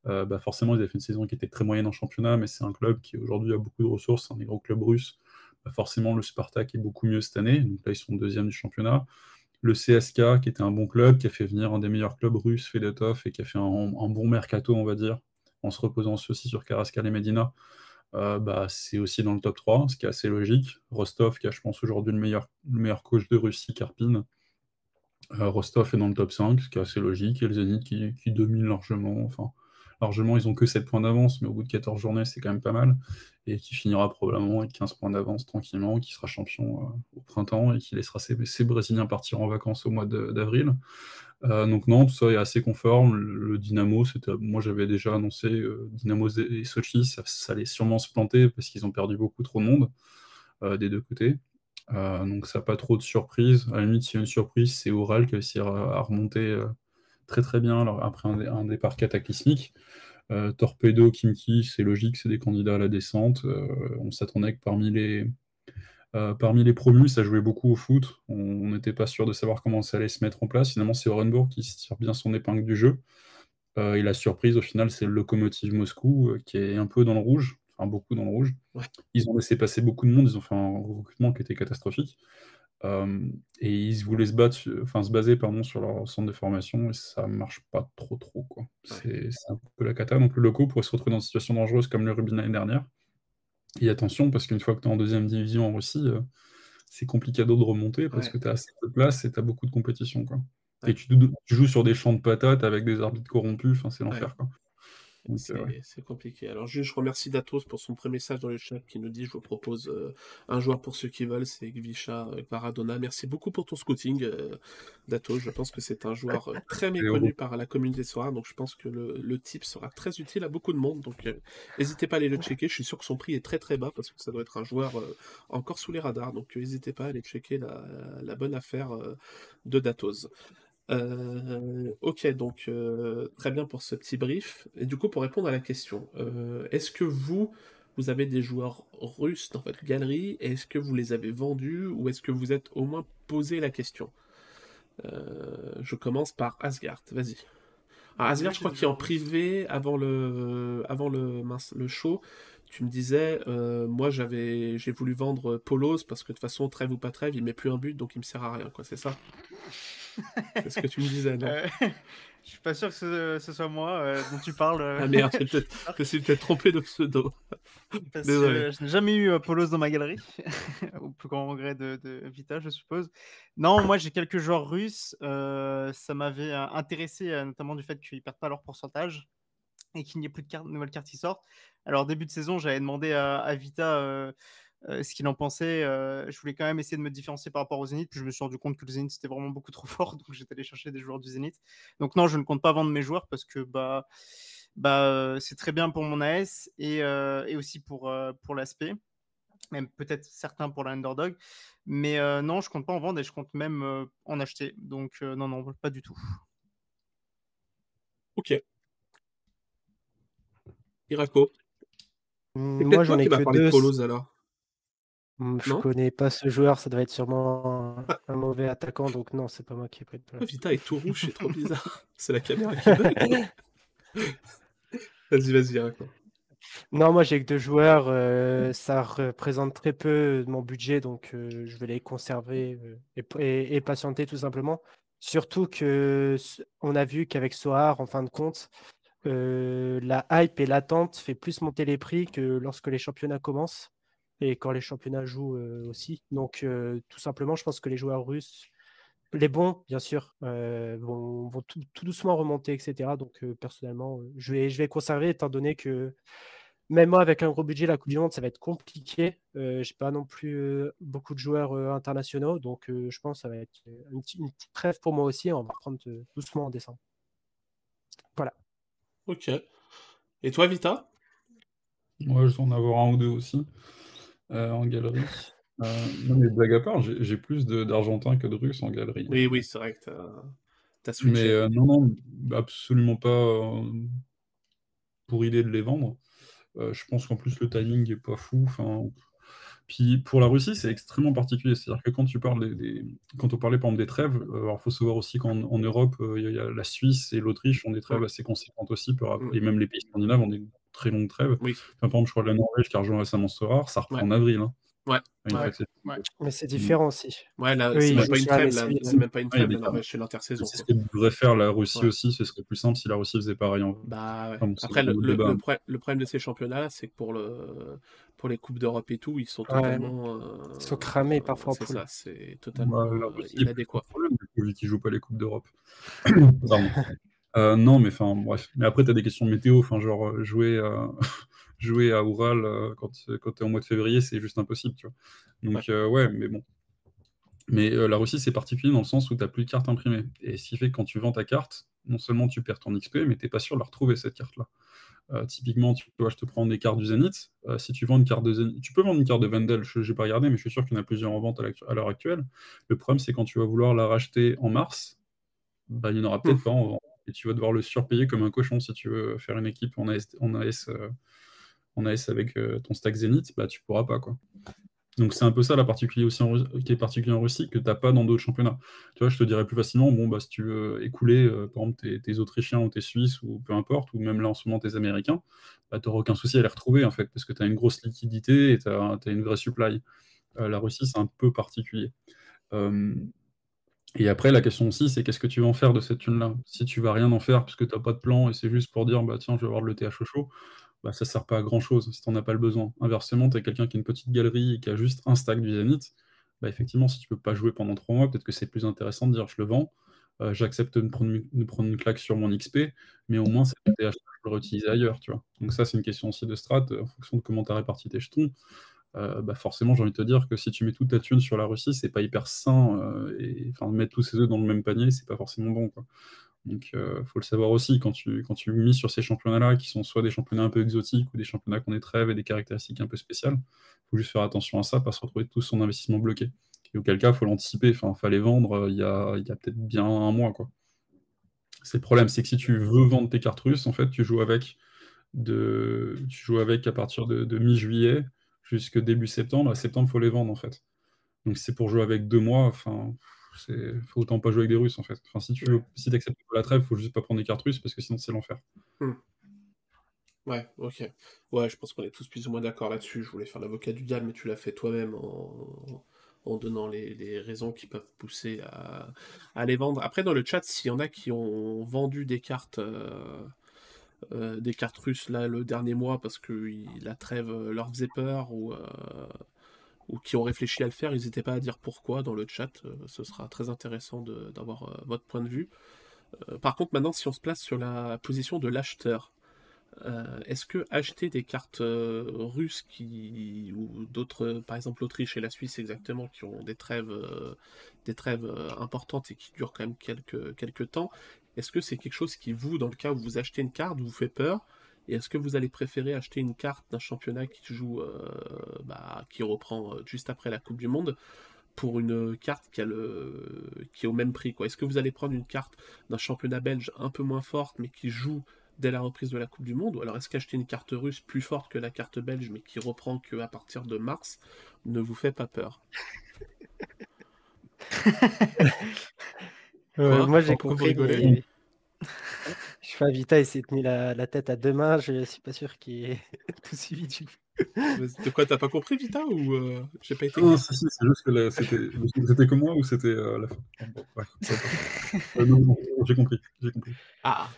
Euh, bah forcément, ils avaient fait une saison qui était très moyenne en championnat, mais c'est un club qui aujourd'hui a beaucoup de ressources, c'est un des gros clubs russes. Bah forcément, le Spartak est beaucoup mieux cette année, donc là ils sont deuxième du championnat. Le CSK, qui était un bon club, qui a fait venir un des meilleurs clubs russes, Fedotov, et qui a fait un, un bon mercato, on va dire, en se reposant aussi sur Karaskal et Medina. Euh, bah, c'est aussi dans le top 3, ce qui est assez logique. Rostov, qui a, je pense, aujourd'hui le meilleur, le meilleur coach de Russie, Karpin. Euh, Rostov est dans le top 5, ce qui est assez logique. Et le Zenit qui, qui domine largement. Enfin, largement, ils ont que 7 points d'avance, mais au bout de 14 journées, c'est quand même pas mal. Et qui finira probablement avec 15 points d'avance tranquillement, qui sera champion euh, au printemps et qui laissera ses, Brésiliens partir en vacances au mois d'avril. Euh, donc non, tout ça est assez conforme. Le, Dynamo, c'était, moi j'avais déjà annoncé euh, Dynamo et Sochi, ça, allait sûrement se planter parce qu'ils ont perdu beaucoup trop de monde des deux côtés. donc ça n'a pas trop de surprise. À la limite, s'il y a une surprise, c'est Oral qui a réussi à, remonter très très bien alors, après un, départ cataclysmique. Torpedo, Kimki, c'est logique, c'est des candidats à la descente. on s'attendait que parmi les, euh, parmi les promus, ça jouait beaucoup au foot. On n'était pas sûr de savoir comment ça allait se mettre en place. Finalement, c'est Orenburg qui se tire bien son épingle du jeu. Euh, et la surprise, au final, c'est le Lokomotiv Moscou euh, qui est un peu dans le rouge, enfin beaucoup dans le rouge. Ils ont laissé passer beaucoup de monde, ils ont fait un recrutement qui était catastrophique. Et ils voulaient se, battre, enfin, se baser pardon, sur leur centre de formation et ça marche pas trop trop. C'est un peu la cata. Donc le loco pourrait se retrouver dans une situation dangereuse comme le Rubin l'année dernière. Et attention, parce qu'une fois que tu es en deuxième division en Russie, euh, c'est compliqué de remonter parce que tu as assez de place et tu as beaucoup de compétition. Quoi. Et tu, joues sur des champs de patates avec des arbitres corrompus, c'est l'enfer. Quoi. C'est compliqué. Alors, juste, je remercie Datos pour son premier message dans le chat qui nous dit Je vous propose euh, un joueur pour ceux qui veulent, c'est Gvisha Paradona. Merci beaucoup pour ton scouting, euh, Datos. Je pense que c'est un joueur euh, très méconnu par la communauté soir, donc je pense que le, le type sera très utile à beaucoup de monde. Donc, n'hésitez pas à aller le checker. Je suis sûr que son prix est très très bas parce que ça doit être un joueur encore sous les radars. Donc, n'hésitez pas à aller checker la, la bonne affaire de Datos. Euh, ok, donc euh, très bien pour ce petit brief. Et du coup, pour répondre à la question, euh, est-ce que vous, vous avez des joueurs russes dans votre galerie? Est-ce que vous les avez vendus? Ou est-ce que vous êtes au moins posé la question? Je commence par Asgard, vas-y. Ah, Asgard, je crois qu'il est en privé avant le, avant le, le show. Tu me disais, moi j'avais, j'ai voulu vendre Polos parce que de toute façon, trêve ou pas trêve, il met plus un but donc il me sert à rien, quoi, c'est ça? C'est ce que tu me disais, non euh, Je suis pas sûr que ce, soit moi euh, dont tu parles. Euh. Ah merde, je me suis peut-être trompé de pseudo. Parce que je n'ai jamais eu Polos dans ma galerie, au plus grand regret de, Vita, je suppose. Non, moi j'ai quelques joueurs russes. ça m'avait intéressé, notamment du fait qu'ils perdent pas leur pourcentage et qu'il n'y ait plus de, cartes, nouvelles cartes qui sortent. Alors, début de saison, j'avais demandé à, à Vita euh, ce qu'il en pensait. Euh, je voulais quand même essayer de me différencier par rapport au Zénith, puis je me suis rendu compte que le Zénith c'était vraiment beaucoup trop fort, donc j'étais allé chercher des joueurs du Zénith. Donc non, je ne compte pas vendre mes joueurs parce que bah, bah c'est très bien pour mon AS et, euh, et aussi pour, pour l'aspect, même peut-être certains pour l'underdog. Mais non, je compte pas en vendre et je compte même en acheter. Donc non, non, pas du tout. Ok. Irako. Moi, j'en ai que deux. alors. Mmh, je connais pas ce joueur, ça doit être sûrement un, mauvais attaquant, donc non, c'est pas moi qui ai pris de place. Vita est tout rouge, c'est trop bizarre. c'est la caméra qui vas-y, vas-y, raconte. Non, moi j'ai que deux joueurs, euh, ça représente très peu de mon budget, donc euh, je vais les conserver euh, et, patienter tout simplement. Surtout que on a vu qu'avec Soar, en fin de compte, la hype et l'attente fait plus monter les prix que lorsque les championnats commencent et quand les championnats jouent euh, aussi. Donc, euh, tout simplement, je pense que les joueurs russes, les bons, bien sûr, euh, vont, tout, doucement remonter, etc. Donc, personnellement, je vais, je vais conserver, étant donné que même moi, avec un gros budget, la Coupe du Monde, ça va être compliqué. Je n'ai pas non plus beaucoup de joueurs internationaux, donc je pense que ça va être une, petite trêve pour moi aussi. On va reprendre doucement en décembre. Voilà. Ok. Et toi, Vita? Moi, je dois en avoir un ou deux aussi en galerie. Euh, non, mais blague à part, j'ai plus d'Argentins que de Russes en galerie. Oui, oui, c'est vrai que t'as as switché. Mais euh, non, non, absolument pas euh, pour idée de les vendre. je pense qu'en plus le timing est pas fou. Enfin, puis pour la Russie, c'est extrêmement particulier. C'est-à-dire que quand tu parles des, quand on parlait par exemple des trêves, alors faut savoir aussi qu'en Europe, il y, a la Suisse et l'Autriche ont des trêves assez conséquentes aussi, et même les pays scandinaves ont des très longues trêves. Oui. par exemple, je crois que la Norvège qui a rejoint récemment ce rare, ça reprend en avril. Hein. Ouais. Mais c'est différent aussi. Ouais, là, c'est même, pas une trêve, c'est même pas une trêve, c'est l'intersaison. C'est ce que devrait faire la Russie aussi, ce serait plus simple si la Russie faisait pareil. En... Bah, Après, le, le, le, problème de ces championnats, c'est que pour, le, pour les Coupes d'Europe et tout, ils sont totalement. Euh, ils sont cramés parfois. C'est ça, c'est totalement bah, inadéquat. Vu qu'ils jouent pas les Coupes d'Europe. Euh, non, mais enfin, bref. Mais après, tu as des questions météo, enfin, genre, euh, jouer. jouer à Oural euh, quand, quand tu es en mois de février, c'est juste impossible, tu vois. Donc, ouais, euh, mais bon. Mais euh, la Russie, c'est particulier dans le sens où tu n'as plus de carte imprimée. Et ce qui fait que quand tu vends ta carte, non seulement tu perds ton XP, mais tu n'es pas sûr de la retrouver, cette carte-là. typiquement, tu vois, je te prends des cartes du Zenith. si tu vends une carte de Zenith, tu peux vendre une carte de Vendel, je n'ai pas regardé, mais je suis sûr qu'il y en a plusieurs en vente à l'heure actuelle. Le problème, c'est quand tu vas vouloir la racheter en mars, bah, il n'y en aura peut-être pas en vente. Et tu vas devoir le surpayer comme un cochon si tu veux faire une équipe en AS, en AS en AS avec euh, ton stack Zenith, bah, tu pourras pas. Quoi. Donc c'est un peu ça la particulier aussi qui est particulier en Russie, que tu n'as pas dans d'autres championnats. Tu vois, je te dirais plus facilement, bon, bah, si tu veux écouler, euh, par exemple, tes, Autrichiens ou tes Suisses, ou peu importe, ou même là en ce moment tes Américains, bah, tu n'auras aucun souci à les retrouver, en fait, parce que tu as une grosse liquidité et tu as, une vraie supply. Euh, la Russie, c'est un peu particulier. Et après, la question aussi, c'est qu'est-ce que tu vas en faire de cette thune-là? Si tu vas rien en faire parce que tu n'as pas de plan et c'est juste pour dire, bah tiens, je vais avoir le TH au chaud, bah, ça sert pas à grand chose si tu n'en as pas le besoin. Inversement, tu as quelqu'un qui a une petite galerie et qui a juste un stack du Zenith, bah, effectivement, si tu peux pas jouer pendant trois mois, peut-être que c'est plus intéressant de dire je le vends, euh, j'accepte de, prendre, une claque sur mon XP, mais au moins c'est TH, je peux le réutiliser ailleurs, tu vois. Donc ça, c'est une question aussi de strat, euh, en fonction de comment tu as réparti tes jetons. Euh, bah forcément, j'ai envie de te dire que si tu mets toute ta thune sur la Russie, c'est pas hyper sain, enfin, mettre tous ces œufs dans le même panier, c'est pas forcément bon. Donc, euh, faut le savoir aussi, quand tu, quand tu mises sur ces championnats-là, qui sont soit des championnats un peu exotiques ou des championnats qu'on est trêve et des caractéristiques un peu spéciales, faut juste faire attention à ça, pas se retrouver tout son investissement bloqué. Et auquel cas, faut l'anticiper. Enfin, fallait vendre euh, il y a, y a peut-être bien un mois. quoi. C'est le problème, c'est que si tu veux vendre tes cartes russes, en fait, tu joues avec, de, tu joues avec à partir de mi-juillet jusqu'au début septembre. À septembre, il faut les vendre, en fait. Donc, c'est pour jouer avec deux mois. Enfin, il faut autant pas jouer avec des Russes en fait. Enfin, si tu veux, si acceptes la trêve, faut juste pas prendre des cartes russes parce que sinon c'est l'enfer. Hmm. Ouais, ok. Ouais, je pense qu'on est tous plus ou moins d'accord là-dessus. Je voulais faire l'avocat du diable, mais tu l'as fait toi-même en... en, donnant les, raisons qui peuvent pousser à... les vendre. Après, dans le chat, s'il y en a qui ont vendu des cartes. Euh, euh, des cartes russes là le dernier mois parce que la trêve leur faisait peur ou, euh, ou qui ont réfléchi à le faire, n'hésitez pas à dire pourquoi dans le chat, euh, ce sera très intéressant d'avoir euh, votre point de vue. Euh, par contre, maintenant, si on se place sur la position de l'acheteur, est-ce que acheter des cartes russes qui ou d'autres, par exemple l'Autriche et la Suisse exactement, qui ont des trêves, des trêves importantes et qui durent quand même quelques, quelques temps, est-ce que c'est quelque chose qui vous, dans le cas où vous achetez une carte, vous fait peur? Et est-ce que vous allez préférer acheter une carte d'un championnat qui joue, euh, bah, qui reprend euh, juste après la Coupe du Monde pour une carte qui, qui est au même prix Est-ce que vous allez prendre une carte d'un championnat belge un peu moins forte mais qui joue dès la reprise de la Coupe du Monde? Ou alors est-ce qu'acheter une carte russe plus forte que la carte belge mais qui reprend qu'à partir de mars ne vous fait pas peur? euh, Moi j'ai compris. Je fais Vita, il s'est tenu la, tête à deux mains. Je suis pas sûr qu'il ait tout suivi du De quoi, t'as pas compris, Vita Ou euh, j'ai pas été. Non, si, si, c'est juste que c'était que moi ou c'était euh, la fin? Euh, non, non, j'ai compris, compris. Ah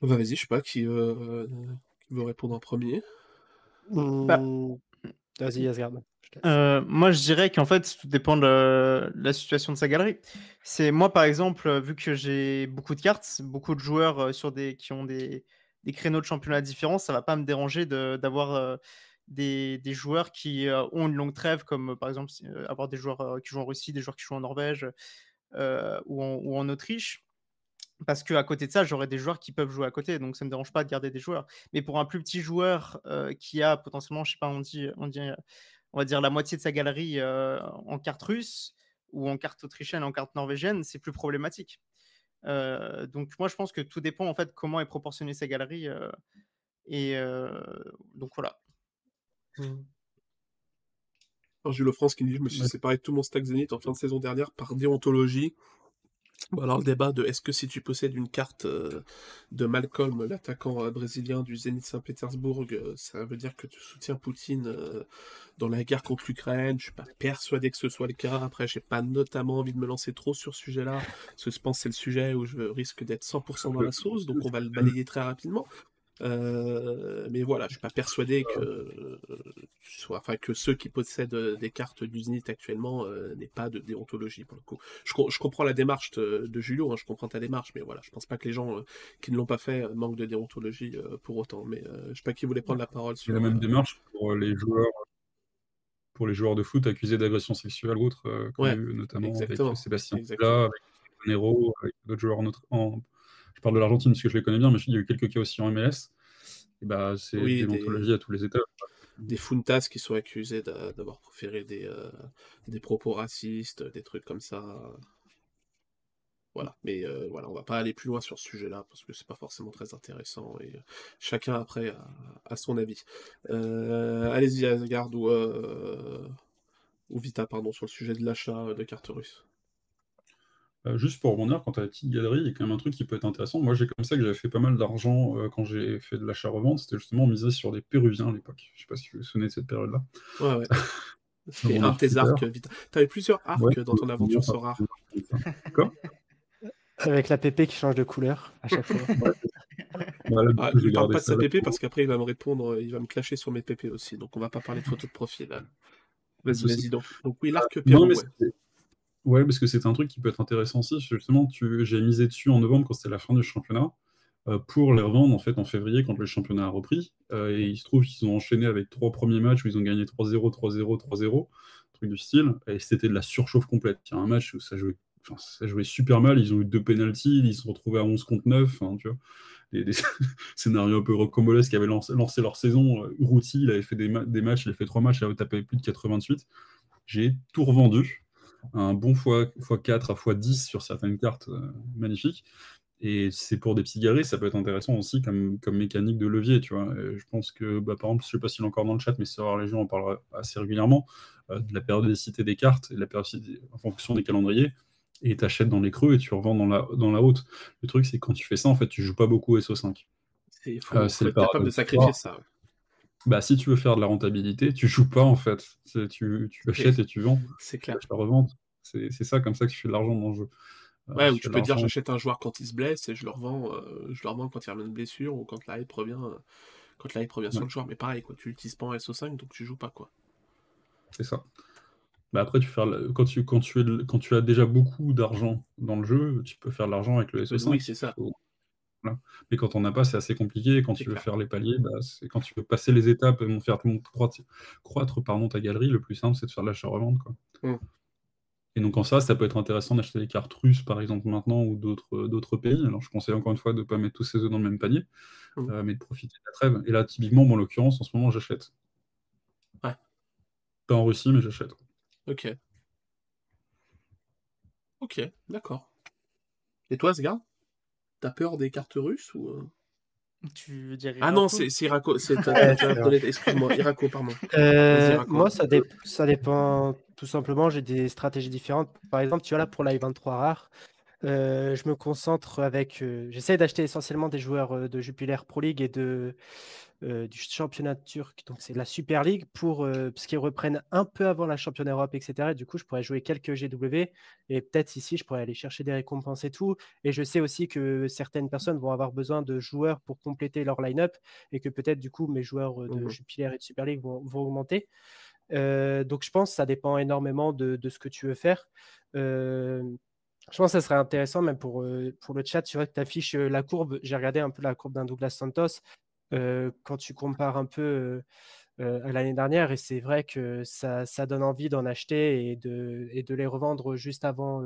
bah, Vas-y, je sais pas qui, veut répondre en premier. Bah. Vas-y, Asgard. Euh, moi, je dirais qu'en fait, tout dépend de la situation de sa galerie. C'est moi, par exemple, vu que j'ai beaucoup de cartes, beaucoup de joueurs euh, sur des qui ont des, créneaux de championnat différents, ça va pas me déranger d'avoir euh, des, des, joueurs qui ont une longue trêve, comme par exemple avoir des joueurs qui jouent en Russie, des joueurs qui jouent en Norvège ou en, Autriche. parce qu'à côté de ça, j'aurais des joueurs qui peuvent jouer à côté, donc ça ne me dérange pas de garder des joueurs. Mais pour un plus petit joueur qui a potentiellement, je sais pas, on dit, on va dire la moitié de sa galerie en carte russe ou en carte autrichienne, en carte norvégienne, c'est plus problématique. donc moi, je pense que tout dépend en fait comment est proportionnée sa galerie. et donc voilà. Mmh. Alors, Jules France qui dit Je me suis séparé de tout mon stack Zenith en fin de saison dernière par déontologie. Alors, le débat de est-ce que si tu possèdes une carte euh, de Malcolm, l'attaquant euh, brésilien du Zénith Saint-Pétersbourg, euh, ça veut dire que tu soutiens Poutine dans la guerre contre l'Ukraine? Je suis pas persuadé que ce soit le cas. Après, j'ai pas notamment envie de me lancer trop sur ce sujet-là, parce que je pense que c'est le sujet où je risque d'être 100% dans la sauce, donc on va le balayer très rapidement. Euh, mais voilà, je suis pas persuadé que, soit, enfin, que ceux qui possèdent euh, des cartes d'Usinit actuellement euh, n'aient pas de déontologie pour le coup. Je, je comprends la démarche de, Julio, hein, je comprends ta démarche, mais voilà, je pense pas que les gens qui ne l'ont pas fait manquent de déontologie pour autant. Mais je sais pas qui voulait prendre la parole sur la même démarche pour les joueurs. Pour les joueurs de foot accusés d'agression sexuelle ou autre, notamment avec Sébastien Pla, avec Nero, avec d'autres joueurs en je parle de l'Argentine parce que je les connais bien, mais il y a eu quelques cas aussi en MLS. Et bah, c'est des déontologie à tous les états. Des Funtas qui sont accusés d'avoir proféré des, euh, des propos racistes, des trucs comme ça. Voilà, mais euh, voilà, on va pas aller plus loin sur ce sujet-là parce que c'est pas forcément très intéressant et euh, chacun après a, son avis. Allez-y, Asgard ou, ou Vita, pardon, sur le sujet de l'achat de cartes russes. Euh, juste pour rebondir, quand tu as la petite galerie, il y a quand même un truc qui peut être intéressant. Moi, j'ai comme ça que j'avais fait pas mal d'argent euh, quand j'ai fait de l'achat-revente. C'était justement miser sur des Péruviens à l'époque. Je sais pas si vous vous souvenez de cette période-là. Ouais, ouais. C'était un de tes arcs. Tu avais plusieurs arcs dans ton aventure sur rare. D'accord Avec la PP qui change de couleur à chaque fois. Voilà, ah, je ne parle pas de sa PP parce qu'après il va me répondre, il va me clasher sur mes PP aussi. Donc on va pas parler de photos de profil. Vas-y, vas-y donc. Donc oui, l'arc Pérou. Ouais, parce que c'est un truc qui peut être intéressant aussi. Justement, tu... j'ai misé dessus en novembre quand c'était la fin du championnat euh, pour les revendre en fait en février quand le championnat a repris. Euh, et il se trouve qu'ils ont enchaîné avec trois premiers matchs où ils ont gagné 3-0, 3-0, 3-0, truc du style. Et c'était de la surchauffe complète. Il y a un match où ça jouait, super mal. Ils ont eu deux penalties, ils se sont retrouvés à 11 contre 9. Hein, tu vois. Des, scénarios un peu rocambolesques qui avaient lancé, leur saison. Euh, Routy, il avait fait des, matchs, il a fait trois matchs, il avait tapé plus de 88. J'ai tout revendu un bon x4 à x10 sur certaines cartes euh, magnifiques. Et c'est pour des petits galeries, ça peut être intéressant aussi comme, comme mécanique de levier, tu vois. je pense que, bah, par exemple, je sais pas s'il est encore dans le chat, mais Savoir Légion en parlera assez régulièrement, euh, de la périodicité des cartes, et de la périodicité en fonction des calendriers, et tu achètes dans les creux et tu revends dans la, dans la haute. Le truc, c'est que quand tu fais ça, en fait, tu joues pas beaucoup SO5. C'est faut, euh, faut être capable de sacrifier ça. Bah, si tu veux faire de la rentabilité, tu joues pas en fait. Tu, tu achètes et tu vends. C'est clair. Tu revends. C'est ça comme ça que tu fais de l'argent dans le jeu. Euh, ouais, ou tu peux dire j'achète un joueur quand il se blesse et je le revends, euh, je le revends quand il revient de blessure ou quand la hype revient, euh, quand la hype revient sur le joueur. Mais pareil, quoi, tu l'utilises pas en SO5 donc tu joues pas quoi. C'est ça. Bah après, tu fais, quand, tu, quand, tu quand tu as déjà beaucoup d'argent dans le jeu, tu peux faire de l'argent avec le SO5. Oui, c'est ça. Mais quand on n'a pas, c'est assez compliqué. Quand tu veux faire les paliers, bah, quand tu veux passer les étapes et faire croître, croître pardon, ta galerie, le plus simple, c'est de faire l'achat-revente. Mmh. Et donc en ça, ça peut être intéressant d'acheter des cartes russes, par exemple, maintenant, ou d'autres pays. Alors je conseille encore une fois de ne pas mettre tous ces œufs dans le même panier, mmh. euh, mais de profiter de la trêve. Et là, typiquement, en l'occurrence, en ce moment, j'achète. Ouais. Pas en Russie, mais j'achète. Ok. Ok, d'accord. Et toi, Sgar T'as peur des cartes russes ou euh? Tu veux dire Ah non, c'est Iraco. Excuse-moi, Iraco, pardon. Euh, moi, ça, ça dépend tout simplement. J'ai des stratégies différentes. Par exemple, tu vois là pour la 23 rare, euh, je me concentre avec. J'essaie d'acheter essentiellement des joueurs de Jupiler Pro League et de euh, du championnat turc, donc c'est la Super League, pour, euh, parce qu'ils reprennent un peu avant la championnat Europe, etc. du coup, je pourrais jouer quelques GW et peut-être ici, je pourrais aller chercher des récompenses et tout. Et je sais aussi que certaines personnes vont avoir besoin de joueurs pour compléter leur line-up et que peut-être, du coup, mes joueurs de mmh Jupiler et de Super League vont, augmenter. Euh, donc, je pense que ça dépend énormément de, ce que tu veux faire. Je pense que ça serait intéressant, même pour, pour le chat, tu vois, que tu affiches la courbe. J'ai regardé un peu la courbe d'un Douglas Santos. Euh, quand tu compares un peu euh, euh, à l'année dernière. Et c'est vrai que ça, ça donne envie d'en acheter et de, et de les revendre juste avant,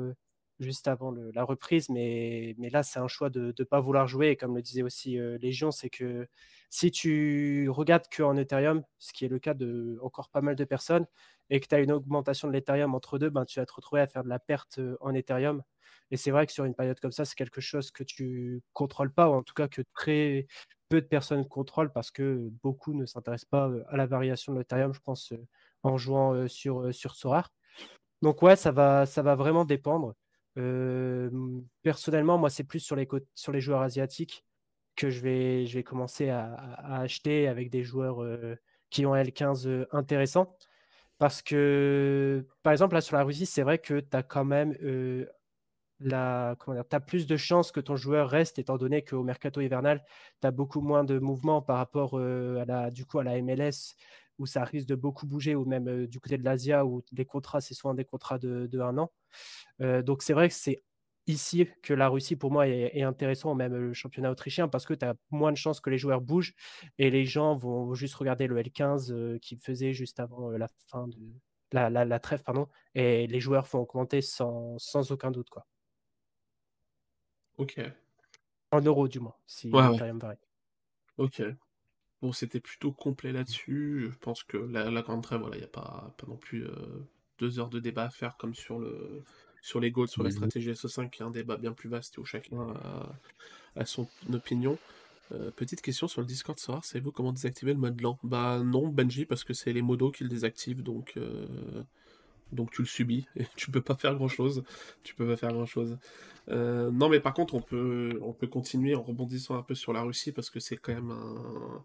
juste avant la reprise, mais, mais là, c'est un choix de ne pas vouloir jouer. Et comme le disait aussi Légion, c'est que si tu regardes qu'en Ethereum, ce qui est le cas de encore pas mal de personnes, et que tu as une augmentation de l'Ethereum entre deux, ben, tu vas te retrouver à faire de la perte en Ethereum. Et c'est vrai que sur une période comme ça, c'est quelque chose que tu contrôles pas, ou en tout cas que très peu de personnes contrôlent parce que beaucoup ne s'intéressent pas euh, à la variation de l'Ethereum, je pense, euh, en jouant euh, sur, sur Sorare. Donc ouais, ça va, ça va vraiment dépendre. personnellement, moi, c'est plus sur les, sur les joueurs asiatiques que je vais, je vais commencer à, acheter avec des joueurs qui ont L15 intéressants. Parce que, par exemple, là sur la Russie, c'est vrai que tu as quand même la, tu as plus de chances que ton joueur reste, étant donné qu'au mercato hivernal, tu as beaucoup moins de mouvements par rapport euh, à, la, du coup, à la MLS, où ça risque de beaucoup bouger, ou même euh, du côté de l'Asia, où les contrats, c'est souvent des contrats de, de un an. Euh, donc c'est vrai que c'est ici que la Russie, pour moi, est, intéressant, même le championnat autrichien, parce que tu as moins de chances que les joueurs bougent, et les gens vont juste regarder le L15 qui faisait juste avant la fin de la, la, trêve, pardon, et les joueurs vont augmenter sans, sans aucun doute. quoi. Ok. En euros, du moins, si ouais, varie. Ok. Bon, c'était plutôt complet là-dessus. Je pense que la, grande trêve, voilà, il n'y a pas, pas non plus euh, deux heures de débat à faire comme sur le sur les goals, sur la stratégie SO5, qui est un débat bien plus vaste où chacun a, son opinion. Euh, petite question sur le Discord soir, savez-vous comment désactiver le mode lent? Bah non, Benji, parce que c'est les modos qui le désactivent, donc euh, donc tu le subis et tu peux pas faire grand chose. Tu peux pas faire grand chose. Euh, non, mais par contre, on peut, on peut continuer en rebondissant un peu sur la Russie parce que c'est quand même un,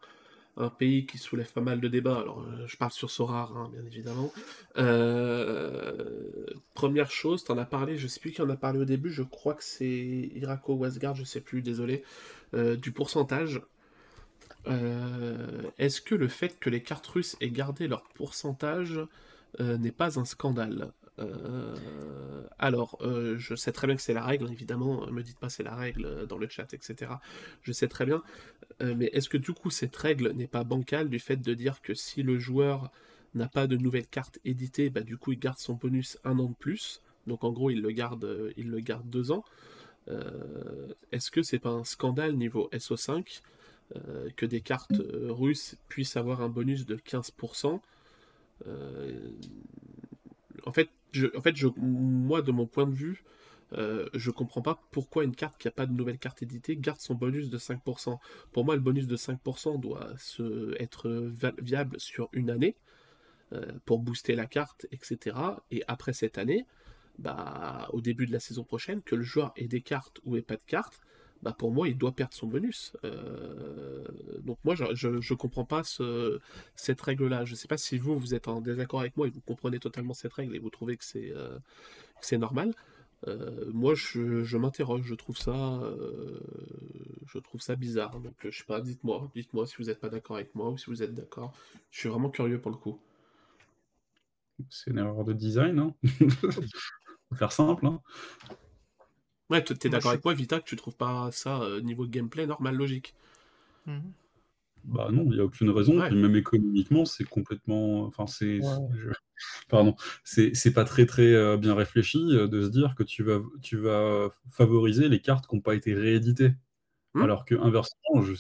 un, pays qui soulève pas mal de débats. Alors, euh, je parle sur Sorar, hein, bien évidemment. Euh, première chose, t'en as parlé, je sais plus qui en a parlé au début, je crois que c'est Irako Westgard, je sais plus, désolé, du pourcentage. Est-ce que le fait que les cartes russes aient gardé leur pourcentage euh, n'est pas un scandale? Euh, alors, euh, je sais très bien que c'est la règle, évidemment, me dites pas c'est la règle dans le chat, etc. Je sais très bien, mais est-ce que du coup cette règle n'est pas bancale du fait de dire que si le joueur n'a pas de nouvelle carte éditée, bah du coup il garde son bonus un an de plus, donc en gros il le garde, il le garde deux ans. est-ce que c'est pas un scandale niveau SO5 que des cartes russes puissent avoir un bonus de 15% euh, en fait, en fait moi, de mon point de vue, euh, je comprends pas pourquoi une carte qui n'a pas de nouvelle carte éditée garde son bonus de 5%. Pour moi, le bonus de 5% doit être viable sur une année euh, pour booster la carte, etc. Et après cette année, bah, au début de la saison prochaine, que le joueur ait des cartes ou ait pas de cartes, bah pour moi, il doit perdre son bonus. Euh, donc moi, je, ne comprends pas ce, cette règle-là. Je sais pas si vous, vous êtes en désaccord avec moi et vous comprenez totalement cette règle et vous trouvez que c'est euh, normal. Euh, moi, je, je m'interroge, je trouve ça, je trouve ça bizarre. Donc, je sais pas, dites-moi, dites-moi si vous n'êtes pas d'accord avec moi ou si vous êtes d'accord. Je suis vraiment curieux pour le coup. C'est une erreur de design, hein faire simple, hein Ouais, tu es d'accord avec moi, Vita, que tu trouves pas ça euh, niveau gameplay normal, logique mhm. Bah non, il n'y a aucune raison. même économiquement, c'est complètement. Enfin, c'est. Pardon. C'est pas très très euh, bien réfléchi euh, de se dire que tu vas, tu vas favoriser les cartes qui n'ont pas été rééditées. Hmm. Alors que inversement, je...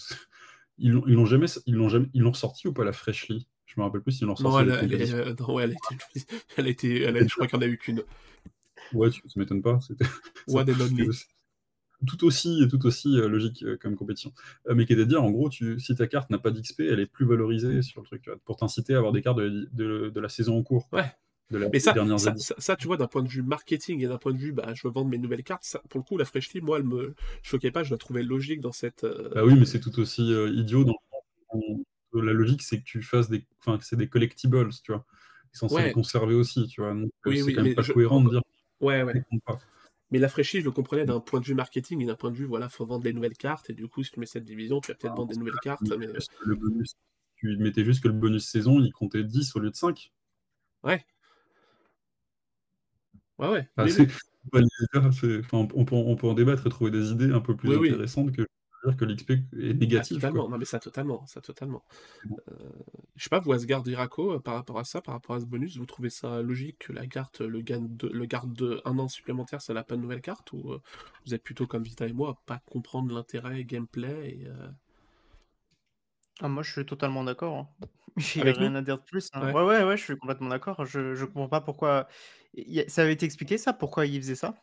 ils l'ont jamais, ils l'ont jamais, ils l'ont sorti ou pas la Freshly Je me rappelle plus s'ils l'ont sorti. Non, elle, elle, non, elle, a été, elle a été, je crois qu'il n'y en a eu qu'une. Ouais, tu, ça m'étonne pas. tout aussi, tout aussi euh, logique euh, comme compétition. Euh, mais qui est de dire, en gros, tu, si ta carte n'a pas d'XP, elle est plus valorisée sur le truc, pour t'inciter à avoir des cartes de, de, la saison en cours. Ouais. De la, mais ça, ça, ça, tu vois, d'un point de vue marketing et d'un point de vue, bah, je veux vendre mes nouvelles cartes, pour le coup, la Fresh Team, moi, elle me choquait pas, je la trouvais logique dans cette. Bah oui, mais c'est tout aussi idiot. Dans, la logique, c'est que tu fasses des. Enfin, c'est des collectibles, tu vois. Ils sont censés les conserver aussi, tu vois. Donc, oui, c'est quand même pas cohérent de dire Ouais, ouais. Mais la fraîchie, je le comprenais d'un point de vue marketing et d'un point de vue, voilà, faut vendre des nouvelles cartes. Et du coup, si tu mets cette division, tu vas peut-être vendre des nouvelles cartes. Mais... Le bonus, tu mettais juste que le bonus saison, il comptait 10 au lieu de 5. Ouais. Ouais, ouais. on, peut, on, peut, en débattre et trouver des idées un peu plus intéressantes que dire que l'XP est négatif. Ah, totalement, non mais ça totalement, ça totalement. Euh, je sais pas, vous Asgard Iraco, euh, par rapport à ça, par rapport à ce bonus, vous trouvez ça logique que la carte, le, gagne de, le garde de un an supplémentaire, ça n'a pas de nouvelle carte Ou euh, vous êtes plutôt comme Vita et moi, à pas comprendre l'intérêt gameplay et, ah, moi, je suis totalement d'accord. Hein. J'ai rien à dire de plus. Hein. Ouais. ouais, ouais, je suis complètement d'accord. Je, je comprends pas pourquoi. Ça avait été expliqué ça Pourquoi il faisait ça?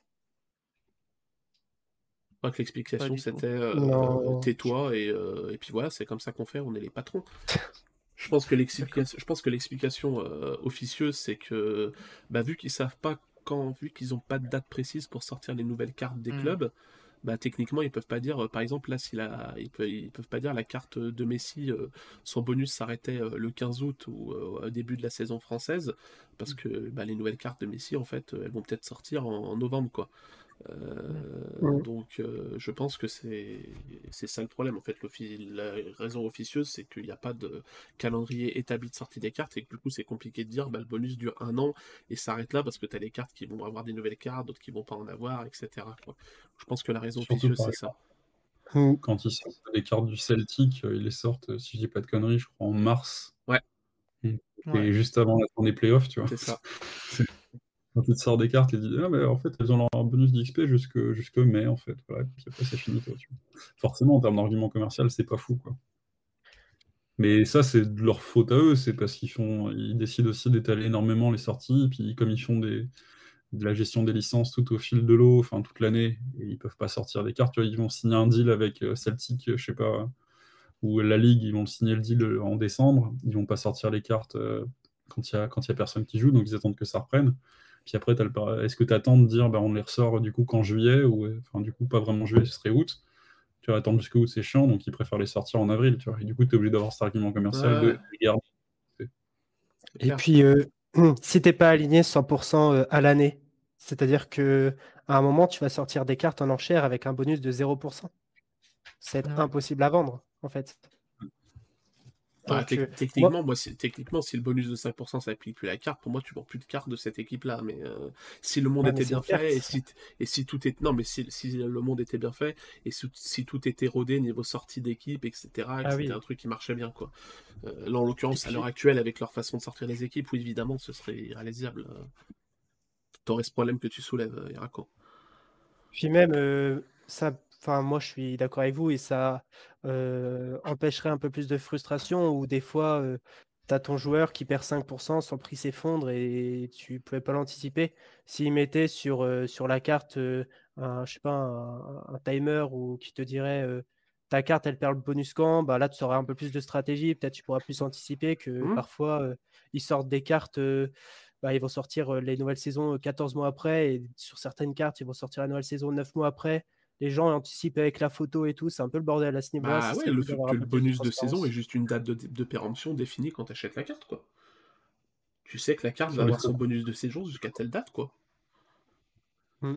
Que l'explication c'était euh, tais-toi et, euh, et, puis voilà, c'est comme ça qu'on fait, on est les patrons. je pense que l'explication, je pense que l'explication euh, officieuse, c'est que bah, vu qu'ils savent pas quand, vu qu'ils n'ont pas de date précise pour sortir les nouvelles cartes des mmh. clubs, bah, techniquement ils peuvent pas dire, par exemple là, si la, ils, peuvent, ils peuvent pas dire la carte de Messi, son bonus s'arrêtait le 15 août ou au début de la saison française, parce mmh. que bah, les nouvelles cartes de Messi, en fait, elles vont peut-être sortir en, en novembre, quoi. Euh, donc euh, je pense que c'est ça le problème. En fait, la raison officieuse, c'est qu'il n'y a pas de calendrier établi de sortie des cartes et que du coup c'est compliqué de dire bah, le bonus dure un an et s'arrête là parce que tu as des cartes qui vont avoir des nouvelles cartes, d'autres qui vont pas en avoir, etc. Je pense que la raison officieuse, c'est ça. Quand ils sortent les cartes du Celtic, euh, ils les sortent, si je dis pas de conneries, je crois en mars. Ouais. Et juste avant la fin des playoffs, tu vois. C'est ça. Quand tu te sors des cartes, ils disent ah, mais en fait, elles ont leur bonus d'XP jusque, mai, en fait. Voilà, et puis après, Forcément, en termes d'argument commercial, c'est pas fou. Quoi. Mais ça, c'est de leur faute à eux. C'est parce qu'ils font, ils décident aussi d'étaler énormément les sorties. Puis, comme ils font des, de la gestion des licences tout au fil de l'eau, enfin toute l'année, et ils peuvent pas sortir des cartes. Tu ils vont signer un deal avec euh, Celtic, je sais pas, ou la Ligue, ils vont signer le deal en décembre. Ils vont pas sortir les cartes euh, quand il y a, y a personne qui joue, donc ils attendent que ça reprenne. Puis après, est-ce que tu attends de dire bah, on les ressort du coup qu'en juillet ou enfin du coup pas vraiment juillet, ce serait août. Tu vas attendre jusqu'à août, c'est chiant, donc ils préfèrent les sortir en avril. Tu vois. Et du coup, tu es obligé d'avoir cet argument commercial de les garder. Et puis, euh, si t'es pas aligné 100% euh, à l'année, c'est-à-dire que à un moment, tu vas sortir des cartes en enchère avec un bonus de 0%. C'est impossible à vendre, en fait. Euh, techniquement, moi, techniquement, si le bonus de 5% ça applique plus la carte, pour moi, tu vends plus de cartes de cette équipe-là. Mais euh, si le monde était bien fait et si, et si tout est non, mais si, si, le monde était bien fait et si, tout était rodé niveau sortie d'équipe, etc., ah c'était un truc qui marchait bien, quoi. Euh, là, en l'occurrence, à l'heure actuelle, avec leur façon de sortir les équipes, oui, évidemment, ce serait irréalisable. T'aurais ce problème que tu soulèves, Irako. Puis même, ça Enfin, moi, je suis d'accord avec vous et ça euh, empêcherait un peu plus de frustration où des fois, euh, tu as ton joueur qui perd 5%, son prix s'effondre et tu ne pouvais pas l'anticiper. S'il mettait sur, euh, sur la carte un, je sais pas, un, timer ou qui te dirait ta carte, elle perd le bonus quand, bah là, tu auras un peu plus de stratégie. Peut-être tu pourras plus anticiper que mmh. parfois, ils sortent des cartes. Bah, ils vont sortir les nouvelles saisons 14 mois après et sur certaines cartes, ils vont sortir la nouvelle saison 9 mois après les gens anticipent avec la photo et tout, c'est un peu le bordel à ce niveau-là. Bah ouais, le fait que le bonus de, saison est juste une date de, péremption définie quand tu achètes la carte, quoi. Tu sais que la carte va avoir son bonus de saison jusqu'à telle date, quoi. Hmm.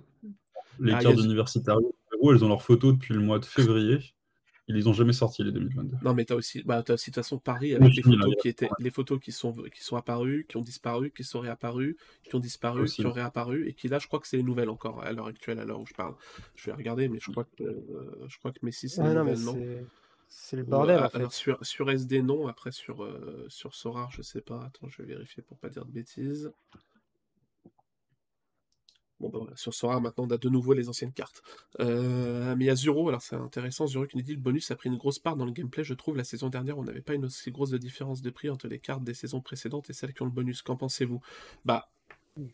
Les ah, cartes universitaires, elles ont leur photo depuis le mois de février. Ils les ont jamais sortis les 2022. Non, mais tu as aussi, bah, as aussi de toute façon Paris avec les photos, qui étaient, les photos qui sont, qui sont apparues, qui ont disparu, qui sont réapparues, qui ont disparu, qui ont réapparu, et qui là, je crois que c'est les nouvelles encore à l'heure actuelle, à l'heure où je parle. Je vais regarder, mais je crois que, euh, je crois que Messi, c'est les C'est le bordel. en fait. sur, sur, SD, non. Après, sur, euh, sur Sora, je sais pas. Attends, je vais vérifier pour pas dire de bêtises. Bon, bah sur Sora, maintenant, on a de nouveau les anciennes cartes. Euh, mais il y a Zuro, alors c'est intéressant, Zuro qui nous dit le bonus a pris une grosse part dans le gameplay, je trouve. La saison dernière, on n'avait pas une aussi grosse différence de prix entre les cartes des saisons précédentes et celles qui ont le bonus. Qu'en pensez-vous? Bah,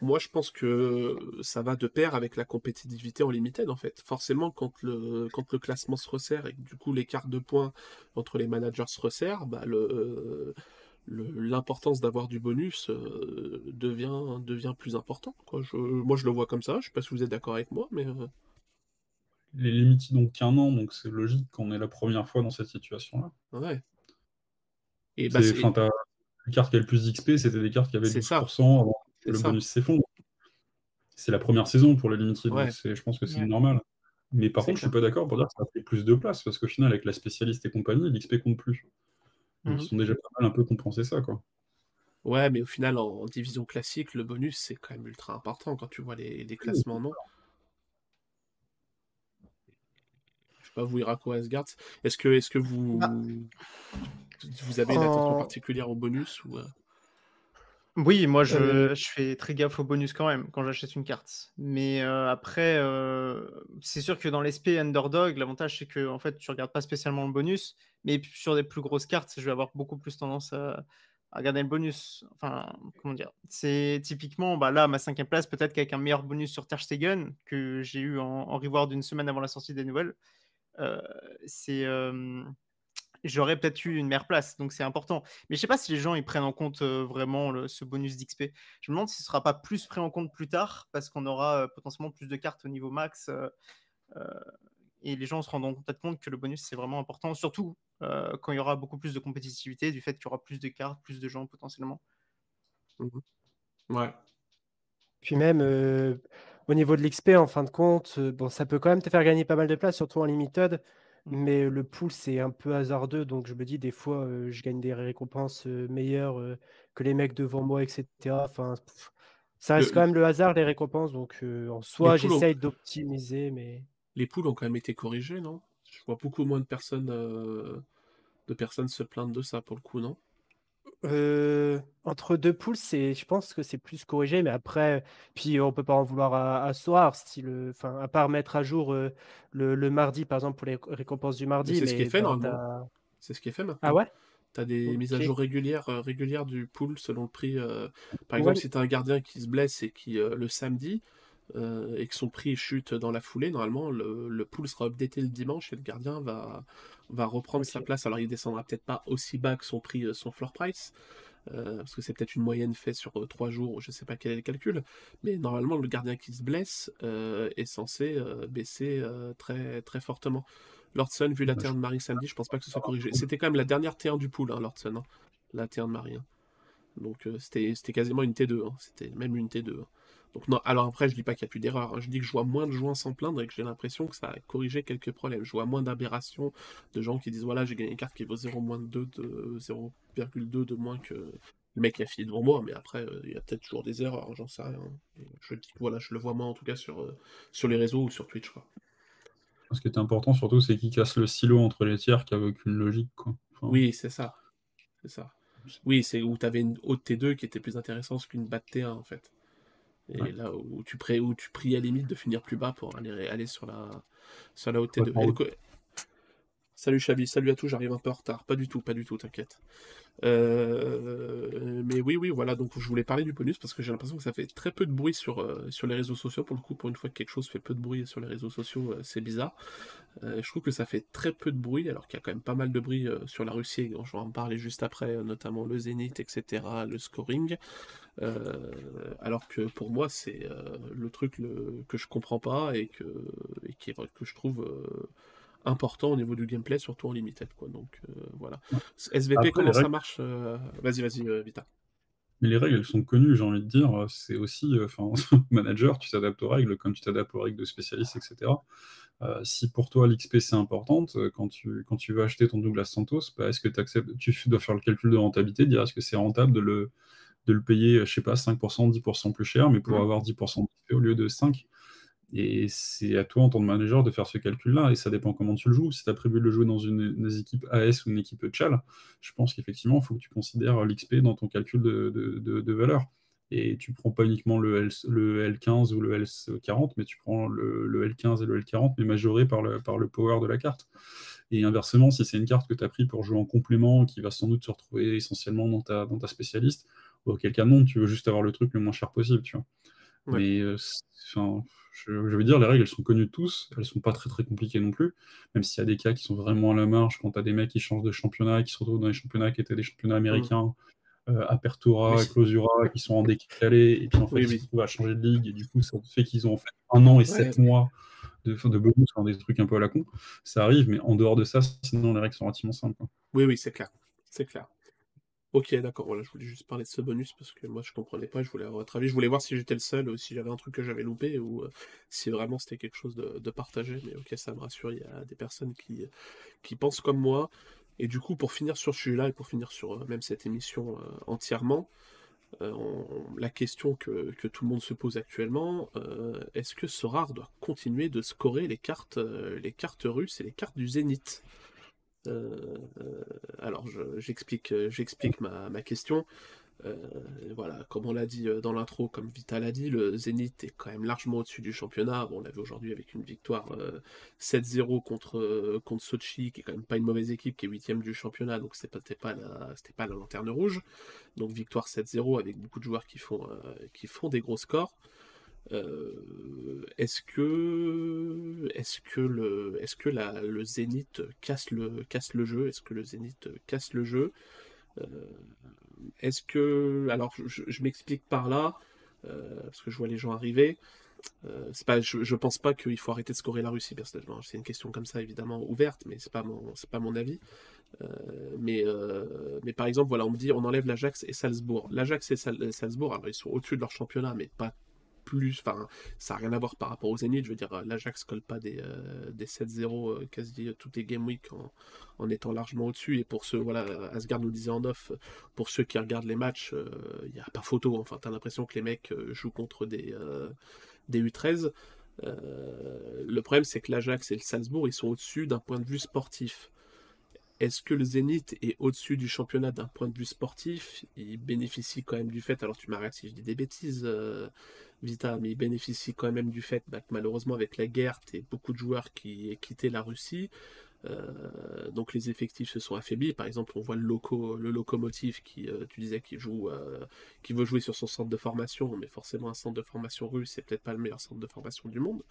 moi, je pense que ça va de pair avec la compétitivité en limited, en fait. Forcément, quand le, quand le classement se resserre et que du coup les cartes de points entre les managers se resserrent, bah, le l'importance d'avoir du bonus euh, devient, devient plus importante. Quoi. Je, moi, je le vois comme ça. Je sais pas si vous êtes d'accord avec moi, mais. Euh. Les limites donc qu'un an, donc c'est logique qu'on est la première fois dans cette situation-là. Ouais. Et bah, les cartes qui avaient le plus d'XP, c'était des cartes qui avaient 12% avant que le bonus s'effondre. C'est la première saison pour les limited, donc je pense que c'est normal. Mais par contre, je suis pas d'accord pour dire que ça fait plus de place, parce qu'au final, avec la spécialiste et compagnie, l'XP compte plus. Ils sont déjà pas mal un peu compensé ça, quoi. Ouais, mais au final, en, division classique, le bonus, c'est quand même ultra important quand tu vois les, classements, non sais pas, vous, Irako Asgard, est-ce que, est que vous, bah. vous avez une attention particulière au bonus ou, oui, moi je, je, fais très gaffe au bonus quand même quand j'achète une carte. Mais après, c'est sûr que dans l'SP Underdog, l'avantage c'est que en fait tu regardes pas spécialement le bonus, mais sur des plus grosses cartes, je vais avoir beaucoup plus tendance à, regarder le bonus. Enfin, comment dire? C'est typiquement, bah là, ma cinquième place, peut-être qu'avec un meilleur bonus sur Ter Stegen que j'ai eu en, en reward d'une semaine avant la sortie des nouvelles, c'est j'aurais peut-être eu une meilleure place. Donc c'est important. Mais je sais pas si les gens ils prennent en compte euh, vraiment ce bonus d'XP. Je me demande si ce sera pas plus pris en compte plus tard parce qu'on aura euh, potentiellement plus de cartes au niveau max. Euh, et les gens se rendront peut-être compte que le bonus c'est vraiment important, surtout quand il y aura beaucoup plus de compétitivité, du fait qu'il y aura plus de cartes, plus de gens potentiellement. Mmh ouais. Puis même au niveau de l'XP, en fin de compte, bon, ça peut quand même te faire gagner pas mal de place, surtout en limited. Mmh. Mais le pool, c'est un peu hasardeux, donc je me dis des fois, je gagne des récompenses meilleures que les mecs devant moi, etc. Enfin, ça reste quand même le hasard, les récompenses. Donc en soi, j'essaye d'optimiser, mais. Les poules ont quand même été corrigés, non? Je vois beaucoup moins de personnes, de personnes se plaindre de ça pour le coup, non? Euh, entre deux poules, c'est, je pense que c'est plus corrigé, mais après, puis on peut pas en vouloir à, soir, style, enfin, à part mettre à jour euh, le, mardi, par exemple, pour les récompenses du mardi. C'est ce qui est fait normalement. C'est ce qui est fait maintenant. Ah ouais? Tu as des mises à jour régulières, euh, régulières du pool selon le prix. par exemple, si tu as un gardien qui se blesse et qui, le samedi, et que son prix chute dans la foulée, normalement, le, le pool sera updaté le dimanche et le gardien va, va reprendre sa place. Alors il descendra peut-être pas aussi bas que son prix, euh, son floor price, euh, parce que c'est peut-être une moyenne faite sur euh, trois jours, je sais pas quel est le calcul, mais normalement le gardien qui se blesse est censé baisser très, très fortement. Lordson, vu la Terre de Marie samedi, je pense pas que ce soit corrigé. C'était quand même la dernière T1 du pool, hein, Lordson, hein, la T1 de Marie. Hein. Donc c'était quasiment une T2, c'était même une T2 non, alors après, je dis pas qu'il n'y a plus d'erreurs. Hein. Je dis que je vois moins de joueurs s'en plaindre et que j'ai l'impression que ça a corrigé quelques problèmes. Je vois moins d'aberrations de gens qui disent voilà, j'ai gagné une carte qui vaut 0,2 moins de 0,2 de moins que le mec qui a fini devant moi. Mais après, euh, il y a peut-être toujours des erreurs, j'en sais rien. Je dis que voilà, je le vois moins en tout cas sur, euh, sur les réseaux ou sur Twitch. Quoi. Ce qui est important surtout, c'est qu'il casse le silo entre les tiers qui avait aucune logique. Quoi. oui, c'est ça. C'est ça. Oui, c'est où tu avais une haute T2 qui était plus intéressante qu'une batte T1 en fait. Et là où tu, pries, où tu pries à limite de finir plus bas pour aller, aller sur la, sur la haute T2. Salut Chavi, salut à tous, j'arrive un peu en retard. Pas du tout, pas du tout, t'inquiète. Euh, mais oui, oui, voilà, donc je voulais parler du bonus parce que j'ai l'impression que ça fait très peu de bruit sur, euh, sur les réseaux sociaux. Pour le coup, pour une fois que quelque chose fait peu de bruit sur les réseaux sociaux, euh, c'est bizarre. je trouve que ça fait très peu de bruit, alors qu'il y a quand même pas mal de bruit sur la Russie, je vais en parler juste après, notamment le Zénith, etc., le scoring. alors que pour moi, c'est le truc que je comprends pas et que, et qui, que je trouve important au niveau du gameplay, surtout en limited. Quoi. Donc euh, voilà. SVP, comment ça marche euh, Vas-y, vas-y, euh, Vita. Mais les règles, elles sont connues, j'ai envie de dire. C'est aussi, enfin, manager, tu t'adaptes aux règles comme tu t'adaptes aux règles de spécialiste, etc. si pour toi l'XP c'est importante, quand tu, quand tu veux acheter ton Douglas Santos, bah, est-ce que acceptes, tu dois faire le calcul de rentabilité, dire est-ce que c'est rentable de le, de le payer, je sais pas, 5%, 10% plus cher, mais pour avoir 10% d'XP au lieu de 5 et c'est à toi, en tant que manager, de faire ce calcul-là. Et ça dépend comment tu le joues. Si tu as prévu de le jouer dans une, équipe AS ou une équipe Chal, je pense qu'effectivement, il faut que tu considères l'XP dans ton calcul de, valeur. Et tu prends pas uniquement le, L, le L15 ou le L40, mais tu prends le, L15 et le L40, mais majoré par le, par le power de la carte. Et inversement, si c'est une carte que tu as pris pour jouer en complément, qui va sans doute se retrouver essentiellement dans ta, dans ta spécialiste, auquel cas non, tu veux juste avoir le truc le moins cher possible, tu vois. Mais euh, enfin, je, veux dire, les règles, elles sont connues de tous, elles sont pas très très compliquées non plus, même s'il y a des cas qui sont vraiment à la marge, quand tu as des mecs qui changent de championnat, qui se retrouvent dans les championnats qui étaient des championnats mmh. américains, euh, Apertura, Clausura, qui sont en décalé, et puis en fait, ils se retrouvent à changer de ligue, et du coup, ça fait qu'ils ont en fait un an et sept mois de, de bonus, dans des trucs un peu à la con. Ça arrive, mais en dehors de ça, sinon les règles sont relativement simples. Oui, oui, c'est clair. C'est clair. Ok, d'accord, voilà, je voulais juste parler de ce bonus parce que moi je comprenais pas, je voulais avoir votre avis, je voulais voir si j'étais le seul ou si j'avais un truc que j'avais loupé ou euh, si vraiment c'était quelque chose de, de, partagé, mais ok, ça me rassure, il y a des personnes qui, pensent comme moi. Et du coup, pour finir sur ce sujet-là et pour finir sur euh, même cette émission euh, entièrement, la question que, tout le monde se pose actuellement, est-ce que Sorar doit continuer de scorer les cartes, les cartes russes et les cartes du Zénith? Alors, j'explique j'explique ma, question. Euh, voilà, comme on l'a dit euh, dans l'intro, comme Vita l'a dit, le Zénith est quand même largement au-dessus du championnat. On l'a vu aujourd'hui avec une victoire 7-0 euh, contre, contre Sochi, qui est quand même pas une mauvaise équipe, qui est huitième du championnat, donc c'était pas, la, pas la lanterne rouge. Donc victoire 7-0 avec beaucoup de joueurs qui font des gros scores. Est-ce que est-ce que le est-ce que la, le Zénith casse le casse le jeu? Est-ce que le Zénith casse le jeu? Euh, est-ce que. Alors, je, m'explique par là, euh, parce que je vois les gens arriver. Euh, c'est pas, je, je, pense pas qu'il faut arrêter de scorer la Russie personnellement. C'est une question comme ça évidemment ouverte, mais c'est pas mon, c'est pas mon avis. mais, mais par exemple, voilà, on me dit on enlève l'Ajax et Salzbourg. L'Ajax et Salzbourg, alors ils sont au-dessus de leur championnat, mais pas plus, enfin, ça n'a rien à voir par rapport aux Zénith. Je veux dire, l'Ajax colle pas des, euh, des 7-0 euh, quasi toutes les game week en, étant largement au-dessus. Et pour ceux, voilà, Asgard nous disait en off, pour ceux qui regardent les matchs, il euh, n'y a pas photo. Enfin, tu as l'impression que les mecs jouent contre des, des U13. le problème, c'est que l'Ajax et le Salzbourg, ils sont au-dessus d'un point de vue sportif. Est-ce que le Zénith est au-dessus du championnat d'un point de vue sportif? Il bénéficie quand même du fait, alors tu m'arrêtes si je dis des bêtises, euh, Vita, mais il bénéficie quand même du fait bah, que malheureusement avec la guerre, tu beaucoup de joueurs qui quitté la Russie. Euh, donc les effectifs se sont affaiblis. Par exemple, on voit le, loco, locomotive qui, euh, tu disais, joue, qui veut jouer sur son centre de formation, mais forcément un centre de formation russe, c'est peut-être pas le meilleur centre de formation du monde.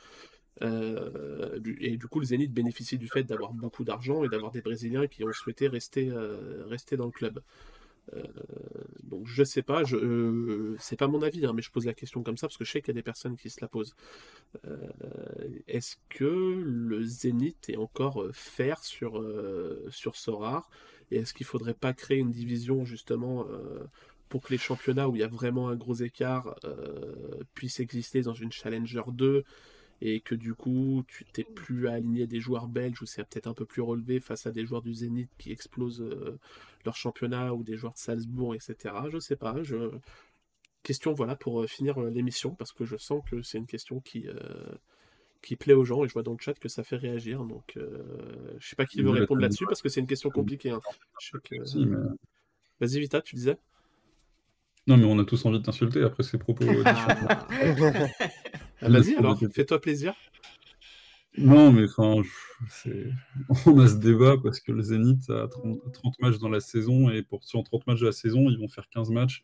Euh, et du coup, le Zénith bénéficie du fait d'avoir beaucoup d'argent et d'avoir des Brésiliens qui ont souhaité euh, rester dans le club. Euh, donc je sais pas, je, c'est pas mon avis, hein, mais je pose la question comme ça parce que je sais qu'il y a des personnes qui se la posent. est-ce que le Zénith est encore faire sur, sur Sorar Et est-ce qu'il faudrait pas créer une division justement pour que les championnats où il y a vraiment un gros écart puissent exister dans une Challenger 2 et que du coup tu t'es plus à aligner des joueurs belges où c'est peut-être un peu plus relevé face à des joueurs du Zénith qui explosent euh, leur championnat ou des joueurs de Salzbourg, etc. Je sais pas. Je... Question voilà pour euh, finir euh, l'émission parce que je sens que c'est une question qui qui plaît aux gens et je vois dans le chat que ça fait réagir donc je sais pas qui veut répondre là-dessus parce que c'est une question compliquée. Hein. Vas-y Vita, tu disais? Non, mais on a tous envie de t'insulter après ces propos. Ah. Vas-y, alors, fais-toi plaisir. Non, mais enfin, on a ce débat parce que le Zénith a 30, matchs dans la saison et pour sur 30 matchs de la saison, ils vont faire 15 matchs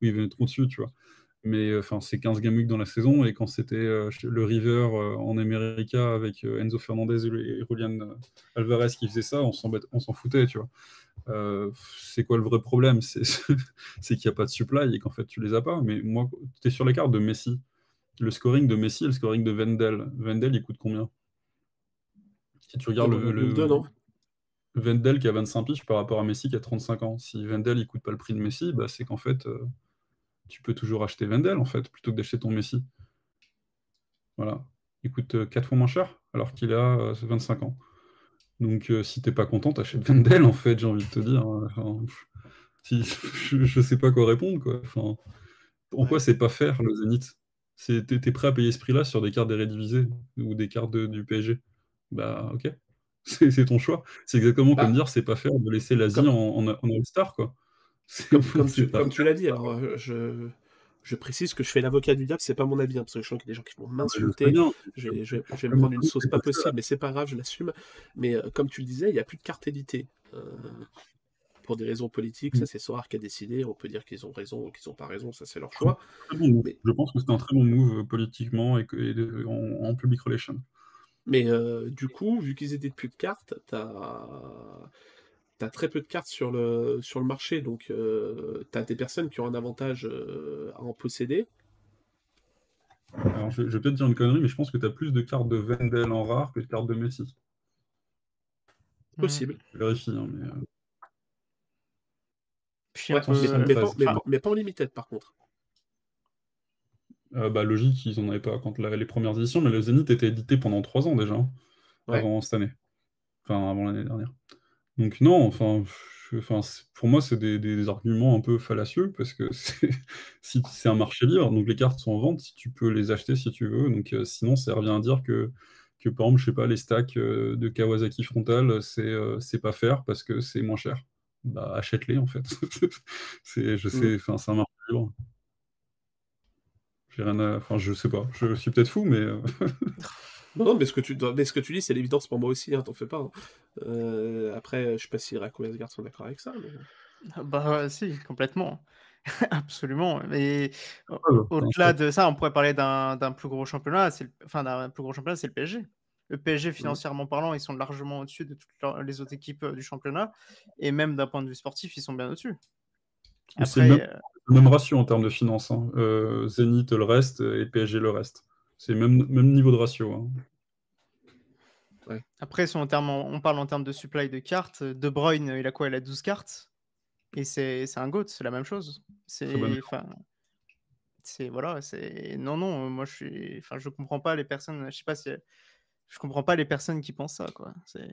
où ils vont être au-dessus, tu vois. Mais euh, enfin, c'est 15 game week dans la saison et quand c'était euh, le River euh, en América avec Enzo Fernandez et Julian Alvarez qui faisaient ça, on s'en foutait, tu vois. c'est quoi le vrai problème? C'est qu'il n'y a pas de supply et qu'en fait tu les as pas. Mais moi, tu es sur les cartes de Messi le scoring de Messi et le scoring de Wendell. Wendell, il coûte combien? Si tu regardes le, le, qui a 25 piges par rapport à Messi qui a 35 ans. Si Wendell il coûte pas le prix de Messi, bah, c'est qu'en fait, euh, tu peux toujours acheter Wendell en fait, plutôt que d'acheter ton Messi. Voilà. Il coûte 4 euh, fois moins cher alors qu'il a 25 euh, ans. Donc si t'es pas content, t'achètes Wendell en fait, j'ai envie de te dire. si, je, sais pas quoi répondre quoi. Enfin, pourquoi c'est pas faire le Zénith T'es prêt à payer ce prix-là sur des cartes des rédivisées ou des cartes du PSG Bah ok, c'est ton choix. C'est exactement comme bah. dire c'est pas faire de laisser l'Asie en, en, All-Star quoi. Comme, tu, l'as dit, alors euh, je, je, précise que je fais l'avocat du diable, c'est pas mon avis, hein, parce que je sens qu'il y a des gens qui vont m'insulter. Je, je, vais me prendre une sauce pas possible, mais c'est pas grave, je l'assume. Mais euh, comme tu le disais, il n'y a plus de carte éditée. Euh, pour des raisons politiques, ça mm. c'est Sorar qui a décidé, on peut dire qu'ils ont raison ou qu'ils n'ont pas raison, ça c'est leur choix. Je pense que c'est un très bon move euh, politiquement et, en, public relation. Mais euh, du coup, vu qu'ils étaient plus de cartes, tu as... très peu de cartes sur le, sur le marché, donc euh, tu as des personnes qui ont un avantage à en posséder. Alors, je, vais peut-être dire une connerie, mais je pense que tu as plus de cartes de Vendel en rare que de cartes de Messi. Possible. Je vérifie, hein, mais mais, pas, en limited par contre. Euh, bah, logique, ils n'en avaient pas quand les premières éditions, mais le Zenith était édité pendant 3 ans déjà, hein, avant cette année. Enfin, avant l'année dernière. Donc non, enfin, enfin, pour moi, c'est des, arguments un peu fallacieux parce que si c'est un marché libre, donc les cartes sont en vente, tu peux les acheter si tu veux. Donc, sinon, ça revient à dire que, que, par exemple, je sais pas, les stacks de Kawasaki frontal, c'est pas faire parce que c'est moins cher. Bah, achète-les en fait. c'est, je sais, mm. enfin, c'est un marché libre. J'ai rien à... Enfin, je sais pas. Je suis peut-être fou, mais. Non, mais ce que tu, mais ce que tu dis, c'est l'évidence pour moi aussi, hein, t'en fais pas. Hein. Euh, après, je sais pas si Rako et Asgard sont d'accord avec ça. Ah bah si, complètement. Absolument. Mais au-delà de ça, on pourrait parler d'un plus gros championnat. Enfin, d'un plus gros championnat, c'est le PSG. Le PSG, financièrement parlant, ils sont largement au-dessus de toutes les autres équipes euh, du championnat. Et même d'un point de vue sportif, ils sont bien au-dessus. C'est le, même ratio en termes de finances. Hein. Euh, Zénith le reste et PSG le reste. C'est le même, même niveau de ratio. Hein. Après, en termes, on parle en termes de supply de cartes. De Bruyne, il a quoi? Il a 12 cartes. Et c'est un GOAT, c'est la même chose. C'est. C'est voilà, c'est non non, moi je suis enfin je comprends pas les personnes, je sais pas si je comprends pas les personnes qui pensent ça quoi. C'est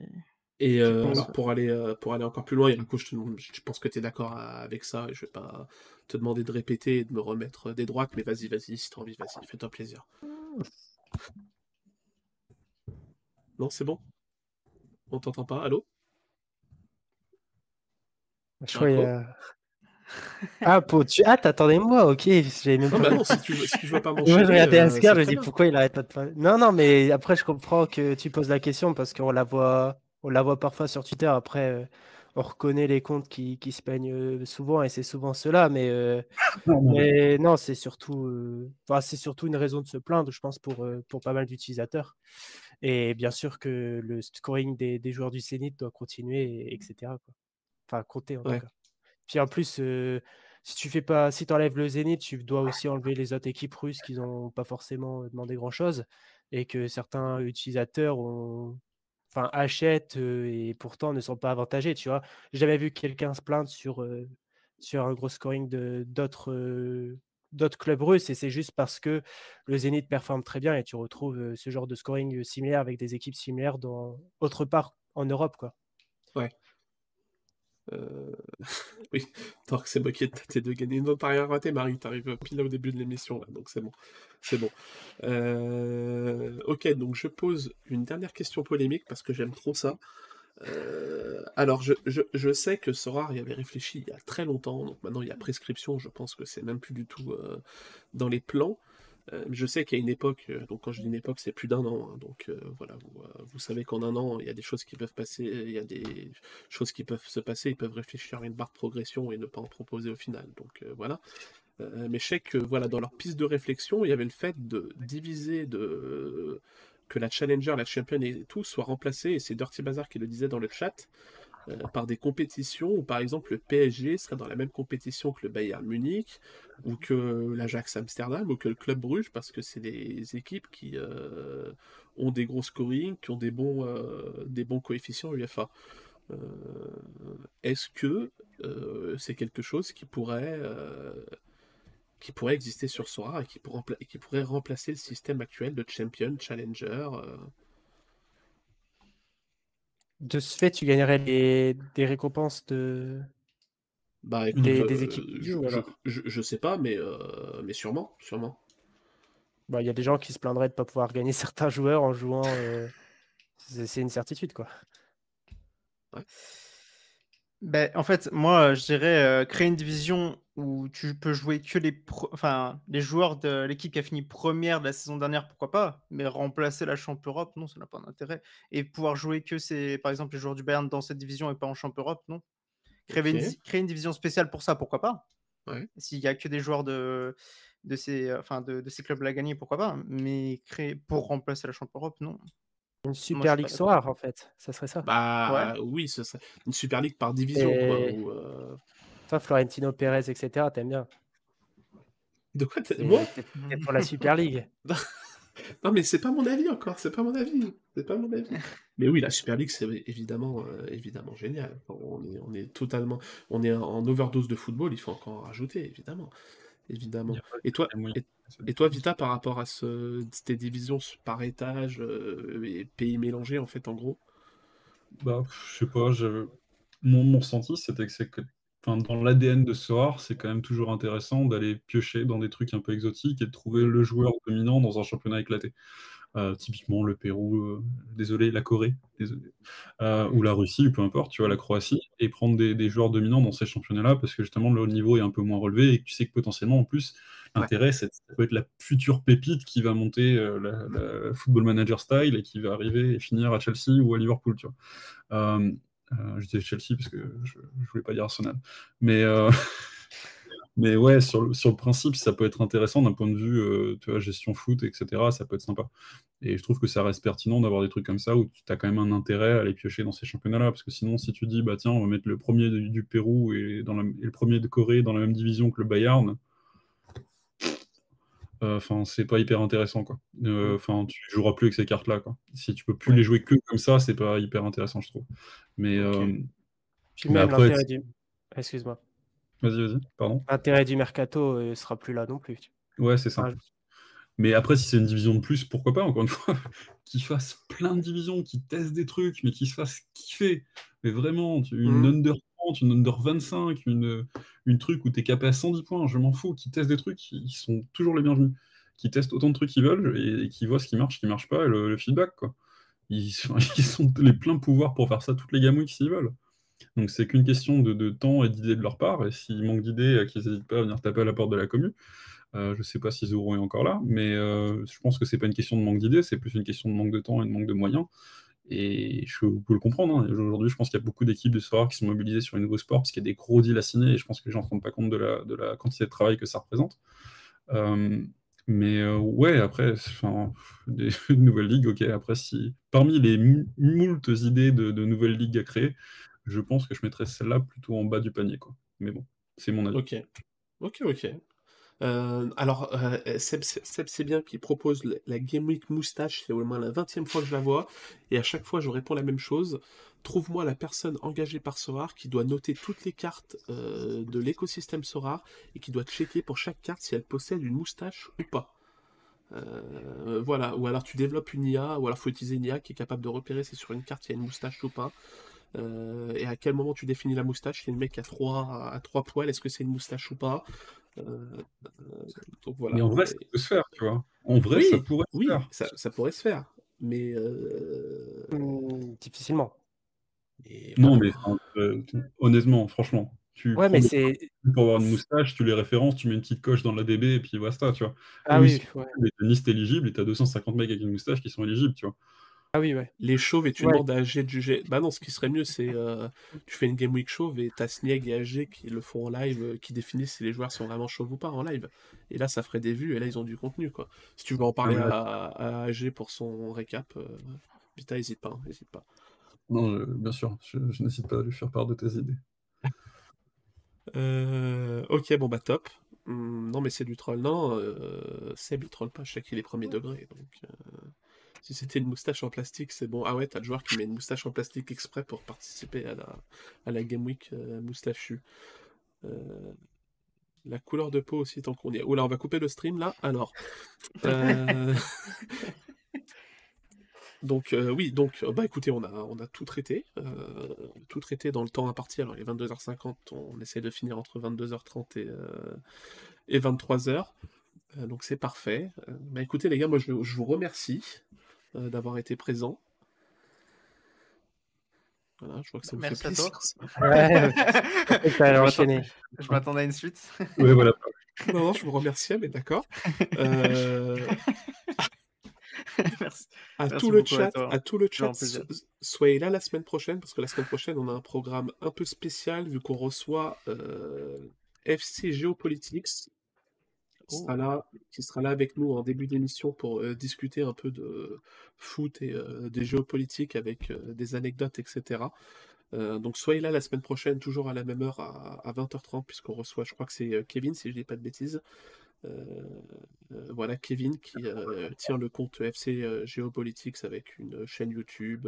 et euh, alors pour aller, euh, pour aller encore plus loin, coup, je, je pense que tu es d'accord avec ça, et je vais pas te demander de répéter et de me remettre des droites, mais vas-y, vas-y, si tu as envie, vas-y, fais-toi plaisir. Non, c'est bon? On t'entend pas? Allô? Je crois Ah, pour... tu... ah t'attendais-moi, ok. Même pas... bah non, si tu, si tu vois pas mon Moi, je regardais euh, je me dis pourquoi il arrête pas de parler? Non, non, mais après, je comprends que tu poses la question parce qu'on la voit on la voit parfois sur Twitter. Après, euh, on reconnaît les comptes qui, se peignent euh, souvent et c'est souvent cela. Mais, euh, mais non, c'est surtout, c'est surtout une raison de se plaindre, je pense, pour, pour pas mal d'utilisateurs. Et bien sûr que le scoring des, joueurs du Zénith doit continuer, etc. Enfin, compter en tout cas. Puis en plus, si tu fais pas, si enlèves le Zénith, tu dois aussi enlever les autres équipes russes qui n'ont pas forcément demandé grand chose et que certains utilisateurs ont, enfin, achètent et pourtant ne sont pas avantagés, tu vois. Vu quelqu'un se plaindre sur, un gros scoring d'autres clubs russes et c'est juste parce que le Zénith performe très bien et tu retrouves ce genre de scoring similaire avec des équipes similaires dans autre part en Europe, quoi. Ouais. Euh... oui, Torque c'est moqué de tes deux gagner. Non, t'as rien raté, Marie, t'arrives pile au début de l'émission, donc c'est bon. C'est bon. Euh... Ok, donc je pose une dernière question polémique parce que j'aime trop ça. Euh... Alors, je, je, je, sais que Sorar y avait réfléchi il y a très longtemps, donc maintenant il y a prescription, je pense que c'est même plus du tout euh, dans les plans. Euh, je sais a une époque, euh, donc quand je dis une époque, c'est plus d'un an. Hein, donc euh, voilà, vous, savez qu'en un an, il y a des choses qui peuvent passer, il y a des choses qui peuvent se passer, ils peuvent réfléchir à une barre de progression et ne pas en proposer au final. Donc voilà. mais je sais que voilà, dans leur piste de réflexion, il y avait le fait de diviser de que la challenger, la champion et tout soient remplacés, et c'est Dirty Bazar qui le disait dans le chat, euh, par des compétitions où par exemple le PSG serait dans la même compétition que le Bayern Munich ou que l'Ajax Amsterdam ou que le Club Bruges parce que c'est des équipes qui euh, ont des gros scoring, qui ont des bons, euh, des bons coefficients UEFA. Est-ce que c'est quelque chose qui pourrait qui pourrait exister sur Sora et qui, et qui pourrait remplacer le système actuel de Champion, Challenger de ce fait, tu gagnerais des récompenses de. Bah, des, euh, équipes. je, sais pas, mais, euh, mais sûrement, sûrement. Bah, il y a des gens qui se pleidraient de ne pas pouvoir gagner certains joueurs en jouant. Euh, c'est une certitude, quoi. Ouais. Ben, en fait, moi, je dirais euh, créer une division où tu peux jouer que les, enfin, les joueurs de l'équipe qui a fini première de la saison dernière, pourquoi pas, mais remplacer la Champ Europe, non, ça n'a pas d'intérêt. Et pouvoir jouer que c'est, par exemple, les joueurs du Bayern dans cette division et pas en Champ Europe, non. Créer, une, créer une division spéciale pour ça, pourquoi pas. S'il y a que des joueurs de, de ces, enfin, de, de ces clubs à gagner, pourquoi pas. Mais créer pour remplacer la Champ Europe, non. Une Super League Soir, en fait, ça serait ça. Bah oui, ce serait une Super League par division. Quoi, euh, Toi, Florentino Pérez, etc., t'aimes bien. De quoi Moi? pour la Super League. non, mais c'est pas mon avis encore, c'est pas mon avis. C'est pas mon avis. mais oui, la Super League, c'est évidemment, euh, évidemment génial. On est, on est totalement. On est en overdose de football, il faut encore en rajouter, évidemment évidemment. Et toi, et, toi, Vita, par rapport à ce, tes divisions par étage euh, et pays mélangés, en fait, en gros? Bah, je sais pas, je... mon, mon ressenti, c'était que c'est que dans l'ADN de Soar, c'est quand même toujours intéressant d'aller piocher dans des trucs un peu exotiques et de trouver le joueur dominant dans un championnat éclaté. Euh, typiquement le Pérou, euh, désolé, la Corée, euh, ou la Russie, ou peu importe, tu vois, la Croatie, et prendre des, joueurs dominants dans ces championnats-là, parce que justement le niveau est un peu moins relevé, et que tu sais que potentiellement, en plus, l'intérêt, ça peut être la future pépite qui va monter la, Football Manager style et qui va arriver et finir à Chelsea ou à Liverpool, tu vois. je disais Chelsea parce que je, je voulais pas dire Arsenal. Mais Mais ouais, sur le, sur le principe, ça peut être intéressant d'un point de vue euh, tu vois, gestion foot, etc. Ça peut être sympa. Et je trouve que ça reste pertinent d'avoir des trucs comme ça où tu as quand même un intérêt à aller piocher dans ces championnats-là. Parce que sinon, si tu dis, bah tiens, on va mettre le premier du, Pérou et, dans le premier de Corée dans la même division que le Bayern, euh, enfin, c'est pas hyper intéressant, quoi. Euh, enfin, tu joueras plus avec ces cartes-là, quoi. Si tu peux plus les jouer que comme ça, c'est pas hyper intéressant, je trouve. Mais, mais après... Excuse-moi. Vas-y, vas-y, pardon. L'intérêt du mercato ne euh, sera plus là non plus. Ouais, c'est ça. Mais après, si c'est une division de plus, pourquoi pas, encore une fois, qu'ils fassent plein de divisions, qu'ils testent des trucs, mais qu'ils se fassent kiffer. Mais vraiment, une mm. under 30, une under 25, une, une truc où tu es capé à 110 points, je m'en fous, qu'ils testent des trucs, ils sont toujours les bienvenus. Qu'ils testent autant de trucs qu'ils veulent et, qu'ils voient ce qui marche, ce qui marche pas, et le, feedback, quoi. Ils, ils, sont les pleins pouvoirs pour faire ça toutes les gamouilles s'ils veulent. Donc c'est qu'une question de, temps et d'idées de leur part. Et s'il manque d'idées, euh, qu'ils n'hésitent pas à venir taper à la porte de la commune. Euh, je ne sais pas si Zoro est encore là, mais euh, je pense que c'est pas une question de manque d'idées, c'est plus une question de manque de temps et de manque de moyens. Et je peux le comprendre. Hein. Aujourd'hui, je pense qu'il y a beaucoup d'équipes de soir qui sont mobilisées sur les nouveaux sports parce qu'il y a des gros deals à signer et je pense que les gens ne se rendent pas compte de la, de la, quantité de travail que ça représente. mais ouais, après, des nouvelles ligues, ok. Après, si parmi les moultes idées de, de nouvelles ligues à créer, je pense que je mettrais celle-là plutôt en bas du panier. Quoi. Mais bon, c'est mon avis. Ok, ok, ok. Euh, alors, euh, Seb, c'est bien qu'il propose la Game Week moustache, c'est au moins la 20 fois que je la vois, et à chaque fois je réponds la même chose. Trouve-moi la personne engagée par Sorar qui doit noter toutes les cartes euh, de l'écosystème Sorar et qui doit checker pour chaque carte si elle possède une moustache ou pas. voilà, ou alors tu développes une IA, ou alors faut utiliser une IA qui est capable de repérer si sur une carte il y a une moustache ou pas. Euh, et à quel moment tu définis la moustache? Si le mec a trois, à trois poils, est-ce que c'est une moustache ou pas? Euh, euh, donc voilà. Mais en vrai, ça peut se faire, tu vois. En vrai, ça pourrait se oui, faire. Ça, ça, pourrait se faire. Mais. Mmh, difficilement. non, mais honnêtement, franchement. Tu ouais, mais c'est. Pour avoir une moustache, tu les références, tu mets une petite coche dans l'ADB et puis voilà, tu vois. Ah oui, ouais. Les tenistes éligibles et tu as 250 mecs avec une moustache qui sont éligibles, tu vois. Ah oui, ouais. Les chauves et tu demandes à AG de juger. Bah non, ce qui serait mieux, c'est euh, tu fais une Game Week chauve et t'as Snieg et AG qui le font en live, euh, qui définissent si les joueurs sont vraiment chauves ou pas en live. Et là, ça ferait des vues et là, ils ont du contenu, quoi. Si tu veux en parler à, AG pour son récap, euh, Vita, hésite pas, hein, pas. Non, bien sûr, je, n'hésite pas à lui faire part de tes idées. ok, bon bah top. Hum, non, mais c'est du troll. Non, Seb il troll pas, je sais qu'il est premier degré. Donc, si c'était une moustache en plastique, c'est bon. Ah ouais, t'as le joueur qui met une moustache en plastique exprès pour participer à la, à la Game Week euh, moustachu. Euh, la couleur de peau aussi, tant qu'on y est. Oula, on va couper le stream là. Alors. Euh, donc oui, donc bah écoutez, on a, on a tout traité, tout traité dans le temps imparti. Alors il est 22h50, on essaie de finir entre 22h30 et, et 23h. donc c'est parfait. bah écoutez les gars, moi je vous remercie. Euh, d'avoir été présent. Voilà, je vois que ça vous Merci fait plaisir. Ouais, je m'attendais à une suite. Oui, voilà. Non, non, je vous remercie, mais d'accord. Euh... Merci. À, tout le chat, à, tout le chat, soyez là la semaine prochaine, parce que la semaine prochaine, on a un programme un peu spécial, vu qu'on reçoit euh, FC Geopolitics, qui, sera là, qui sera là avec nous en début d'émission pour euh, discuter un peu de foot et euh, des géopolitiques avec euh, des anecdotes, etc. donc soyez là la semaine prochaine, toujours à la même heure, à, à 20h30, puisqu'on reçoit, je crois que c'est Kevin, si je dis pas de bêtises, euh, euh, voilà, Kevin qui euh, tient le compte FC Geopolitics avec une chaîne YouTube,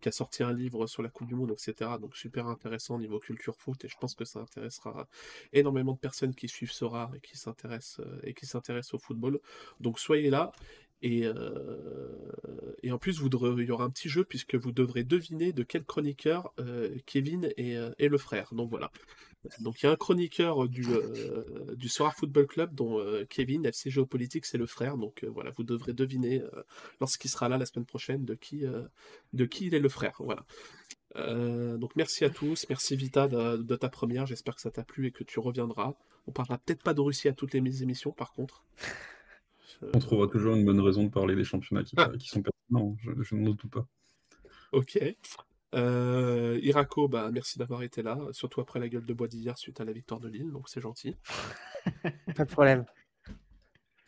qui a sorti un livre sur la Coupe du Monde, etc. Donc super intéressant au niveau culture foot et je pense que ça intéressera énormément de personnes qui suivent Sora et qui s'intéressent et qui s'intéressent au football. Donc soyez là. Et, en plus, il y aura un petit jeu puisque vous devrez deviner de quel chroniqueur Kevin est, est, le frère. Donc voilà. Donc il y a un chroniqueur du, du Soir Football Club dont Kevin, FC Géopolitique, c'est le frère. Donc voilà, vous devrez deviner lorsqu'il sera là la semaine prochaine de qui, de qui il est le frère. Voilà. Euh, donc merci à tous, merci Vita de, ta première, j'espère que ça t'a plu et que tu reviendras. On parlera peut-être pas de Russie à toutes les émissions par contre. On trouvera toujours une bonne raison de parler des championnats qui, ah. sont pertinents, je, je n'en doute pas. Ok. Euh, Irako, bah, merci d'avoir été là, surtout après la gueule de bois d'hier suite à la victoire de Lille, donc c'est gentil. pas de problème.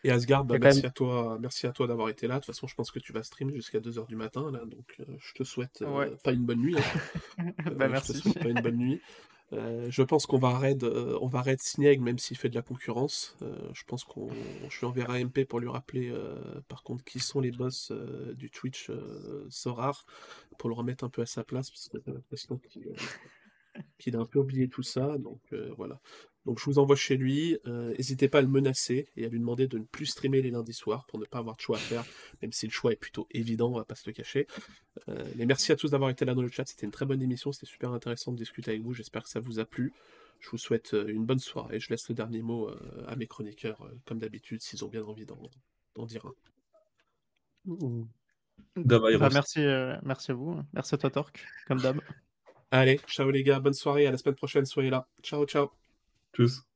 Et Asgard, bah, merci, à toi, merci à toi d'avoir été là. De toute façon, je pense que tu vas stream jusqu'à 2h du matin, là, donc euh, je te souhaite euh, pas une bonne nuit. Hein. bah, merci. Je te souhaite pas une bonne nuit. Euh, je pense qu'on va raid, on va raid Snag même s'il fait de la concurrence. je pense qu'on, je lui enverrai MP pour lui rappeler, par contre, qui sont les boss du Twitch Sorar, pour le remettre un peu à sa place, parce que j'ai l'impression qu'il a un peu oublié tout ça. Donc voilà. Donc je vous envoie chez lui. Euh, n'hésitez pas à le menacer et à lui demander de ne plus streamer les lundis soirs pour ne pas avoir de choix à faire, même si le choix est plutôt évident, on va pas se le cacher. Euh, mais merci à tous d'avoir été là dans le chat. C'était une très bonne émission, c'était super intéressant de discuter avec vous. J'espère que ça vous a plu. Je vous souhaite euh, une bonne soirée. Je laisse le dernier mot à mes chroniqueurs, comme d'habitude, s'ils ont bien envie d'en dire un. Bah, merci, merci à vous. Merci à toi, Torque, comme d'hab. Allez, ciao les gars, bonne soirée, à la semaine prochaine, soyez là. Ciao, ciao. Tschüss.